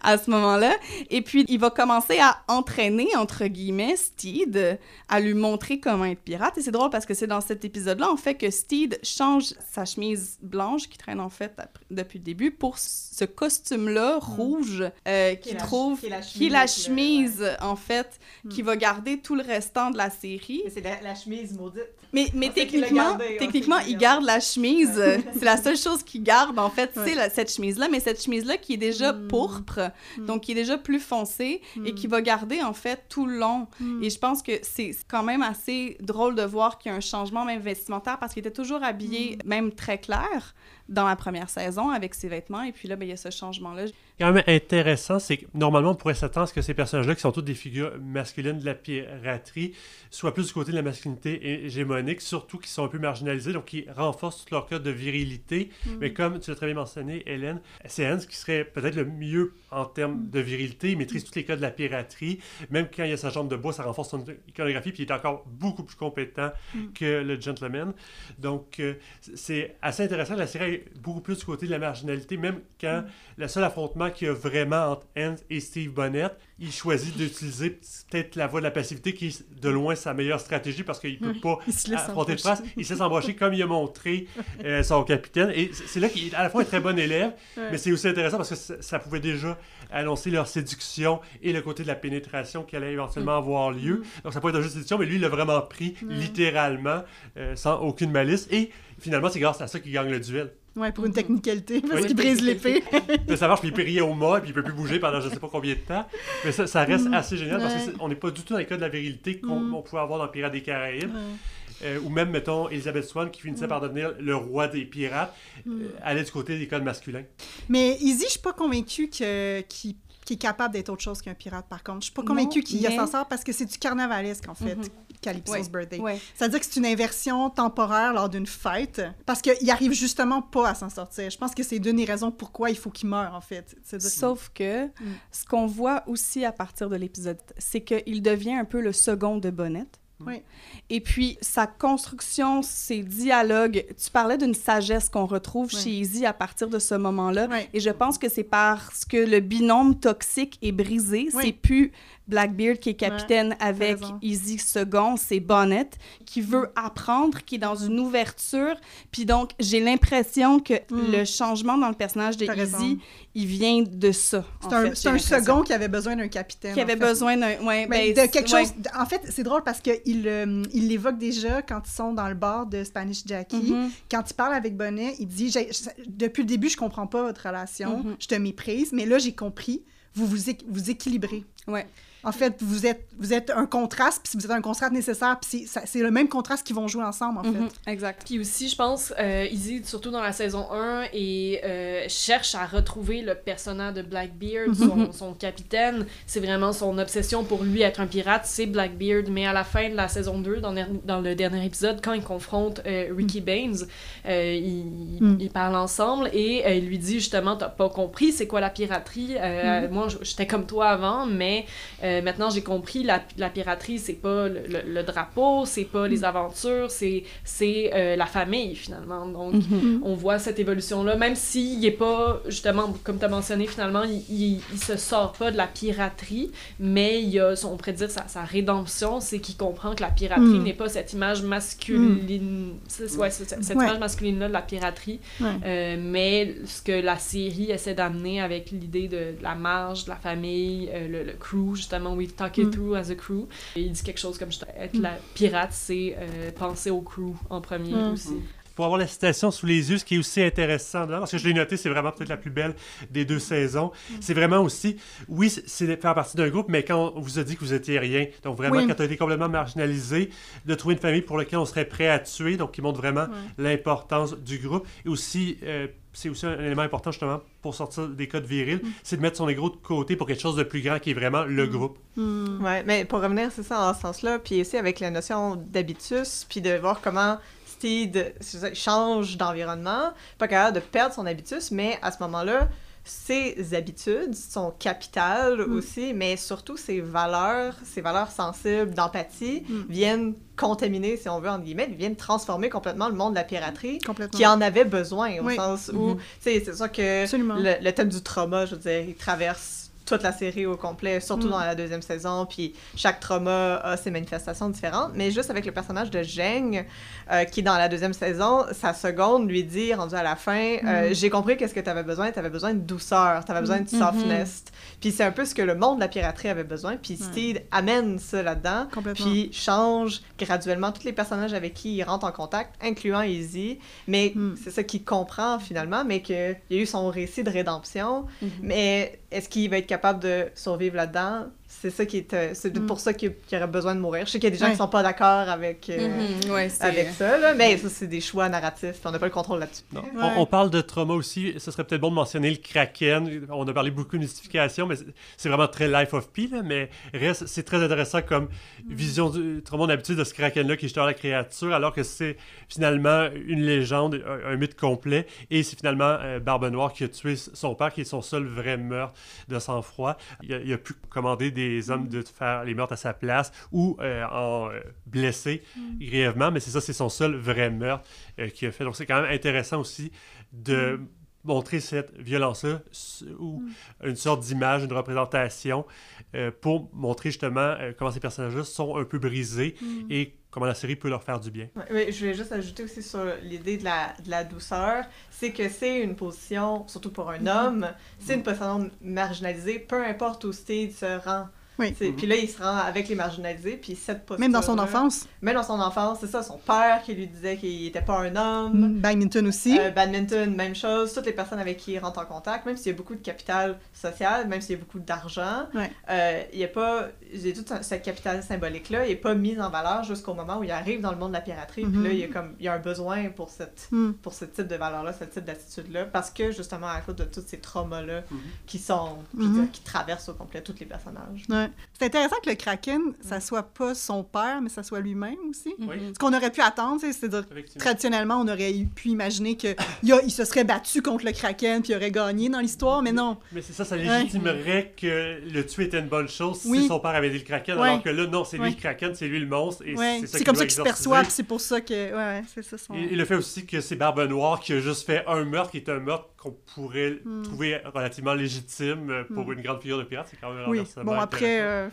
à ce moment-là. Et puis, il va commencer à entraîner, entre guillemets, Steed, à lui montrer comment être pirate. Et c'est drôle parce que c'est dans cet épisode-là, en fait, que Steed change sa chemise blanche qui traîne, en fait, depuis le début, pour ce costume-là, rouge, euh, Qui trouve... qui est la Qui est la chemise, en fait, qui va garder tout le restant de la série. Mais c'est la, la chemise maudite. Mais, mais On techniquement, gardé, techniquement il garde la chemise. Ouais. c'est la seule chose qu'il garde, en fait, Ouais. c'est la- cette chemise-là. Mais cette chemise-là qui est déjà Mm. pourpre, Mm. donc qui est déjà plus foncée et qui va garder, en fait, tout le long. Et je pense que c'est quand même assez drôle de voir qu'il y a un changement même vestimentaire parce qu'il était toujours habillé, même très clair, dans la première saison avec ses vêtements. Et puis là, ben, il y a ce changement-là. Quand même intéressant, c'est que normalement, on pourrait s'attendre à ce que ces personnages-là, qui sont toutes des figures masculines de la piraterie, soient plus du côté de la masculinité hé- hégémonique, surtout qui sont un peu marginalisés, donc qui renforcent tout leur code de virilité. Mais comme tu l'as très bien mentionné, Hélène, c'est Hans qui serait peut-être le mieux en termes de virilité. Il maîtrise tous les codes de la piraterie. Même quand il a sa jambe de bois, ça renforce son iconographie, puis il est encore beaucoup plus compétent que le gentleman. Donc, euh, c'est assez intéressant. La série est beaucoup plus du côté de la marginalité, même quand le seul affrontement qu'il y a vraiment entre Hans et Steve Bonnet, il choisit d'utiliser peut-être la voie de la passivité qui est de loin sa meilleure stratégie parce qu'il peut pas Il se laisse affronter de face. Il se laisse embrocher comme il a montré euh, son capitaine. Et c'est là qu'il est à la fois un très bon élève, Ouais. mais c'est aussi intéressant parce que ça, ça pouvait déjà annoncer leur séduction et le côté de la pénétration qui allait éventuellement avoir lieu. Donc ça peut être juste séduction, mais lui, il l'a vraiment pris littéralement, euh, sans aucune malice. Et finalement, c'est grâce à ça qu'il gagne le duel. Ouais, pour une technicalité, parce Oui. qu'il brise l'épée. Ça marche, puis il rier au mât, puis il peut plus bouger pendant je sais pas combien de temps. Mais ça, ça reste assez génial parce qu'on n'est pas du tout dans les cas de la virilité qu'on Mm. on pouvait avoir dans Pirates des Caraïbes. Ouais. Euh, ou même, mettons, Elizabeth Swan qui finissait par devenir le roi des pirates, euh, allait du côté des codes masculins. Mais Izzy, je suis pas convaincue que, qu'il, qu'il est capable d'être autre chose qu'un pirate, par contre. Je suis pas convaincue qu'il mais- s'en sort parce que c'est du carnavalesque, en fait, Mhm. Calypso's Birthday. C'est-à-dire que c'est une inversion temporaire lors d'une fête parce qu'il arrive justement pas à s'en sortir. Je pense que c'est une des raisons pourquoi il faut qu'il meure, en fait. Sauf que ce qu'on voit aussi à partir de l'épisode, c'est qu'il devient un peu le second de Bonnet. Oui. Et puis, sa construction, ses dialogues, tu parlais d'une sagesse qu'on retrouve chez Izzy à partir de ce moment-là. Ouais. Et je pense que c'est parce que le binôme toxique est brisé. Oui. C'est plus Blackbeard qui est capitaine avec. Izzy second, c'est Bonnet qui veut apprendre, qui est dans une ouverture. Puis donc, j'ai l'impression que Mm. le changement dans le personnage de. Izzy, il vient de ça. C'est un, fait, second qui avait besoin d'un capitaine. Qui avait fait. besoin d'un. Ouais, Ben, de quelque ouais. chose. En fait, c'est drôle parce qu'il euh, il l'évoque déjà quand ils sont dans le bar de Spanish Jackie. Mhm. Quand il parle avec Bonnet, il dit Depuis le début, je comprends pas votre relation, Mhm. je te méprise, mais là, j'ai compris. Vous vous, vous équilibrez. Ouais. En fait, vous êtes, vous êtes un contraste, puis vous êtes un contraste nécessaire, puis c'est le même contraste qu'ils vont jouer ensemble, en fait. Mhm, Exact. Puis aussi, je pense, euh, Izzy, surtout dans la saison 1, et, euh, cherche à retrouver le personnage de Blackbeard, son, son capitaine. C'est vraiment son obsession pour lui être un pirate, c'est Blackbeard. Mais à la fin de la saison 2, dans, le- dans le dernier épisode, quand il confronte euh, Ricky Baines, euh, ils, Mm. ils parlent ensemble et il lui dit justement T'as pas compris c'est quoi la piraterie? Euh, Moi, j'étais comme toi avant, mais euh, maintenant j'ai compris, la, la piraterie, c'est pas le, le- le drapeau, c'est pas les aventures, c'est euh, la famille finalement. Donc, Mhm. on voit cette évolution-là, même s'il est pas, justement, comme tu as mentionné, finalement, il, il, il se sort pas de la piraterie, mais il y a, on pourrait dire, sa, sa rédemption, c'est qu'il comprend que la piraterie Mm. n'est pas cette image masculine, c'est- ouais, cette Ouais. image masculine-là de la piraterie, Ouais. euh, mais ce que la série essaie d'amener avec l'idée de, de la marge, de la famille, euh, le, le crew, justement, we talk it Mm. through as a crew. Et il dit quelque chose comme justement, être Mm. la pirate, c'est euh, penser au crew en premier Mm. aussi. Pour avoir la citation sous les yeux, ce qui est aussi intéressant, dedans, parce que je l'ai noté, c'est vraiment peut-être la plus belle des deux saisons. C'est vraiment aussi, oui, c'est- faire partie d'un groupe, mais quand on vous a dit que vous étiez rien, donc vraiment Oui. quand tu as été complètement marginalisé, de trouver une famille pour laquelle on serait prêt à tuer, donc qui montre vraiment l'importance du groupe. Et aussi, euh, c'est aussi un élément important justement pour sortir des codes virils, c'est de mettre son égro de côté pour quelque chose de plus grand qui est vraiment le groupe. Hmm. Ouais, mais pour revenir, c'est ça, en ce sens-là, puis aussi avec la notion d'habitus, puis de voir comment Ça, change d'environnement, pas capable de perdre son habitus, mais à ce moment-là, ses habitudes, son capital Mm. aussi, mais surtout ses valeurs, ses valeurs sensibles d'empathie, Mm. viennent contaminer, si on veut, entre guillemets, viennent transformer complètement le monde de la piraterie qui en avait besoin, au Oui. sens où, tu sais, c'est sûr que le, le thème du trauma, je veux dire, il traverse toute la série au complet, surtout Mm. dans la deuxième saison, puis chaque trauma a ses manifestations différentes, mais juste avec le personnage de Zheng, euh, qui dans la deuxième saison, sa seconde lui dit, rendu à la fin, euh, Mm. j'ai compris qu'est-ce que tu avais besoin, tu avais besoin de douceur, tu avais besoin de Mm. softness, puis c'est un peu ce que le monde de la piraterie avait besoin, puis Steed amène ça là-dedans, puis change graduellement tous les personnages avec qui il rentre en contact, incluant Izzy, mais Mm. c'est ça qu'il comprend finalement, mais qu'il y a eu son récit de rédemption, Mm-hmm. mais est-ce qu'il va être capable de survivre là-dedans? C'est ça qui est. euh, c'est Mm. pour ça qu'il qu'il aurait besoin de mourir. Je sais qu'il y a des gens Ouais. qui sont pas d'accord avec, euh, Mhm, ouais, c'est- avec ça, là, mais ça, c'est des choix narratifs, on n'a pas le contrôle là-dessus. Ouais. On, on parle de trauma aussi. Ce serait peut-être bon de mentionner le Kraken. On a parlé beaucoup de mystification, mais c'est- vraiment très Life of Pi. là, mais reste, c'est très intéressant comme vision du trauma d'habitude de ce Kraken-là qui est justement la créature, alors que c'est finalement une légende, un, un mythe complet. Et c'est finalement euh, Barbe Noire qui a tué son père, qui est son seul vrai meurtre de sang-froid. Il, a- il a pu commander des hommes de faire les meurtres à sa place ou euh, en euh, blesser grièvement, mais c'est ça, c'est son seul vrai meurtre euh, qu'il a fait. Donc c'est quand même intéressant aussi de montrer cette violence-là ou une sorte d'image, une représentation euh, pour montrer justement comment ces personnages-là sont un peu brisés et comment la série peut leur faire du bien. Ouais, je voulais juste ajouter aussi sur l'idée de la, de la douceur, c'est que c'est une position, surtout pour un homme, c'est une position marginalisée, peu importe où Steed se rend. Oui. C'est- Puis là, il se rend avec les marginalisés, puis cette posture Même dans son enfance. Même dans son enfance, c'est ça, son père qui lui disait qu'il était pas un homme. Badminton aussi. Euh, badminton, même chose. Toutes les personnes avec qui il rentre en contact, même s'il y a beaucoup de capital social, même s'il y a beaucoup d'argent, Ouais. euh, il y a pas. J'ai tout ce capital symbolique-là, il n'est pas mis en valeur jusqu'au moment où il arrive dans le monde de la piraterie. Puis Mhm. là, il y a comme il y a un besoin pour cette Hmm. pour ce type de valeur-là, ce type d'attitude-là, parce que justement à cause de tous ces traumas-là qui sont, je veux Mhm. dire, qui traversent au complet tous les personnages. Ouais. C'est intéressant que le Kraken, ça soit pas son père, mais ça soit lui-même aussi. Oui. Ce qu'on aurait pu attendre, c'est- c'est-à-dire traditionnellement, on aurait pu imaginer qu'il il se serait battu contre le Kraken puis il aurait gagné dans l'histoire, mais non. Mais c'est ça, ça légitimerait que le tuer était une bonne chose Oui. si son père avait dit le Kraken, Ouais. alors que là, non, c'est lui le Kraken, c'est lui le monstre, et c'est comme ça qu'il se perçoit, c'est pour ça que. Ouais, ouais, c'est ça son. Et, et le fait aussi que c'est Barbe Noire qui a juste fait un meurtre qui est un meurtre qu'on pourrait Hmm. trouver relativement légitime pour Hmm. une grande figure de pirate, c'est quand même Oui, bon, après, euh,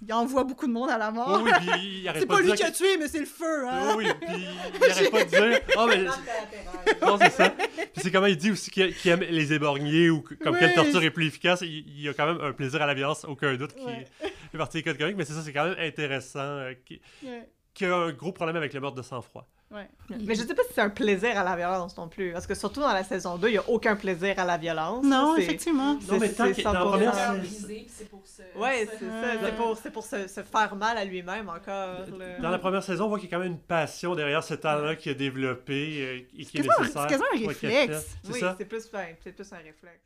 il envoie beaucoup de monde à la mort. Oui, oui, puis il c'est pas lui qui a tué, mais c'est le feu, hein? Oui, oui, puis il arrête pas de dire. Oh, mais. Non, c'est ça. Puis c'est comment il dit aussi qu'il qu'il aime les éborgnés ou que- comme Oui. quelle torture est plus efficace. Il, il y a quand même un plaisir à la violence, aucun doute, qui Ouais. fait partie des codes comiques, mais c'est ça, c'est quand même intéressant. euh, qui, Ouais, qui a un gros problème avec le meurtre de sang-froid. Ouais. Mais je sais pas si c'est un plaisir à la violence non plus, parce que surtout dans la saison 2, il y a aucun plaisir à la violence. Non, effectivement. Non, mais c'est- tant c'est que dans la 100%. première Cœur saison- brisé, c'est pour se... Ouais, c'est ça. C'est pour, c'est pour se, se faire mal à lui-même encore. là. Dans la première saison, on voit qu'il y a quand même une passion derrière ce talent qu'il a développé euh, et qui est un- nécessaire. c'est quasiment un réflexe. C'est Oui, plus, c'est plus un réflexe.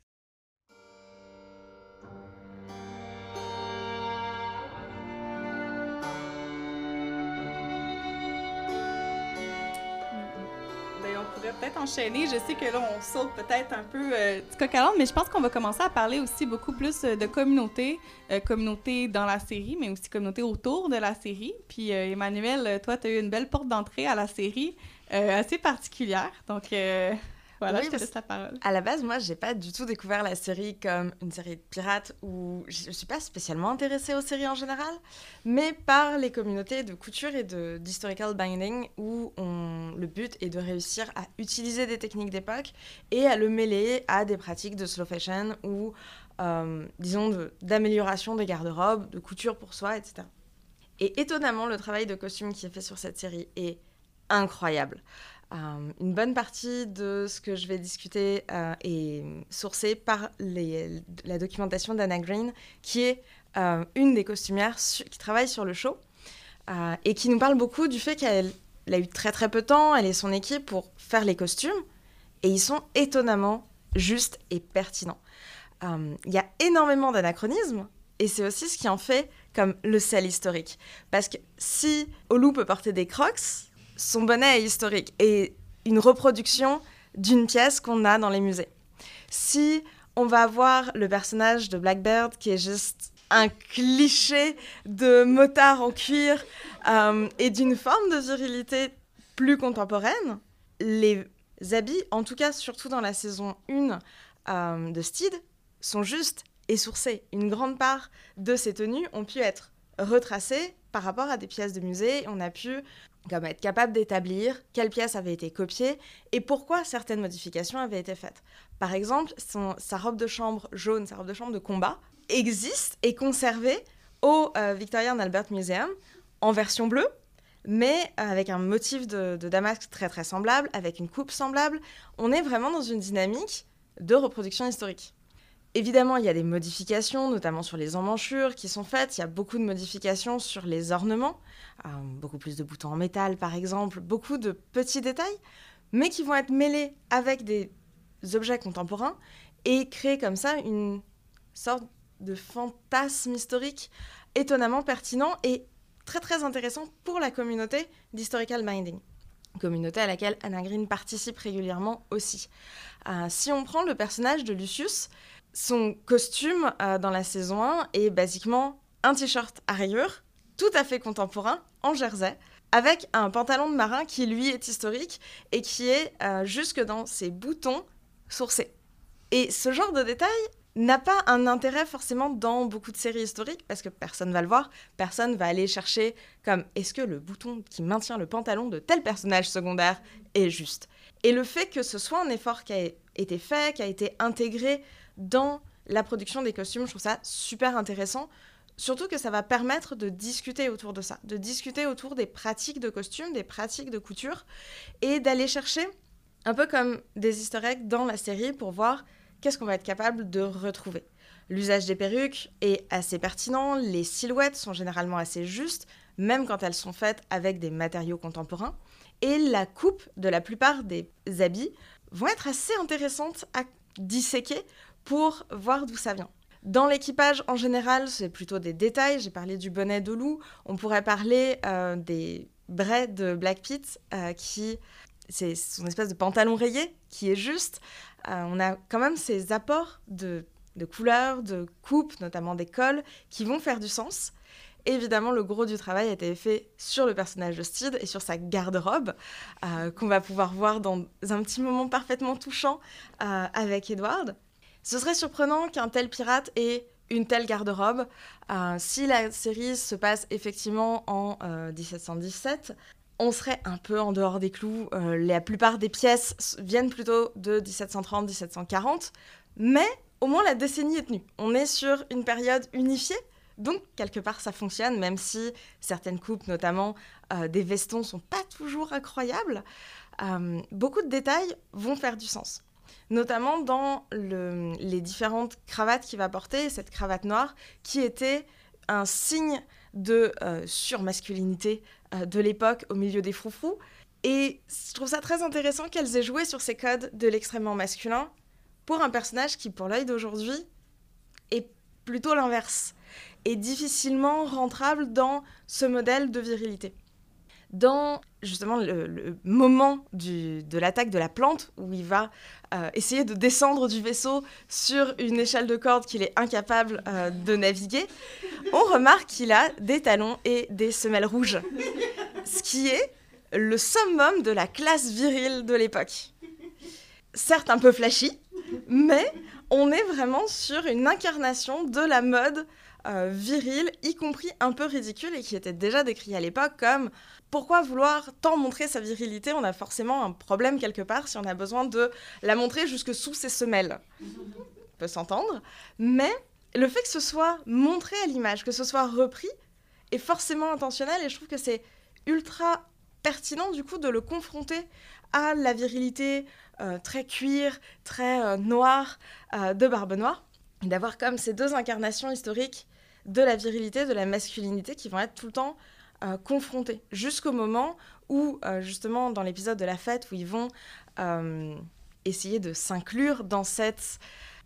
Pourrait peut-être enchaîner. Je sais que là, on saute peut-être un peu euh, du coq à mais je pense qu'on va commencer à parler aussi beaucoup plus euh, de communauté, euh, communauté dans la série, mais aussi communauté autour de la série. Puis euh, Emmanuel, toi, tu as eu une belle porte d'entrée à la série, assez particulière. Donc voilà, Oui, je te laisse la parole. À la base, moi, j'ai pas du tout découvert la série comme une série de pirates où je suis pas spécialement intéressée aux séries en général, mais par les communautés de couture et de d'historical binding où on, le but est de réussir à utiliser des techniques d'époque et à le mêler à des pratiques de slow fashion ou, euh, disons, de- d'amélioration des garde-robes, de couture pour soi, etc. Et étonnamment, le travail de costume qui est fait sur cette série est incroyable. Euh, une bonne partie de ce que je vais discuter euh, est sourcée par la documentation d'Anna Green, qui est euh, une des costumières qui travaille sur le show et qui nous parle beaucoup du fait qu'elle elle a eu très très peu de temps, elle et son équipe pour faire les costumes et ils sont étonnamment justes et pertinents. Il y a énormément d'anachronismes et c'est aussi ce qui en fait comme le sel historique. Parce que si Olu peut porter des crocs, son bonnet est historique et une reproduction d'une pièce qu'on a dans les musées. Si on va avoir le personnage de Blackbird qui est juste un cliché de motard en cuir euh, et d'une forme de virilité plus contemporaine, les habits, en tout cas surtout dans la saison 1 euh, de Steed, sont justes et sourcés. Une grande part de ces tenues ont pu être retracées par rapport à des pièces de musée. On a pu comme être capable d'établir quelles pièces avaient été copiées et pourquoi certaines modifications avaient été faites. Par exemple, son- sa robe de chambre jaune, sa robe de chambre de combat, existe et conservée au euh, Victoria and Albert Museum en version bleue, mais avec un motif de, de damasque très très semblable, avec une coupe semblable. On est vraiment dans une dynamique de reproduction historique. Évidemment, il y a des modifications, notamment sur les emmanchures qui sont faites. Il y a beaucoup de modifications sur les ornements, euh, beaucoup plus de boutons en métal par exemple, beaucoup de petits détails, mais qui vont être mêlés avec des objets contemporains et créer comme ça une sorte de fantasme historique étonnamment pertinent et très très intéressant pour la communauté d'historical binding. Communauté à laquelle Anna Green participe régulièrement aussi. Euh, si on prend le personnage de Lucius, son costume euh, dans la saison 1 est basiquement un t-shirt à rayures, tout à fait contemporain, en jersey, avec un pantalon de marin qui lui est historique et qui est euh, jusque dans ses boutons sourcés. Et ce genre de détail n'a pas un intérêt forcément dans beaucoup de séries historiques parce que personne va le voir, personne va aller chercher comme est-ce que le bouton qui maintient le pantalon de tel personnage secondaire est juste? Et le fait que ce soit un effort qui a été fait, qui a été intégré dans la production des costumes, je trouve ça super intéressant. Surtout que ça va permettre de discuter autour de ça, de discuter autour des pratiques de costumes, des pratiques de couture, et d'aller chercher un peu comme des easter eggs dans la série pour voir qu'est-ce qu'on va être capable de retrouver. L'usage des perruques est assez pertinent, les silhouettes sont généralement assez justes, même quand elles sont faites avec des matériaux contemporains, et la coupe de la plupart des habits vont être assez intéressantes à disséquer pour voir d'où ça vient. Dans l'équipage en général, c'est plutôt des détails. J'ai parlé du bonnet de loup. On pourrait parler euh, des braies de Black Pit, euh, qui c'est son espèce de pantalon rayé qui est juste. Euh, on a quand même ces apports de, de couleurs, de coupes, notamment des cols, qui vont faire du sens. Évidemment, le gros du travail a été fait sur le personnage de Steed et sur sa garde-robe, qu'on va pouvoir voir dans un petit moment parfaitement touchant avec Edward. Ce serait surprenant qu'un tel pirate ait une telle garde-robe. Euh, si la série se passe effectivement en euh, 1717, on serait un peu en dehors des clous. Euh, la plupart des pièces viennent plutôt de 1730-1740, mais au moins la décennie est tenue. On est sur une période unifiée, donc quelque part ça fonctionne, même si certaines coupes, notamment euh, des vestons, sont pas toujours incroyables. Euh, beaucoup de détails vont faire du sens notamment dans le- les différentes cravates qu'il va porter, cette cravate noire qui était un signe de euh, surmasculinité euh, de l'époque au milieu des froufrous. Et je trouve ça très intéressant qu'elles aient joué sur ces codes de l'extrêmement masculin pour un personnage qui, pour l'œil d'aujourd'hui, est plutôt l'inverse et difficilement rentrable dans ce modèle de virilité. Dans justement le, moment de l'attaque de la plante, où il va euh, essayer de descendre du vaisseau sur une échelle de corde qu'il est incapable euh, de naviguer, on remarque qu'il a des talons et des semelles rouges, ce qui est le summum de la classe virile de l'époque. Certes un peu flashy, mais on est vraiment sur une incarnation de la mode euh, virile, y compris un peu ridicule, et qui était déjà décrit à l'époque comme pourquoi vouloir tant montrer sa virilité? On a forcément un problème quelque part si on a besoin de la montrer jusque sous ses semelles. On peut s'entendre, mais le fait que ce soit montré à l'image, que ce soit repris, est forcément intentionnel, et je trouve que c'est ultra pertinent du coup de le confronter à la virilité euh, très cuir, très euh, noire euh, de Barbe Noire, et d'avoir comme ces deux incarnations historiques de la virilité, de la masculinité qui vont être tout le temps euh, confrontées, jusqu'au moment où, euh, justement, dans l'épisode de la fête, où ils vont euh, essayer de s'inclure dans cette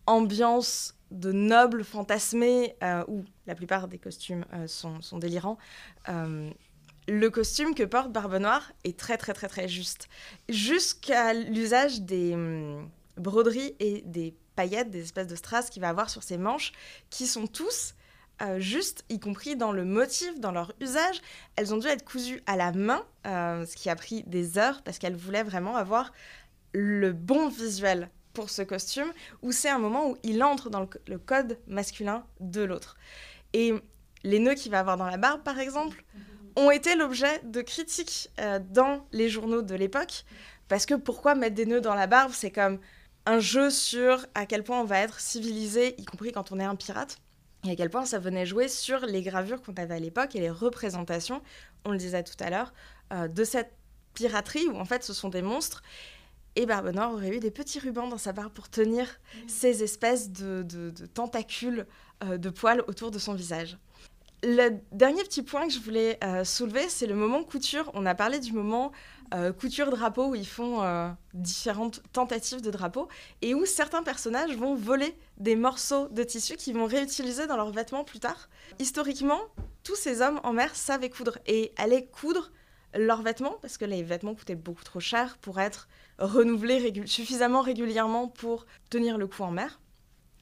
ambiance de nobles fantasmés, où la plupart des costumes sont, délirants, le costume que porte Barbe Noire est très très très très juste. Jusqu'à l'usage des hum, broderies et des paillettes, des espèces de strass qu'il va avoir sur ses manches, qui sont tous euh, justes, y compris dans le motif, dans leur usage. Elles ont dû être cousues à la main, euh, ce qui a pris des heures, parce qu'elles voulaient vraiment avoir le bon visuel pour ce costume, où c'est un moment où il entre dans le code masculin de l'autre. Et les nœuds qu'il va avoir dans la barbe, par exemple, ont été l'objet de critiques euh, dans les journaux de l'époque, parce que pourquoi mettre des nœuds dans la barbe? C'est comme un jeu sur à quel point on va être civilisé, y compris quand on est un pirate, et à quel point ça venait jouer sur les gravures qu'on avait à l'époque et les représentations, on le disait tout à l'heure, euh, de cette piraterie où en fait ce sont des monstres. Et Barbe Noire aurait eu des petits rubans dans sa barbe pour tenir ces espèces de, de- de tentacules euh, de poils autour de son visage. Le dernier petit point que je voulais euh, soulever, c'est le moment couture. On a parlé du moment couture drapeau où ils font euh, différentes tentatives de drapeau et où certains personnages vont voler des morceaux de tissu qu'ils vont réutiliser dans leurs vêtements plus tard. Historiquement, tous ces hommes en mer savaient coudre et allaient coudre leurs vêtements parce que les vêtements coûtaient beaucoup trop cher pour être renouvelés suffisamment régulièrement pour tenir le coup en mer.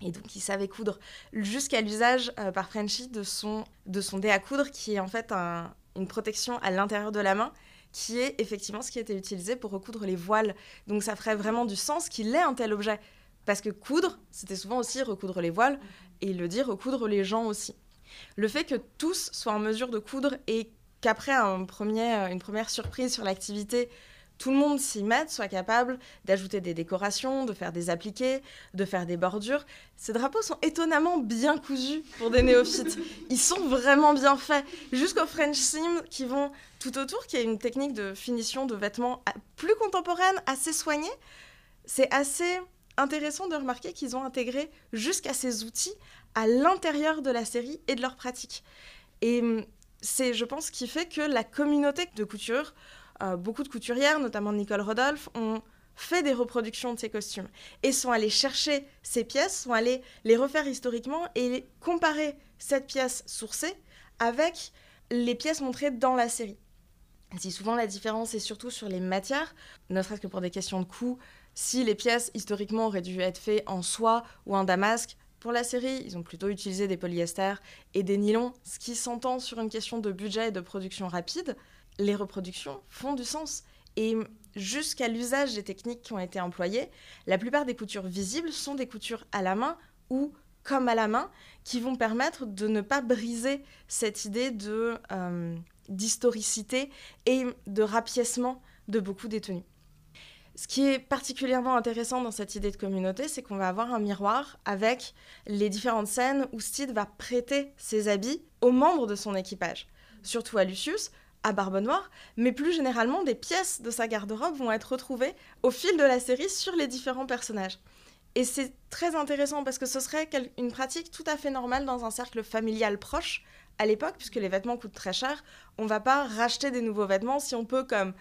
Et donc, il savait coudre jusqu'à l'usage euh, par Frenchy de son, de son dé à coudre, qui est en fait un- une protection à l'intérieur de la main, qui est effectivement ce qui été utilisé pour recoudre les voiles. Donc, ça ferait vraiment du sens qu'il ait un tel objet. Parce que coudre, c'était souvent aussi recoudre les voiles, et il le dit recoudre les gens aussi. Le fait que tous soient en mesure de coudre et qu'après un une première surprise sur l'activité, tout le monde s'y mette, soit capable d'ajouter des décorations, de faire des appliqués, de faire des bordures. Ces drapeaux sont étonnamment bien cousus pour des néophytes. Ils sont vraiment bien faits. Jusqu'aux French seam qui vont tout autour, qui est une technique de finition de vêtements plus contemporaine, assez soignée. C'est assez intéressant de remarquer qu'ils ont intégré jusqu'à ces outils à l'intérieur de la série et de leur pratique. Et hum, c'est, je pense, ce qui fait que la communauté de couture, euh, beaucoup de couturières, notamment Nicole Rodolphe, ont fait des reproductions de ces costumes et sont allées chercher ces pièces, sont allées les refaire historiquement et comparer cette pièce sourcée avec les pièces montrées dans la série. Si souvent la différence est surtout sur les matières, ne serait-ce que pour des questions de coût, si les pièces historiquement auraient dû être faites en soie ou en damasque, pour la série, ils ont plutôt utilisé des polyesters et des nylons, ce qui s'entend sur une question de budget et de production rapide. Les reproductions font du sens. Et jusqu'à l'usage des techniques qui ont été employées, la plupart des coutures visibles sont des coutures à la main ou comme à la main, qui vont permettre de ne pas briser cette idée de euh, d'historicité et de rapiècement de beaucoup des tenues. Ce qui est particulièrement intéressant dans cette idée de communauté, c'est qu'on va avoir un miroir avec les différentes scènes où Steed va prêter ses habits aux membres de son équipage, surtout à Lucius, à Barbe Noire, mais plus généralement, des pièces de sa garde-robe vont être retrouvées au fil de la série sur les différents personnages. Et c'est très intéressant parce que ce serait une pratique tout à fait normale dans un cercle familial proche à l'époque, puisque les vêtements coûtent très cher. On va pas racheter des nouveaux vêtements si on peut comme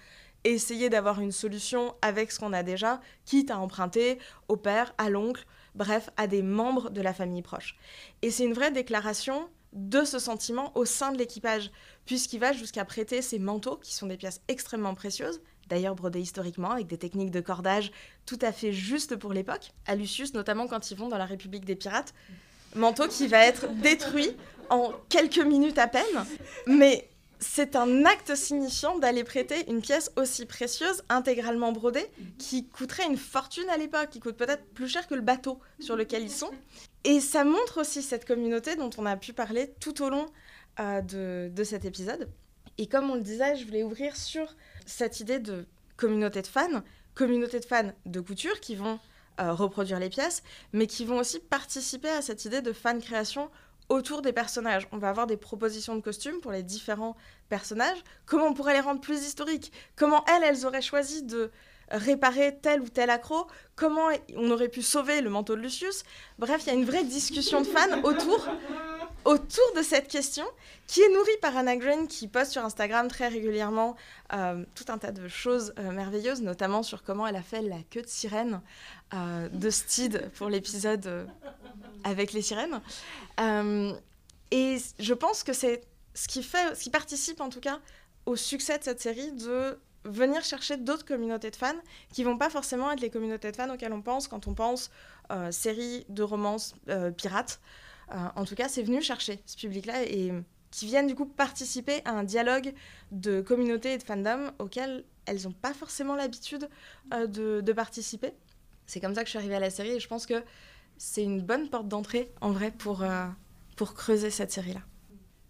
essayer d'avoir une solution avec ce qu'on a déjà, quitte à emprunter au père, à l'oncle, bref, à des membres de la famille proche. Et c'est une vraie déclaration de ce sentiment au sein de l'équipage, puisqu'il va jusqu'à prêter ses manteaux, qui sont des pièces extrêmement précieuses, d'ailleurs brodées historiquement avec des techniques de cordage tout à fait justes pour l'époque, à Lucius notamment quand ils vont dans la République des Pirates. Manteau qui va être détruit en quelques minutes à peine, mais c'est un acte signifiant d'aller prêter une pièce aussi précieuse, intégralement brodée, qui coûterait une fortune à l'époque, qui coûte peut-être plus cher que le bateau sur lequel ils sont. Et ça montre aussi cette communauté dont on a pu parler tout au long euh, de, cet épisode. Et comme on le disait, je voulais ouvrir sur cette idée de communauté de fans, communauté de fans de couture qui vont euh, reproduire les pièces, mais qui vont aussi participer à cette idée de fan création autour des personnages. On va avoir des propositions de costumes pour les différents personnages. Comment on pourrait les rendre plus historiques? Comment elles, elles auraient choisi de réparer tel ou tel accro? Comment on aurait pu sauver le manteau de Lucius? Bref, il y a une vraie discussion de fans autour, autour de cette question qui est nourrie par Anna Green qui poste sur Instagram très régulièrement euh, tout un tas de choses euh, merveilleuses, notamment sur comment elle a fait la queue de sirène euh, de Steed pour l'épisode avec les sirènes. Et je pense que c'est ce qui fait, ce qui participe en tout cas au succès de cette série de venir chercher d'autres communautés de fans qui vont pas forcément être les communautés de fans auxquelles on pense quand on pense série de romances pirates. Euh, en tout cas, c'est venu chercher ce public-là et qui viennent du coup participer à un dialogue de communautés et de fandom auquel elles n'ont pas forcément l'habitude euh, de, participer. C'est comme ça que je suis arrivée à la série et je pense que c'est une bonne porte d'entrée en vrai pour, euh, pour creuser cette série-là.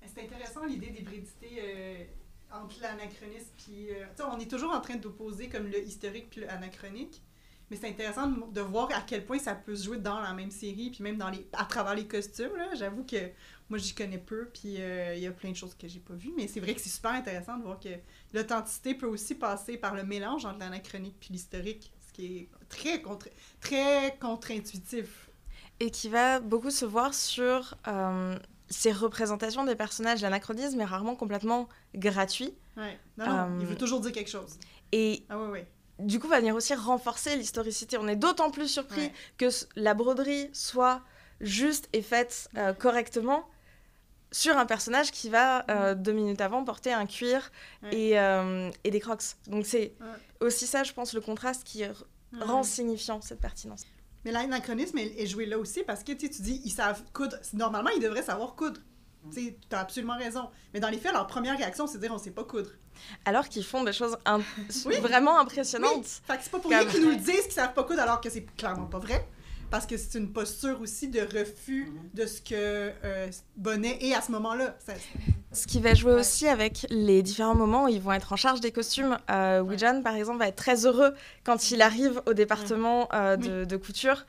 C'est intéressant l'idée d'hybridité euh, entre l'anachronisme puis. euh, on est toujours en train d'opposer comme le historique puis le anachronique. Mais c'est intéressant de, de voir à quel point ça peut se jouer dans la même série, puis même dans les, à travers les costumes. J'avoue que moi, j'y connais peu, puis euh, il y a plein de choses que j'ai pas vues. Mais c'est vrai que c'est super intéressant de voir que l'authenticité peut aussi passer par le mélange entre l'anachronique puis l'historique, ce qui est très, contre, très contre-intuitif. et qui va beaucoup se voir sur euh, ces représentations des personnages. L'anachronisme est rarement complètement gratuit. Ouais. Non, non, il Euh, veut toujours dire quelque chose. Et Ah ouais, ouais. Du coup, va venir aussi renforcer l'historicité. On est d'autant plus surpris Ouais. que la broderie soit juste et faite euh, correctement sur un personnage qui va, euh, deux minutes avant, porter un cuir Ouais. et, euh, et des crocs. Donc c'est Ouais. aussi ça, je pense, le contraste qui rend signifiant cette pertinence. Mais l'anachronisme est, est joué là aussi parce que tu dis ils savent coudre. Normalement, ils devraient savoir coudre. Tu as absolument raison. Mais dans les faits, leur première réaction, c'est de dire on sait pas coudre. Alors qu'ils font des choses Oui. vraiment impressionnantes. Fait que c'est pas pour Comme- rien qu'ils nous le disent qu'ils savent pas coudre alors que c'est clairement pas vrai. Parce que c'est une posture aussi de refus de ce que euh, Bonnet est à ce moment-là. Ce qui va jouer Ouais. aussi avec les différents moments où ils vont être en charge des costumes. Euh, Wijan, par exemple, va être très heureux quand il arrive au département euh, de, de couture.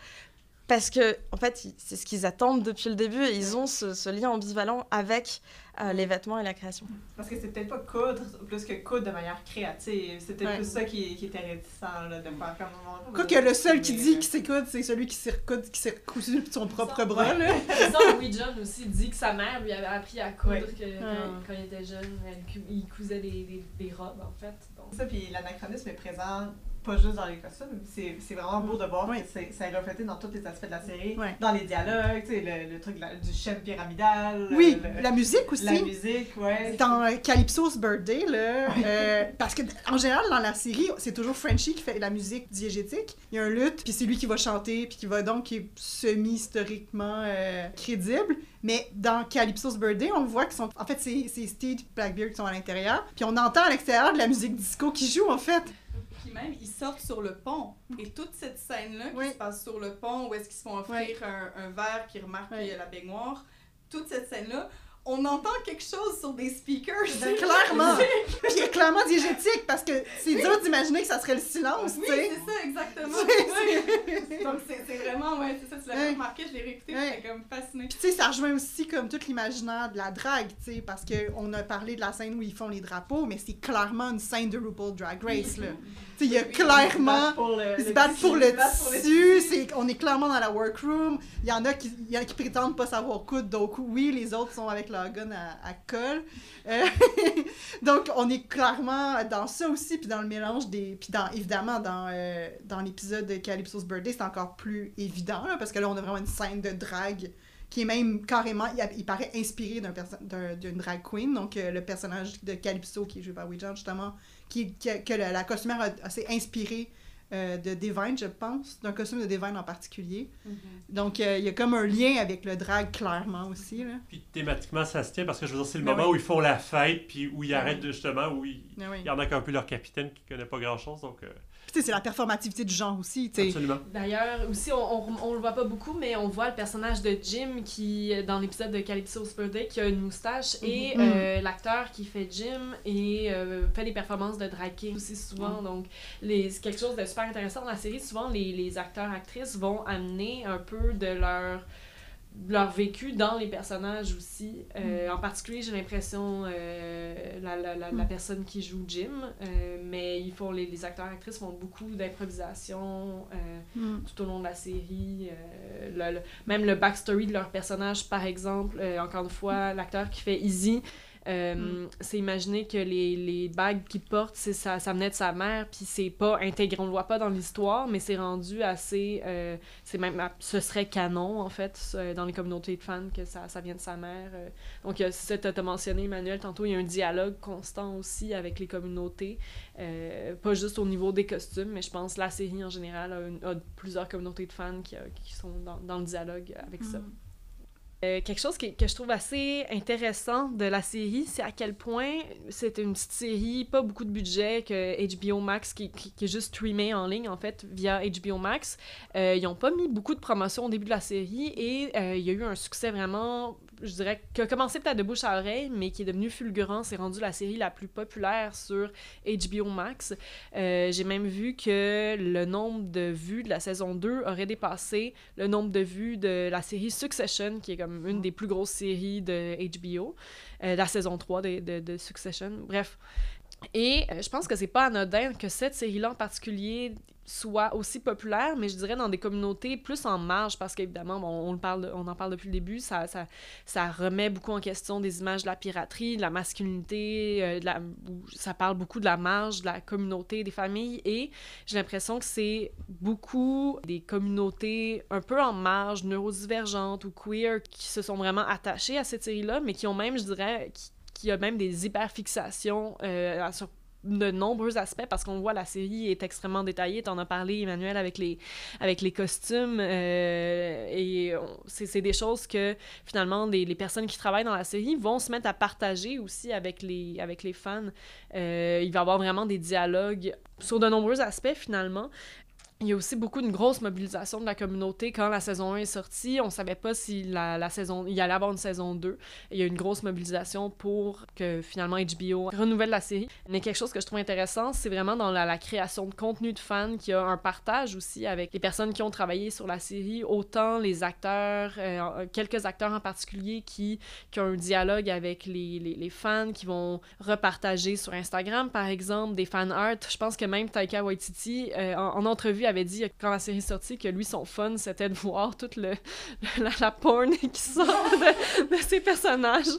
Parce que, en fait, c'est ce qu'ils attendent depuis le début et ils ont ce, ce lien ambivalent avec euh, les vêtements et la création. Parce que c'est peut-être pas coudre plus que coudre de manière créative. C'était Ouais. plus ça qui, qui était réticent là, de faire comme Quoi que le seul qui dit qu'il sait coudre, c'est celui qui s'est recoudre- qui s'est recousu son propre bras. Là. Ça, Wee John aussi dit que sa mère lui avait appris à coudre Ouais. que quand, quand il était jeune, elle il cousait des, des, des robes en fait. Donc, Ça, puis l'anachronisme est présent pas juste dans les costumes. C'est vraiment beau de voir que c'est ça est reflété dans tous les aspects de la série. Dans les dialogues, tu sais, le, le truc la- du chef pyramidal. Oui, le- la musique aussi. la musique, ouais. Dans euh, Calypso's Birthday, là, euh, parce que en général dans la série, c'est toujours Frenchie qui fait la musique diégétique. Il y a un luth, puis c'est lui qui va chanter, puis qui va donc qui est semi-historiquement euh, crédible. Mais dans Calypso's Birthday, on voit qu'ils sont. En fait, c'est c'est Steed et Blackbeard qui sont à l'intérieur. Puis on entend à l'extérieur de la musique disco qui joue, en fait. Puis même, ils sortent sur le pont. Et toute cette scène-là qui Oui. se passe sur le pont, où est-ce qu'ils se font offrir Oui. un, un verre qui remarque qu'il y a la baignoire, toute cette scène-là, on entend quelque chose sur des speakers. Ben, clairement. Puis il est clairement diégétique parce que c'est dur d'imaginer que ça serait le silence, Oui, tu sais. c'est ça, exactement. Oui. Donc c'est vraiment, ouais, c'est ça, tu l'avais remarqué, je l'ai réécouté, j'étais comme fascinée. Puis tu sais, ça rejoint aussi comme tout l'imaginaire de la drague, tu sais, parce qu'on a parlé de la scène où ils font les drapeaux, mais c'est clairement une scène de RuPaul Drag Race, là. Il y a Oui, clairement... Ils se battent pour le tissu, on est clairement dans la workroom. Il y en a qui, y en a qui prétendent pas savoir coudre, donc oui, les autres sont avec leur gun à, à colle. Euh, donc on est clairement dans ça aussi, puis dans le mélange des... Puis dans, évidemment, dans, euh, dans l'épisode de Calypso's Birthday, c'est encore plus évident, là, parce que là, on a vraiment une scène de drague qui est même carrément, il, il paraît inspiré d'une drag queen, donc euh, le personnage de Calypso qui est joué par Ouija, justement, qui, qui- que la, la costumière s'est inspirée euh, de Divine, je pense, d'un costume de Divine en particulier. Donc, euh, il y a comme un lien avec le drag, clairement, aussi, là. Puis thématiquement, ça se tient parce que je veux dire, c'est le Ben moment oui. où ils font la fête, puis où ils Ben arrêtent justement, où ils, Ah oui. il y en a qu'un peu leur capitaine qui connaît pas grand chose, donc euh, c'est la performativité du genre aussi, tu sais. absolument. D'ailleurs, aussi, on, on, on le voit pas beaucoup, mais on voit le personnage de Jim qui, dans l'épisode de Calypso's Birthday, qui a une moustache, et Mhm. euh, l'acteur qui fait Jim et euh, fait des performances de drag king aussi souvent. Donc, les- c'est quelque chose de super intéressant dans la série. Souvent, les, les acteurs-actrices vont amener un peu de leur leur vécu dans les personnages aussi. Euh, En particulier, j'ai l'impression, euh, la, la, la, la personne qui joue Jim, euh, mais ils font, les, les acteurs-actrices font beaucoup d'improvisation euh, Mm. tout au long de la série. le- le- même le backstory de leur personnage, par exemple, encore une fois, l'acteur qui fait Easy, euh, c'est imaginer que les, les bagues qu'il porte, ça, ça venait de sa mère, puis c'est pas intégré, on le voit pas dans l'histoire, mais c'est rendu assez, euh, c'est même, ce serait canon en fait dans les communautés de fans que ça, ça vient de sa mère. euh. Donc ça, t'as t'as mentionné Emmanuel tantôt, il y a un dialogue constant aussi avec les communautés, euh, pas juste au niveau des costumes, mais je pense que la série en général a, une- a plusieurs communautés de fans qui, qui sont dans, dans le dialogue avec ça. Euh, quelque chose que je trouve assez intéressant de la série, c'est à quel point c'est une petite série, pas beaucoup de budget, que HBO Max, qui, est juste streamé en ligne, en fait, via HBO Max. Euh, ils n'ont pas mis beaucoup de promotion au début de la série et euh, il y a eu un succès vraiment, je dirais, qui a commencé peut-être de bouche à oreille, mais qui est devenu fulgurant. C'est rendu la série la plus populaire sur HBO Max. Euh, J'ai même vu que le nombre de vues de la saison 2 aurait dépassé le nombre de vues de la série Succession, qui est comme une des plus grosses séries de HBO, euh, la saison 3 de, de, de Succession. Bref. Et euh, je pense que c'est pas anodin que cette série-là en particulier soit aussi populaire, mais je dirais dans des communautés plus en marge, parce qu'évidemment, bon, on, en parle depuis le début, ça, ça, ça remet beaucoup en question des images de la piraterie, de la masculinité, euh, ça parle beaucoup de la marge, de la communauté, des familles, et j'ai l'impression que c'est beaucoup des communautés un peu en marge, neurodivergentes ou queer, qui se sont vraiment attachées à cette série-là, mais qui ont même, je dirais, qui a même des hyperfixations euh, sur de nombreux aspects parce qu'on voit la série est extrêmement détaillée. T'en as parlé, Emmanuel, avec les, avec les costumes. euh, et c'est des choses que finalement les, les personnes qui travaillent dans la série vont se mettre à partager aussi avec les, avec les fans. Euh, il va y avoir vraiment des dialogues sur de nombreux aspects finalement. Il y a aussi beaucoup une grosse mobilisation de la communauté quand la saison 1 est sortie. On savait pas si la, saison, il y allait avoir une saison 2. Il y a une grosse mobilisation pour que finalement HBO renouvelle la série. Mais quelque chose que je trouve intéressant, c'est vraiment dans la, création de contenu de fans, qu'il y a un partage aussi avec les personnes qui ont travaillé sur la série, autant les acteurs, euh, quelques acteurs en particulier qui, qui ont un dialogue avec les, les, les fans, qui vont repartager sur Instagram, par exemple, des fan art. Je pense que même Taika Waititi, euh, en, en entrevue, avait dit quand la série est sortie que lui, son fun, c'était de voir toute le, la, la porn qui sort de, de ses personnages.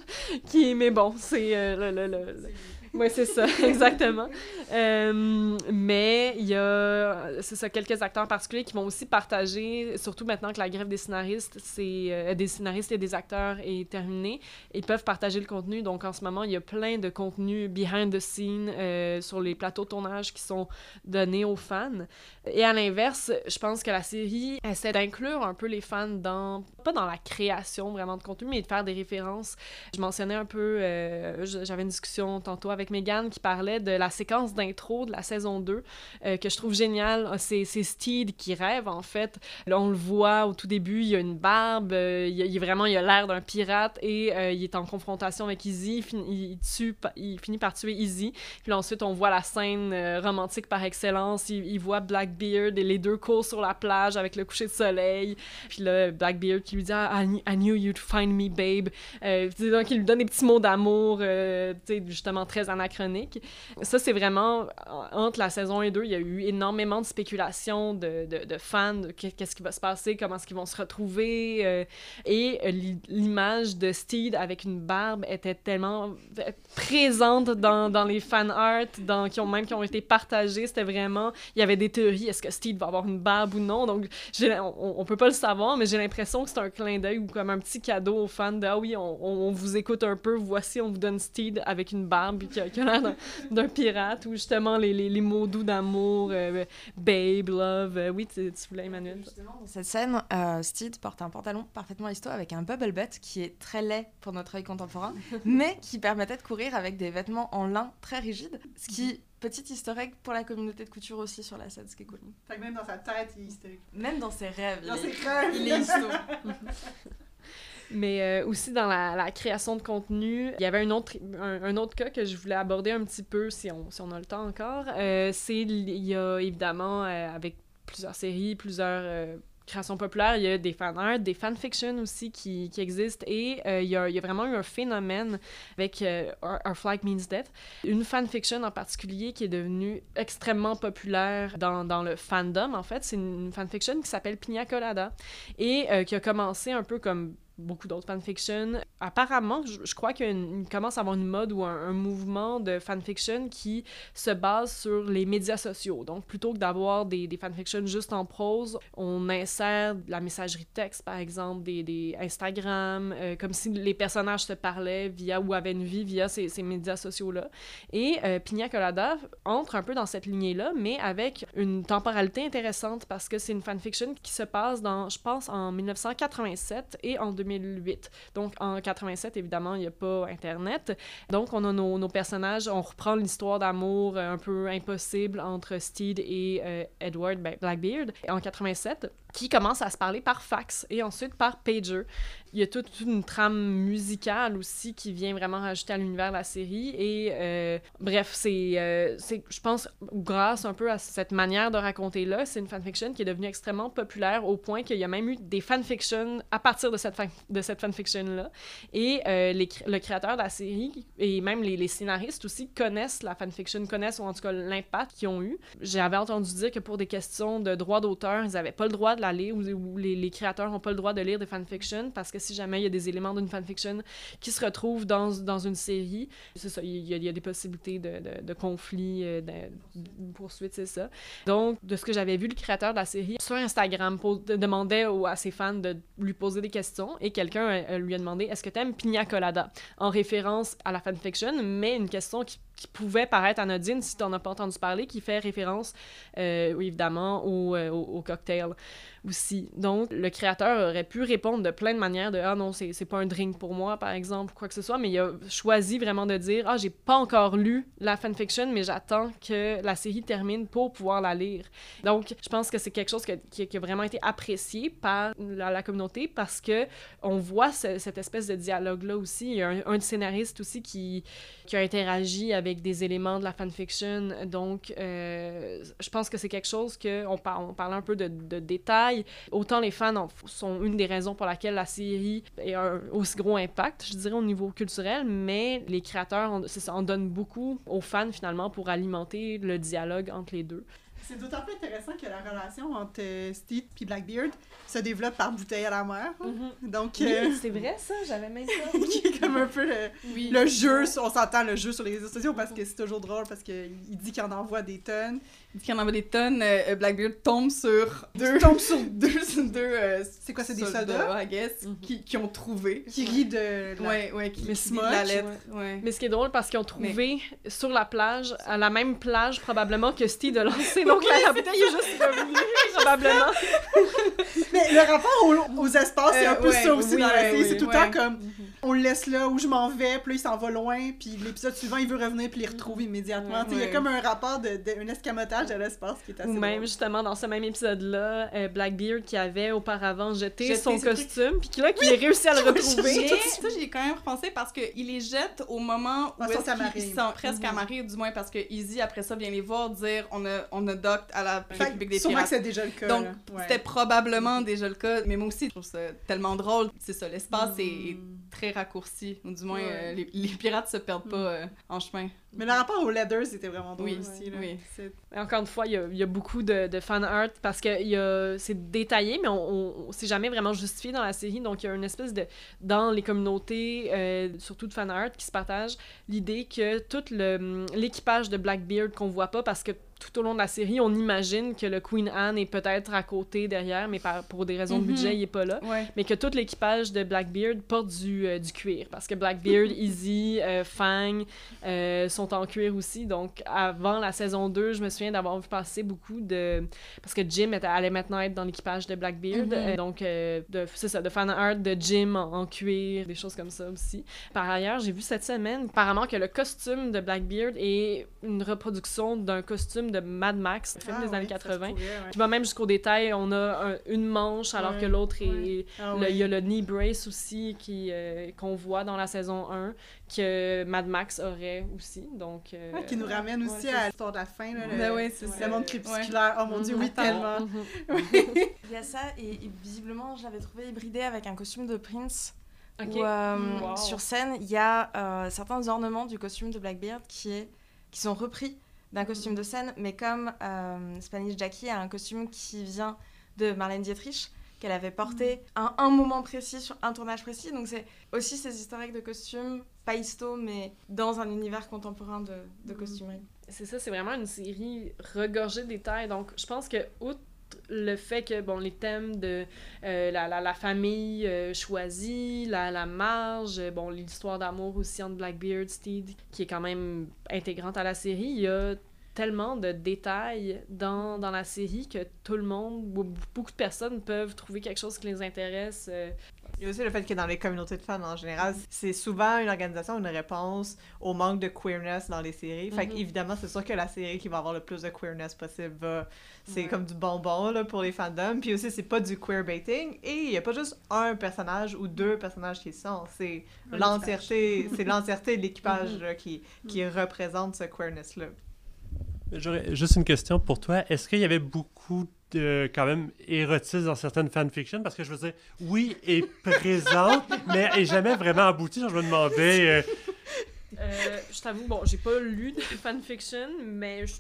Qui, mais bon, c'est euh, le, le, le- le- Oui, c'est ça, exactement. Euh, mais il y a, c'est ça, quelques acteurs particuliers qui vont aussi partager, surtout maintenant que la grève des scénaristes, c'est, euh, des scénaristes et des acteurs est terminée, ils peuvent partager le contenu. Donc en ce moment, il y a plein de contenus behind the scene euh, sur les plateaux de tournage qui sont donnés aux fans. Et à l'inverse, je pense que la série essaie d'inclure un peu les fans dans, pas dans la création vraiment de contenu, mais de faire des références. Je mentionnais un peu, j'avais une discussion tantôt avec Megan qui parlait de la séquence d'intro de la saison 2, euh, que je trouve géniale. Ah, C'est, Steed qui rêve, en fait. Là, on le voit au tout début, il a une barbe, euh, il, il vraiment, il a l'air d'un pirate et euh, il est en confrontation avec Izzy. Il, tue, il finit par tuer Izzy. Puis là, ensuite, on voit la scène romantique par excellence. Il, voit Blackbeard et les deux courent sur la plage avec le coucher de soleil. Puis là, Blackbeard qui lui dit ah, I, kn- I knew you'd find me, babe. Donc, il lui donne des petits mots d'amour, justement très anachronique. Ça, c'est vraiment, en- entre la saison et 2, il y a eu énormément de spéculations de, de, fans, de qu'est- qu'est-ce qui va se passer, comment est-ce qu'ils vont se retrouver. euh, et euh, l'i- l'image de Steed avec une barbe était tellement présente dans, dans les fan art, dans, qui ont même qui ont été partagés. C'était vraiment, il y avait des théories, est-ce que Steed va avoir une barbe ou non? Donc, on, on peut pas le savoir, mais j'ai l'impression que c'est un clin d'œil ou comme un petit cadeau aux fans de, ah oui, on, vous écoute un peu, voici, on vous donne Steed avec une barbe qui a l'air d'un- d'un pirate, ou justement les, les, les mots doux d'amour, euh, babe, love. euh, oui, tu, tu voulais, Emmanuel. Justement, dans cette scène, euh, Steed porte un pantalon parfaitement histo avec un bubble butt qui est très laid pour notre œil contemporain, mais qui permettait de courir avec des vêtements en lin très rigides, ce qui, petit easter egg pour la communauté de couture aussi sur la scène, ce qui est cool. Fait que même dans sa tête, il est hystérique. Même dans ses rêves, il est, rêves. il est histo. Mais euh, aussi dans la, création de contenu, il y avait un autre, un, autre cas que je voulais aborder un petit peu, si on, si on a le temps encore. Euh, c'est, il y a évidemment, euh, avec plusieurs séries, plusieurs créations populaires, il y a des fan art, des fanfictions aussi qui, qui existent. Et il, y a, il y a vraiment eu un phénomène avec euh, Our, Flag Means Death. Une fanfiction en particulier qui est devenue extrêmement populaire dans, dans le fandom, en fait. C'est une, une fanfiction qui s'appelle Pina Colada et qui a commencé un peu comme beaucoup d'autres fanfictions. Apparemment, je, crois qu'il commence à avoir une mode ou un, mouvement de fanfiction qui se base sur les médias sociaux. Donc, plutôt que d'avoir des, fanfictions juste en prose, on insère la messagerie texte, par exemple, des, Instagram, euh, comme si les personnages se parlaient via ou avaient une vie via ces, médias sociaux-là. Et euh, Pina Colada entre un peu dans cette lignée-là, mais avec une temporalité intéressante parce que c'est une fanfiction qui se passe dans, je pense, en 1987 et en 2008. Donc, en 87, évidemment, il n'y a pas Internet. Donc, on a nos, personnages, on reprend l'histoire d'amour euh, un peu impossible entre Steed et euh, Edward ben, Blackbeard en 87 qui commence à se parler par fax et ensuite par pager. Il y a toute, une trame musicale aussi qui vient vraiment rajouter à l'univers de la série. Et euh, bref, c'est, euh, je pense, grâce un peu à cette manière de raconter-là, c'est une fanfiction qui est devenue extrêmement populaire au point qu'il y a même eu des fanfictions à partir de cette, de cette fanfiction-là. Et euh, le créateur de la série et même les, les scénaristes aussi connaissent la fanfiction, connaissent ou en tout cas l'impact qu'ils ont eu. J'avais entendu dire que pour des questions de droit d'auteur, ils n'avaient pas le droit de lire ou, les, créateurs n'ont pas le droit de lire des fanfictions parce que si jamais il y a des éléments d'une fanfiction qui se retrouvent dans, dans une série, c'est ça, il y, a- des possibilités de, conflits, euh, de, poursuites, c'est ça. Donc, de ce que j'avais vu, le créateur de la série sur Instagram demandait à ses fans de lui poser des questions et quelqu'un euh, lui a demandé Est-ce que t'aimes Pina Colada en référence à la fanfiction, mais une question qui, qui pouvait paraître anodine si t'en as pas entendu parler, qui fait référence euh, évidemment au, euh, cocktail aussi. Donc, le créateur aurait pu répondre de plein de manières de Ah non, c'est pas un drink pour moi, par exemple, ou quoi que ce soit, mais il a choisi vraiment de dire Ah, j'ai pas encore lu la fanfiction, mais j'attends que la série termine pour pouvoir la lire. Donc, je pense que c'est quelque chose qui, a vraiment été apprécié par la, communauté parce que on voit ce- cette espèce de dialogue-là aussi. Il y a un, scénariste aussi qui, qui a interagi avec des éléments de la fanfiction. Donc, euh, je pense que c'est quelque chose que on, par- on parle un peu de détails. Autant les fans en- sont une des raisons pour laquelle la série a un aussi gros impact, je dirais, au niveau culturel, mais les créateurs, ça, en donnent beaucoup aux fans finalement pour alimenter le dialogue entre les deux. C'est d'autant plus intéressant que la relation entre euh, Steve et Blackbeard se développe par bouteille à la mer. Donc, euh, c'est vrai ça, j'avais même ça. qui est comme un peu le, Oui. le jeu, on s'entend le jeu sur les réseaux sociaux parce que c'est toujours drôle parce qu'il dit qu'il en envoie des tonnes. Il dit qu'il y en avait des tonnes. euh, Blackbeard tombe sur deux. tombe sur deux. deux euh, C'est quoi, c'est des soldats? I guess, Mhm. qui, qui ont trouvé. qui rit de la- Ouais, ouais, qui, Mais de la lettre. Ouais. Mais ce qui est drôle, parce qu'ils ont trouvé sur la plage, à la même plage probablement que Steve a lancé. Donc la, la bouteille est juste revenue, probablement. Mais le rapport aux, aux espaces, c'est Euh, un peu ouais, ça aussi oui, dans la série. oui, c'est tout le ouais. temps comme on le laisse là où je m'en vais, puis là il s'en va loin, puis l'épisode suivant il veut revenir, puis il le retrouve immédiatement. Ouais, Tu sais, Il y a comme un rapport de, de- de l'espace qui est assez Ou même, drôle. justement, dans ce même épisode-là, euh, Blackbeard qui avait auparavant jeté, Jeté son costume, puis qui, là, qui a réussi à le retrouver. Ça, j'y ai quand même repensé parce qu'il les jette au moment où ils sont presque Mhm. amarrés, du moins parce que Easy, après ça, vient les voir dire on a, on a docked à la République que des sûrement que Pirates. c'est déjà le cas. Donc, c'était probablement déjà le cas. Mais moi aussi, je trouve ça tellement drôle. C'est ça, l'espace est, est Mm. très raccourci. Ou du moins, Ouais. euh, les, les pirates se perdent pas euh, en chemin. Mais le rapport aux leathers, c'était vraiment drôle Oui, aussi. Là. oui. Encore une fois, il y a, il y a beaucoup de, de fan art parce que il y a- c'est détaillé, mais on, on, on- c'est jamais vraiment justifié dans la série. Donc, il y a une espèce de. Dans les communautés, euh, surtout de fan art, qui se partagent l'idée que tout le- l'équipage de Blackbeard qu'on voit pas parce que tout au long de la série, on imagine que le Queen Anne est peut-être à côté, derrière, mais par- pour des raisons de Mhm. budget, il est pas là. Ouais. Mais que tout l'équipage de Blackbeard porte du, euh, du cuir. Parce que Blackbeard, Izzy, euh, Fang euh, sont en cuir aussi. Donc, avant la saison 2, je me souviens d'avoir vu passer beaucoup de. Parce que Jim était, allait maintenant être dans l'équipage de Blackbeard. Mhm. Donc, c'est ça, de fan art de Jim en, en cuir, des choses comme ça aussi. Par ailleurs, j'ai vu cette semaine, apparemment, que le costume de Blackbeard est une reproduction d'un costume de Mad Max, le film Ah des oui, années ça se 80. pourrait, ouais. Qui va même jusqu'au détail, on a un- une manche alors Ouais, que l'autre est. ouais. Ah le- ouais. Il y a le knee brace aussi qui, euh, qu'on voit dans la saison 1 que Mad Max aurait aussi. Donc, euh, Ouais, qui nous ramène aussi à l'histoire de la fin, là, le, Ben ouais, c'est ça. le monde crépusculaire. Oh mon dieu, oui, Attends. tellement. Mhm. Il y a ça, et, et visiblement, je l'avais trouvé hybridé avec un costume de Prince. Où, euh, Wow. sur scène, il y a euh, certains ornements du costume de Blackbeard qui, est, qui sont repris d'un costume de scène, mais comme euh, Spanish Jackie a un costume qui vient de Marlène Dietrich, qu'elle avait porté à un moment précis, sur un tournage précis. Donc c'est aussi ces historiques de costumes, pas histo, mais dans un univers contemporain de, de costumerie. C'est ça, c'est vraiment une série regorgée de détails. Donc, je pense que, outre le fait que, bon, les thèmes de euh, la, la, la famille euh, choisie, la, la marge, euh, bon, l'histoire d'amour aussi entre Blackbeard, Steed, qui est quand même intégrante à la série, il y a tellement de détails dans, dans la série que tout le monde, ou beaucoup de personnes peuvent trouver quelque chose qui les intéresse. euh, Il y a aussi le fait que dans les communautés de fans en général, c'est souvent une organisation, une réponse au manque de queerness dans les séries. Fait Mhm. qu'évidemment, c'est sûr que la série qui va avoir le plus de queerness possible va. C'est Ouais. comme du bonbon là, pour les fandoms. Puis aussi, c'est pas du queerbaiting. Et il y a pas juste un personnage ou deux personnages qui sont. C'est l'entièreté c'est l'entièreté de l'équipage Mhm. là, qui, qui représente ce queerness-là. J'aurais juste une question pour toi. Est-ce qu'il y avait beaucoup de, quand même, érotisme dans certaines fanfictions? Parce que je veux dire, oui, est présente, mais est jamais vraiment aboutie. Je me demandais... euh, Euh, je t'avoue, bon, j'ai pas lu de fanfiction, mais je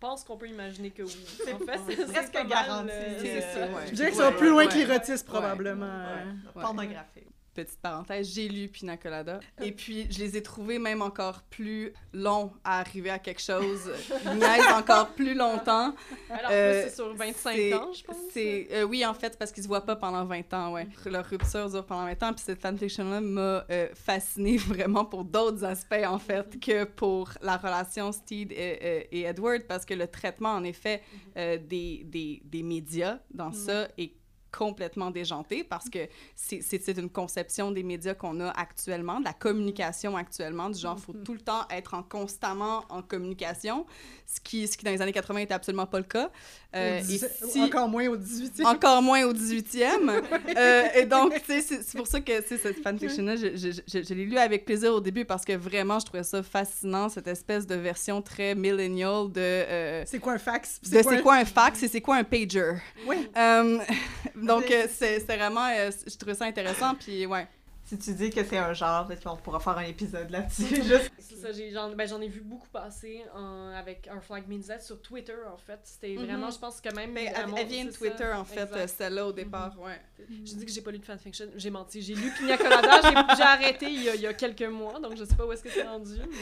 pense qu'on peut imaginer que oui. En fait, c'est presque garanti. euh. Je dirais va Ouais, plus loin ouais. que l'érotisme, Ouais. probablement. Ouais. euh. Pornographique. Petite parenthèse, j'ai lu Pina Colada. Et puis, je les ai trouvés même encore plus longs à arriver à quelque chose. Ils niaisent encore plus longtemps. Alors, Euh, c'est sur 25 c'est- ans, je pense. Euh, oui, en fait, parce qu'ils se voient pas pendant 20 ans, ouais. Leur rupture dure pendant 20 ans, puis cette fanfiction-là m'a euh, fascinée vraiment pour d'autres aspects, en fait, que pour la relation Steed et, et- Edward, parce que le traitement, en effet, euh, des, des, des médias dans ça est complètement déjanté parce que c'est une conception des médias qu'on a actuellement, de la communication actuellement, du genre, il faut tout le temps être en constamment en communication, ce qui, ce qui dans les années 80 était absolument pas le cas. Euh, Au et 18 si- Encore moins au 18e. encore moins au 18e. Euh, et donc, tu sais, c'est c'est pour ça que cette fanfiction-là, je, je, je, je l'ai lu avec plaisir au début parce que vraiment, je trouvais ça fascinant, cette espèce de version très millennial de. euh, C'est quoi un fax? Puis de c'est quoi un fax et c'est quoi un pager. Oui. Donc, c'est c'est vraiment. je trouvais ça intéressant, puis ouais. Si tu dis que c'est un genre, peut-être qu'on pourra faire un épisode là-dessus. Juste C'est ça, j'ai- j'en ben, j'en ai vu beaucoup passer en- avec Our Flag Means That sur Twitter, en fait. C'était Mhm. vraiment, je pense que même... Mais à elle, vient de Twitter, ça, en fait, euh, celle-là au départ, ouais. J'ai dit que j'ai pas lu de fanfiction, j'ai menti. J'ai lu Pina Colada, j'ai- arrêté il y, a, il y a quelques mois, donc je sais pas où est-ce que c'est rendu, mais...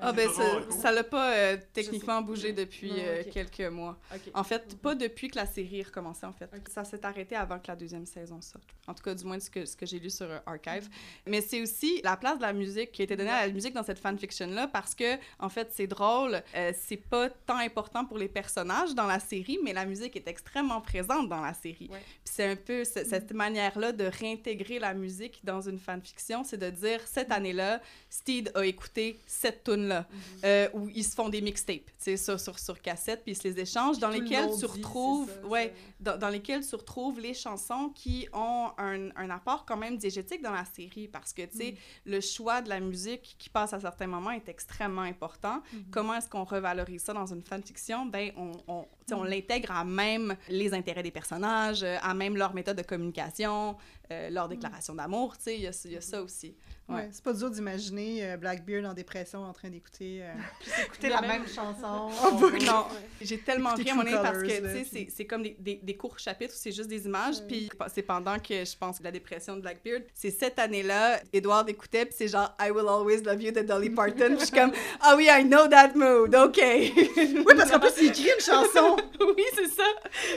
Ah, ben, ça- l'a pas euh, techniquement bougé depuis euh, quelques mois. En fait, pas depuis que la série recommençait, en fait. Ça s'est arrêté avant que la deuxième saison sorte. En tout cas, du moins, ce que, ce que j'ai lu sur euh, Archive. Mais c'est aussi la place de la musique qui a été donnée à la musique dans cette fanfiction-là parce que, en fait, c'est drôle. euh, c'est pas tant important pour les personnages dans la série, mais la musique est extrêmement présente dans la série. Ouais. Puis c'est un peu ce- cette manière-là de réintégrer la musique dans une fanfiction, c'est de dire, cette année-là, Steed a écouté cette tune-là euh, où ils se font des mixtapes, tu sais, sur, sur, cassette, puis ils se les échangent, dans lesquels tu retrouves, ça, ouais, dans lesquels tu retrouves les chansons qui ont un, un apport quand même diégétique dans la série, parce que, tu sais, Mm. le choix de la musique qui passe à certains moments est extrêmement important. Mm-hmm. Comment est-ce qu'on revalorise ça dans une fanfiction? Ben, on, on- Tu sais, on l'intègre à même les intérêts des personnages, euh, à même leur méthode de communication, euh, leur déclaration d'amour, tu sais, il y, a- y a ça aussi. Ouais. Ouais, c'est pas dur d'imaginer euh, Blackbeard en dépression en train d'écouter. euh, Écouter la même chanson. En boucle. Non, j'ai tellement ri à True parce que, puis- c'est- comme des, des, des courts chapitres où c'est juste des images, puis c'est pendant que je pense que la dépression de Blackbeard, c'est cette année-là, Edward écoutait, puis c'est genre « I will always love you » de Dolly Parton, je suis comme « Ah oui, I know that mood, OK! » Oui, parce qu'en plus, il écrit une chanson. oui, c'est ça.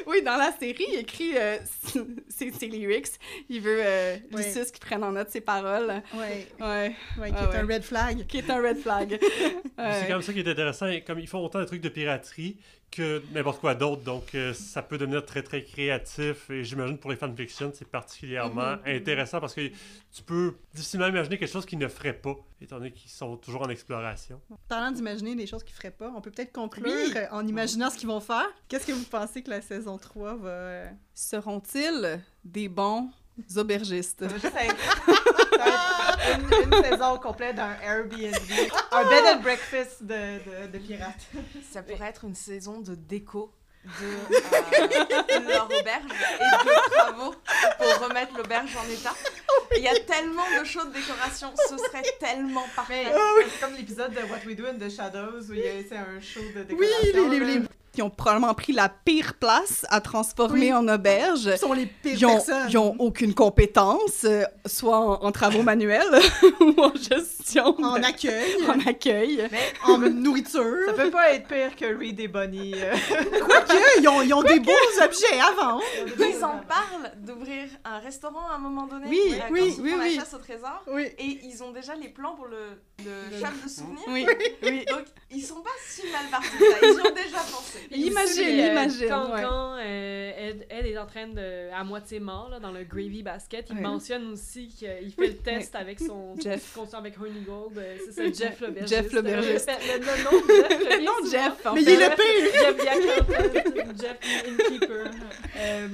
Oui, dans la série, il écrit euh, ses, ses lyrics. Il veut euh, Oui. Lucius qui prenne en note ses paroles. Ouais, Ouais. ouais, qui Ah est un red flag. Qui est un red flag. C'est Ouais. comme ça qui est intéressant. Comme ils font autant de trucs de piraterie que n'importe quoi d'autre. Donc, euh, ça peut devenir très, très créatif. Et j'imagine pour les fanfictions, c'est particulièrement Mhm, intéressant parce que tu peux difficilement imaginer quelque chose qu'ils ne feraient pas, étant donné qu'ils sont toujours en exploration. Parlant d'imaginer des choses qu'ils feraient pas, on peut peut-être conclure Oui. en imaginant ce qu'ils vont faire. Qu'est-ce que vous pensez que la saison 3 va... euh, Seront-ils des bons aubergistes? Une, une saison complète d'un Airbnb, un bed and breakfast de, de, de pirates. Ça pourrait être une saison de déco de euh, leur auberge et de travaux pour remettre l'auberge en état. Il y a tellement de shows de décoration, ce serait tellement parfait. Mais c'est comme l'épisode de What We Do in the Shadows où il y a c'est un show de Oui, décoration. les, les, là. les... Qui ont probablement pris la pire place à transformer Oui. en auberge. sont les pires Ils ont, personnes. ils ont aucune compétence, euh, soit en, en travaux manuels ou en gestion, En accueil, en accueil. Mais en nourriture. ça peut pas être pire que Reed et Bonnie. euh. Quoique, ils ont, ils ont des beaux objets vendre. Ils en parlent d'ouvrir un restaurant à un moment donné. Oui, euh, oui, quand ils font oui, la oui. chasse au trésor. Oui. Et ils ont déjà les plans pour le, le chef de souvenirs. Oui, oui. Donc, ils sont pas si mal partis. Ils y ont déjà pensé. Imagine, euh, imagine, Quand, ouais. quand, euh, Ed, Ed est en train de. à moitié mort, là, dans le gravy basket, il Ouais. mentionne aussi qu'il fait le test avec son. Jeff. Avec Honey Gold. euh, C'est ça, Jeff l'aubergiste. Jeff l'aubergiste. Euh, Le, le nom de Jeff. Le nom de Jeff, en Mais il est fait. le pire. Jeff Jeff Innkeeper. Euh,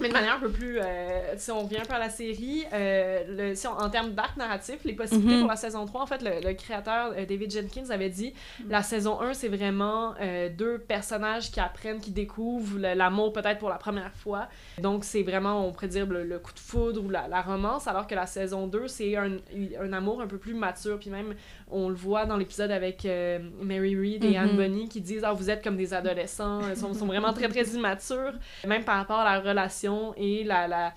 mais de manière un peu plus, euh, si on revient un peu à la série, euh, le, si on- en termes d'arc narratif, les possibilités Mhm. pour la saison 3, en fait, le, le créateur euh, David Jenkins avait dit la saison 1, c'est vraiment deux personnages qui apprennent, qui découvrent l'amour peut-être pour la première fois. Donc, c'est vraiment, on pourrait dire, le, le coup de foudre ou la, la romance, alors que la saison 2, c'est un, un amour un peu plus mature. Puis même, on le voit dans l'épisode avec Mary Reed et Mhm. Anne Bonny qui disent Ah, vous êtes comme des adolescents, ils sont, sont vraiment très très immatures. Même par rapport à la relation et la. la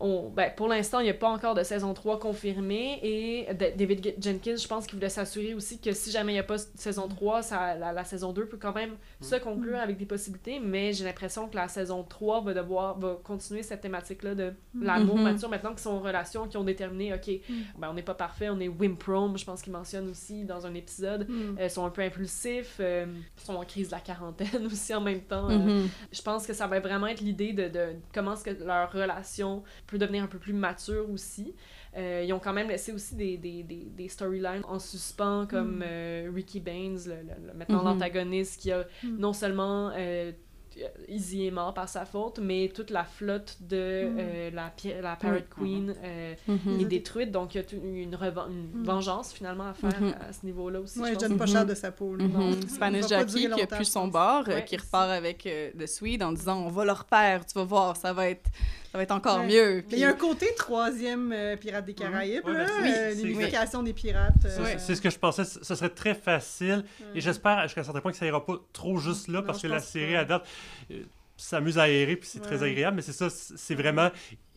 on, ben, pour l'instant, il n'y a pas encore de saison 3 confirmée et David G- Jenkins, je pense qu'il voulait s'assurer aussi que si jamais il n'y a pas de saison 3, ça, la, la saison 2 peut quand même se conclure avec des possibilités, mais j'ai l'impression que la saison 3 va devoir va continuer cette thématique-là de l'amour Mhm. mature maintenant qu'ils sont en relation, qui ont déterminé, ok, ben, on n'est pas parfait, on est Wimprom, je pense qu'il mentionne aussi dans un épisode. Mm. Euh, sont un peu impulsifs, euh, sont en crise de la quarantaine aussi en même temps. Euh, Mhm. je pense que ça va vraiment être l'idée de, de comment est-ce que leur relation peut devenir un peu plus mature aussi. Euh, ils ont quand même laissé aussi des, des, des, des storylines en suspens comme euh, Ricky Baines, le, le- le- maintenant Mhm. l'antagoniste qui a non seulement euh, Izzy est mort par sa faute, mais toute la flotte de euh, la, la Parrot Queen euh, Mhm. est détruite. Donc, il y a toute une, une vengeance finalement à faire à ce niveau-là aussi. Pense. donne pas cher de sa peau. Spanish Jackie qui a plus son Ouais, qui repart avec euh, The Swede en disant on va leur perdre, tu vas voir, ça va être, ça va être encore Ouais. mieux. Mais il y a un côté troisième euh, Pirate des Caraïbes, Ouais, là, c'est- euh, l'unification des pirates. C'est- euh, C'est ce que je pensais. Ce serait très facile. Et j'espère jusqu'à un certain point que ça ira pas trop juste là, Non, parce que la série pas. à date euh, s'amuse à aérer, puis c'est très agréable. Mais c'est ça, c'est c'est vraiment.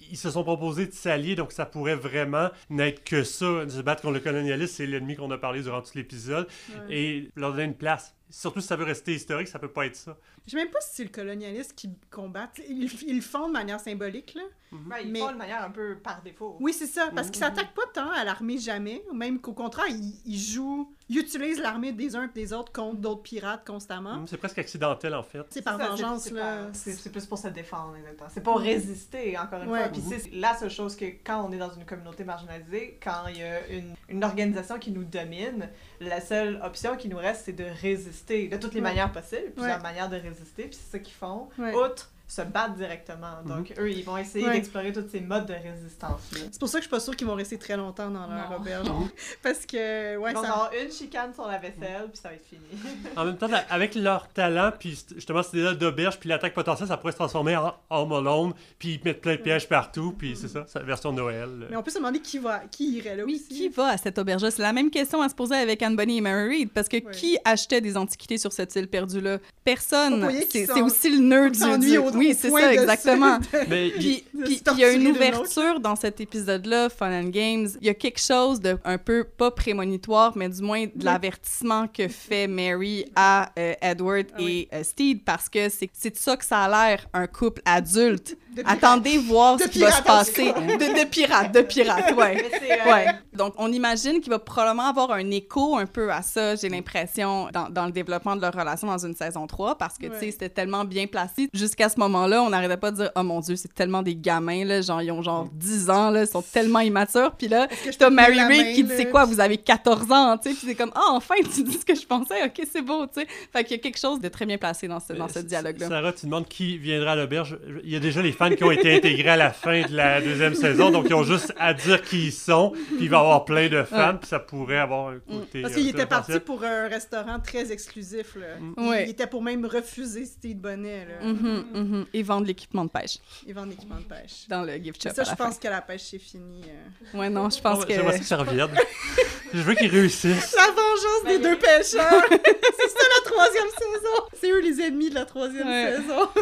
Ils se sont proposés de s'allier, donc ça pourrait vraiment n'être que ça. Se battre contre le colonialisme, c'est l'ennemi qu'on a parlé durant tout l'épisode. Ouais. Et leur donner une place. Surtout si ça veut rester historique, ça peut pas être ça. Je sais même pas si c'est le colonialiste qui combat. Ils, ils le font de manière symbolique, là. Ouais, ils Mais- font de manière un peu par défaut. Oui, c'est ça, parce qu'ils s'attaquent pas tant à l'armée jamais, ou même qu'au contraire, ils, ils jouent, ils utilisent l'armée des uns et des autres contre d'autres pirates constamment. Hum, C'est presque accidentel, en fait. C'est par Ça, vengeance, c'est- là. c'est pas- C'est c'est plus pour se défendre, exactement. C'est pour résister, encore une Ouais. fois. Puis c'est la seule chose que quand on est dans une communauté marginalisée, quand il y a une, une organisation qui nous domine, la seule option qui nous reste, c'est de résister de toutes les Ouais. manières possibles, plusieurs Ouais. manières de résister, puis c'est ça qu'ils font. Outre se battre directement. Donc, eux, ils vont essayer Ouais. d'explorer tous ces modes de résistance-là. C'est pour ça que je suis pas sûre qu'ils vont rester très longtemps dans leur Non. auberge. Parce que, ouais, Ils vont ça... avoir une chicane sur la vaisselle, puis ça va être fini. En même temps, la- avec leur talent, puis st- justement, cette idée d'auberge, puis l'attaque potentielle, ça pourrait se transformer en Home Alone, puis ils mettent plein de pièges partout, puis c'est ça, c'est la version Noël. Mais on peut se demander qui va, qui irait là Oui, aussi. qui va à cette auberge-là? C'est la même question à se poser avec Anne Bonny et Mary Read, parce que Ouais. qui achetait des antiquités sur cette île perdue-là? Personne. C'est c'est aussi le nerd du... du- au- Oui, c'est ça, de exactement. Mais Puis, il y a une ouverture dans cet épisode-là, Fun and Games. Il y a quelque chose de un peu, pas prémonitoire, mais du moins de l'avertissement que fait Mary à euh, Edward Ah oui. et euh, Steed, parce que c'est c'est de ça que ça a l'air, un couple adulte. De pirate. Attendez voir De ce qui va se pirate, passer. De, de pirates, de pirates, ouais. Euh, Ouais. Donc, on imagine qu'il va probablement avoir un écho un peu à ça, j'ai l'impression, dans, dans le développement de leur relation dans une saison 3, parce que, tu sais, c'était tellement bien placé. Jusqu'à ce moment-là, on n'arrêtait pas de dire « Oh mon Dieu, c'est tellement des gamins, là, genre, ils ont genre 10 ans, là, ils sont tellement immatures. » Puis là, Est-ce que je t'as Mary Reid qui dit là? « C'est quoi, vous avez 14 ans? » Tu sais, puis c'est comme « Ah, enfin, tu dis ce que je pensais. OK, c'est beau, tu sais. » Fait qu'il y a quelque chose de très bien placé dans ce, dans ce dialogue-là. Sarah, tu demandes qui viendra à l'auberge. Il y a déjà les fans qui ont été intégrés à la fin de la deuxième saison, donc ils ont juste à dire qui ils sont, puis il va y avoir plein de fans, puis ça pourrait avoir un côté. Mm. Parce euh, qu'il était parti pour un restaurant très exclusif. Là. Il, Ouais. il était pour même refuser Steve Bonnet. Là. Mhm. Et vendre l'équipement de pêche Ils vendent l'équipement de pêche. dans le gift shop. Ça, à je la pense que la pêche, c'est fini. euh. Ouais, non, je Oh, pense que. J'aimerais ça que ça revienne. Je veux qu'ils réussissent. La vengeance des deux pêcheurs! c'est ça la troisième saison! C'est eux les ennemis de la troisième Ouais. saison.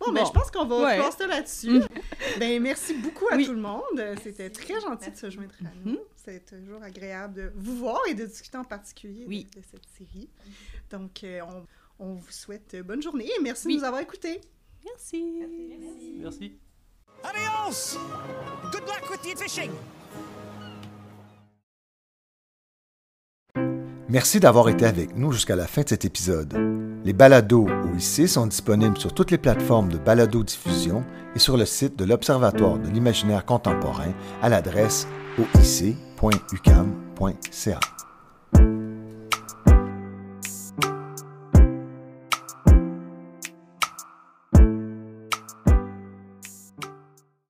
bon, ben Bon. je pense qu'on va Ouais. Là-dessus. ben merci beaucoup à Oui. tout le monde. C'était très gentil de se joindre à nous. C'est toujours agréable de vous voir et de discuter en particulier de- Oui. de, cette série. Donc, euh, on, on vous souhaite bonne journée et merci Oui. de nous avoir écoutés. Merci. Merci. Adios! Good luck with your fishing! Merci d'avoir été avec nous jusqu'à la fin de cet épisode. Les balados OIC sont disponibles sur toutes les plateformes de balado-diffusion et sur le site de l'Observatoire de l'imaginaire contemporain à l'adresse oic.ucam.ca.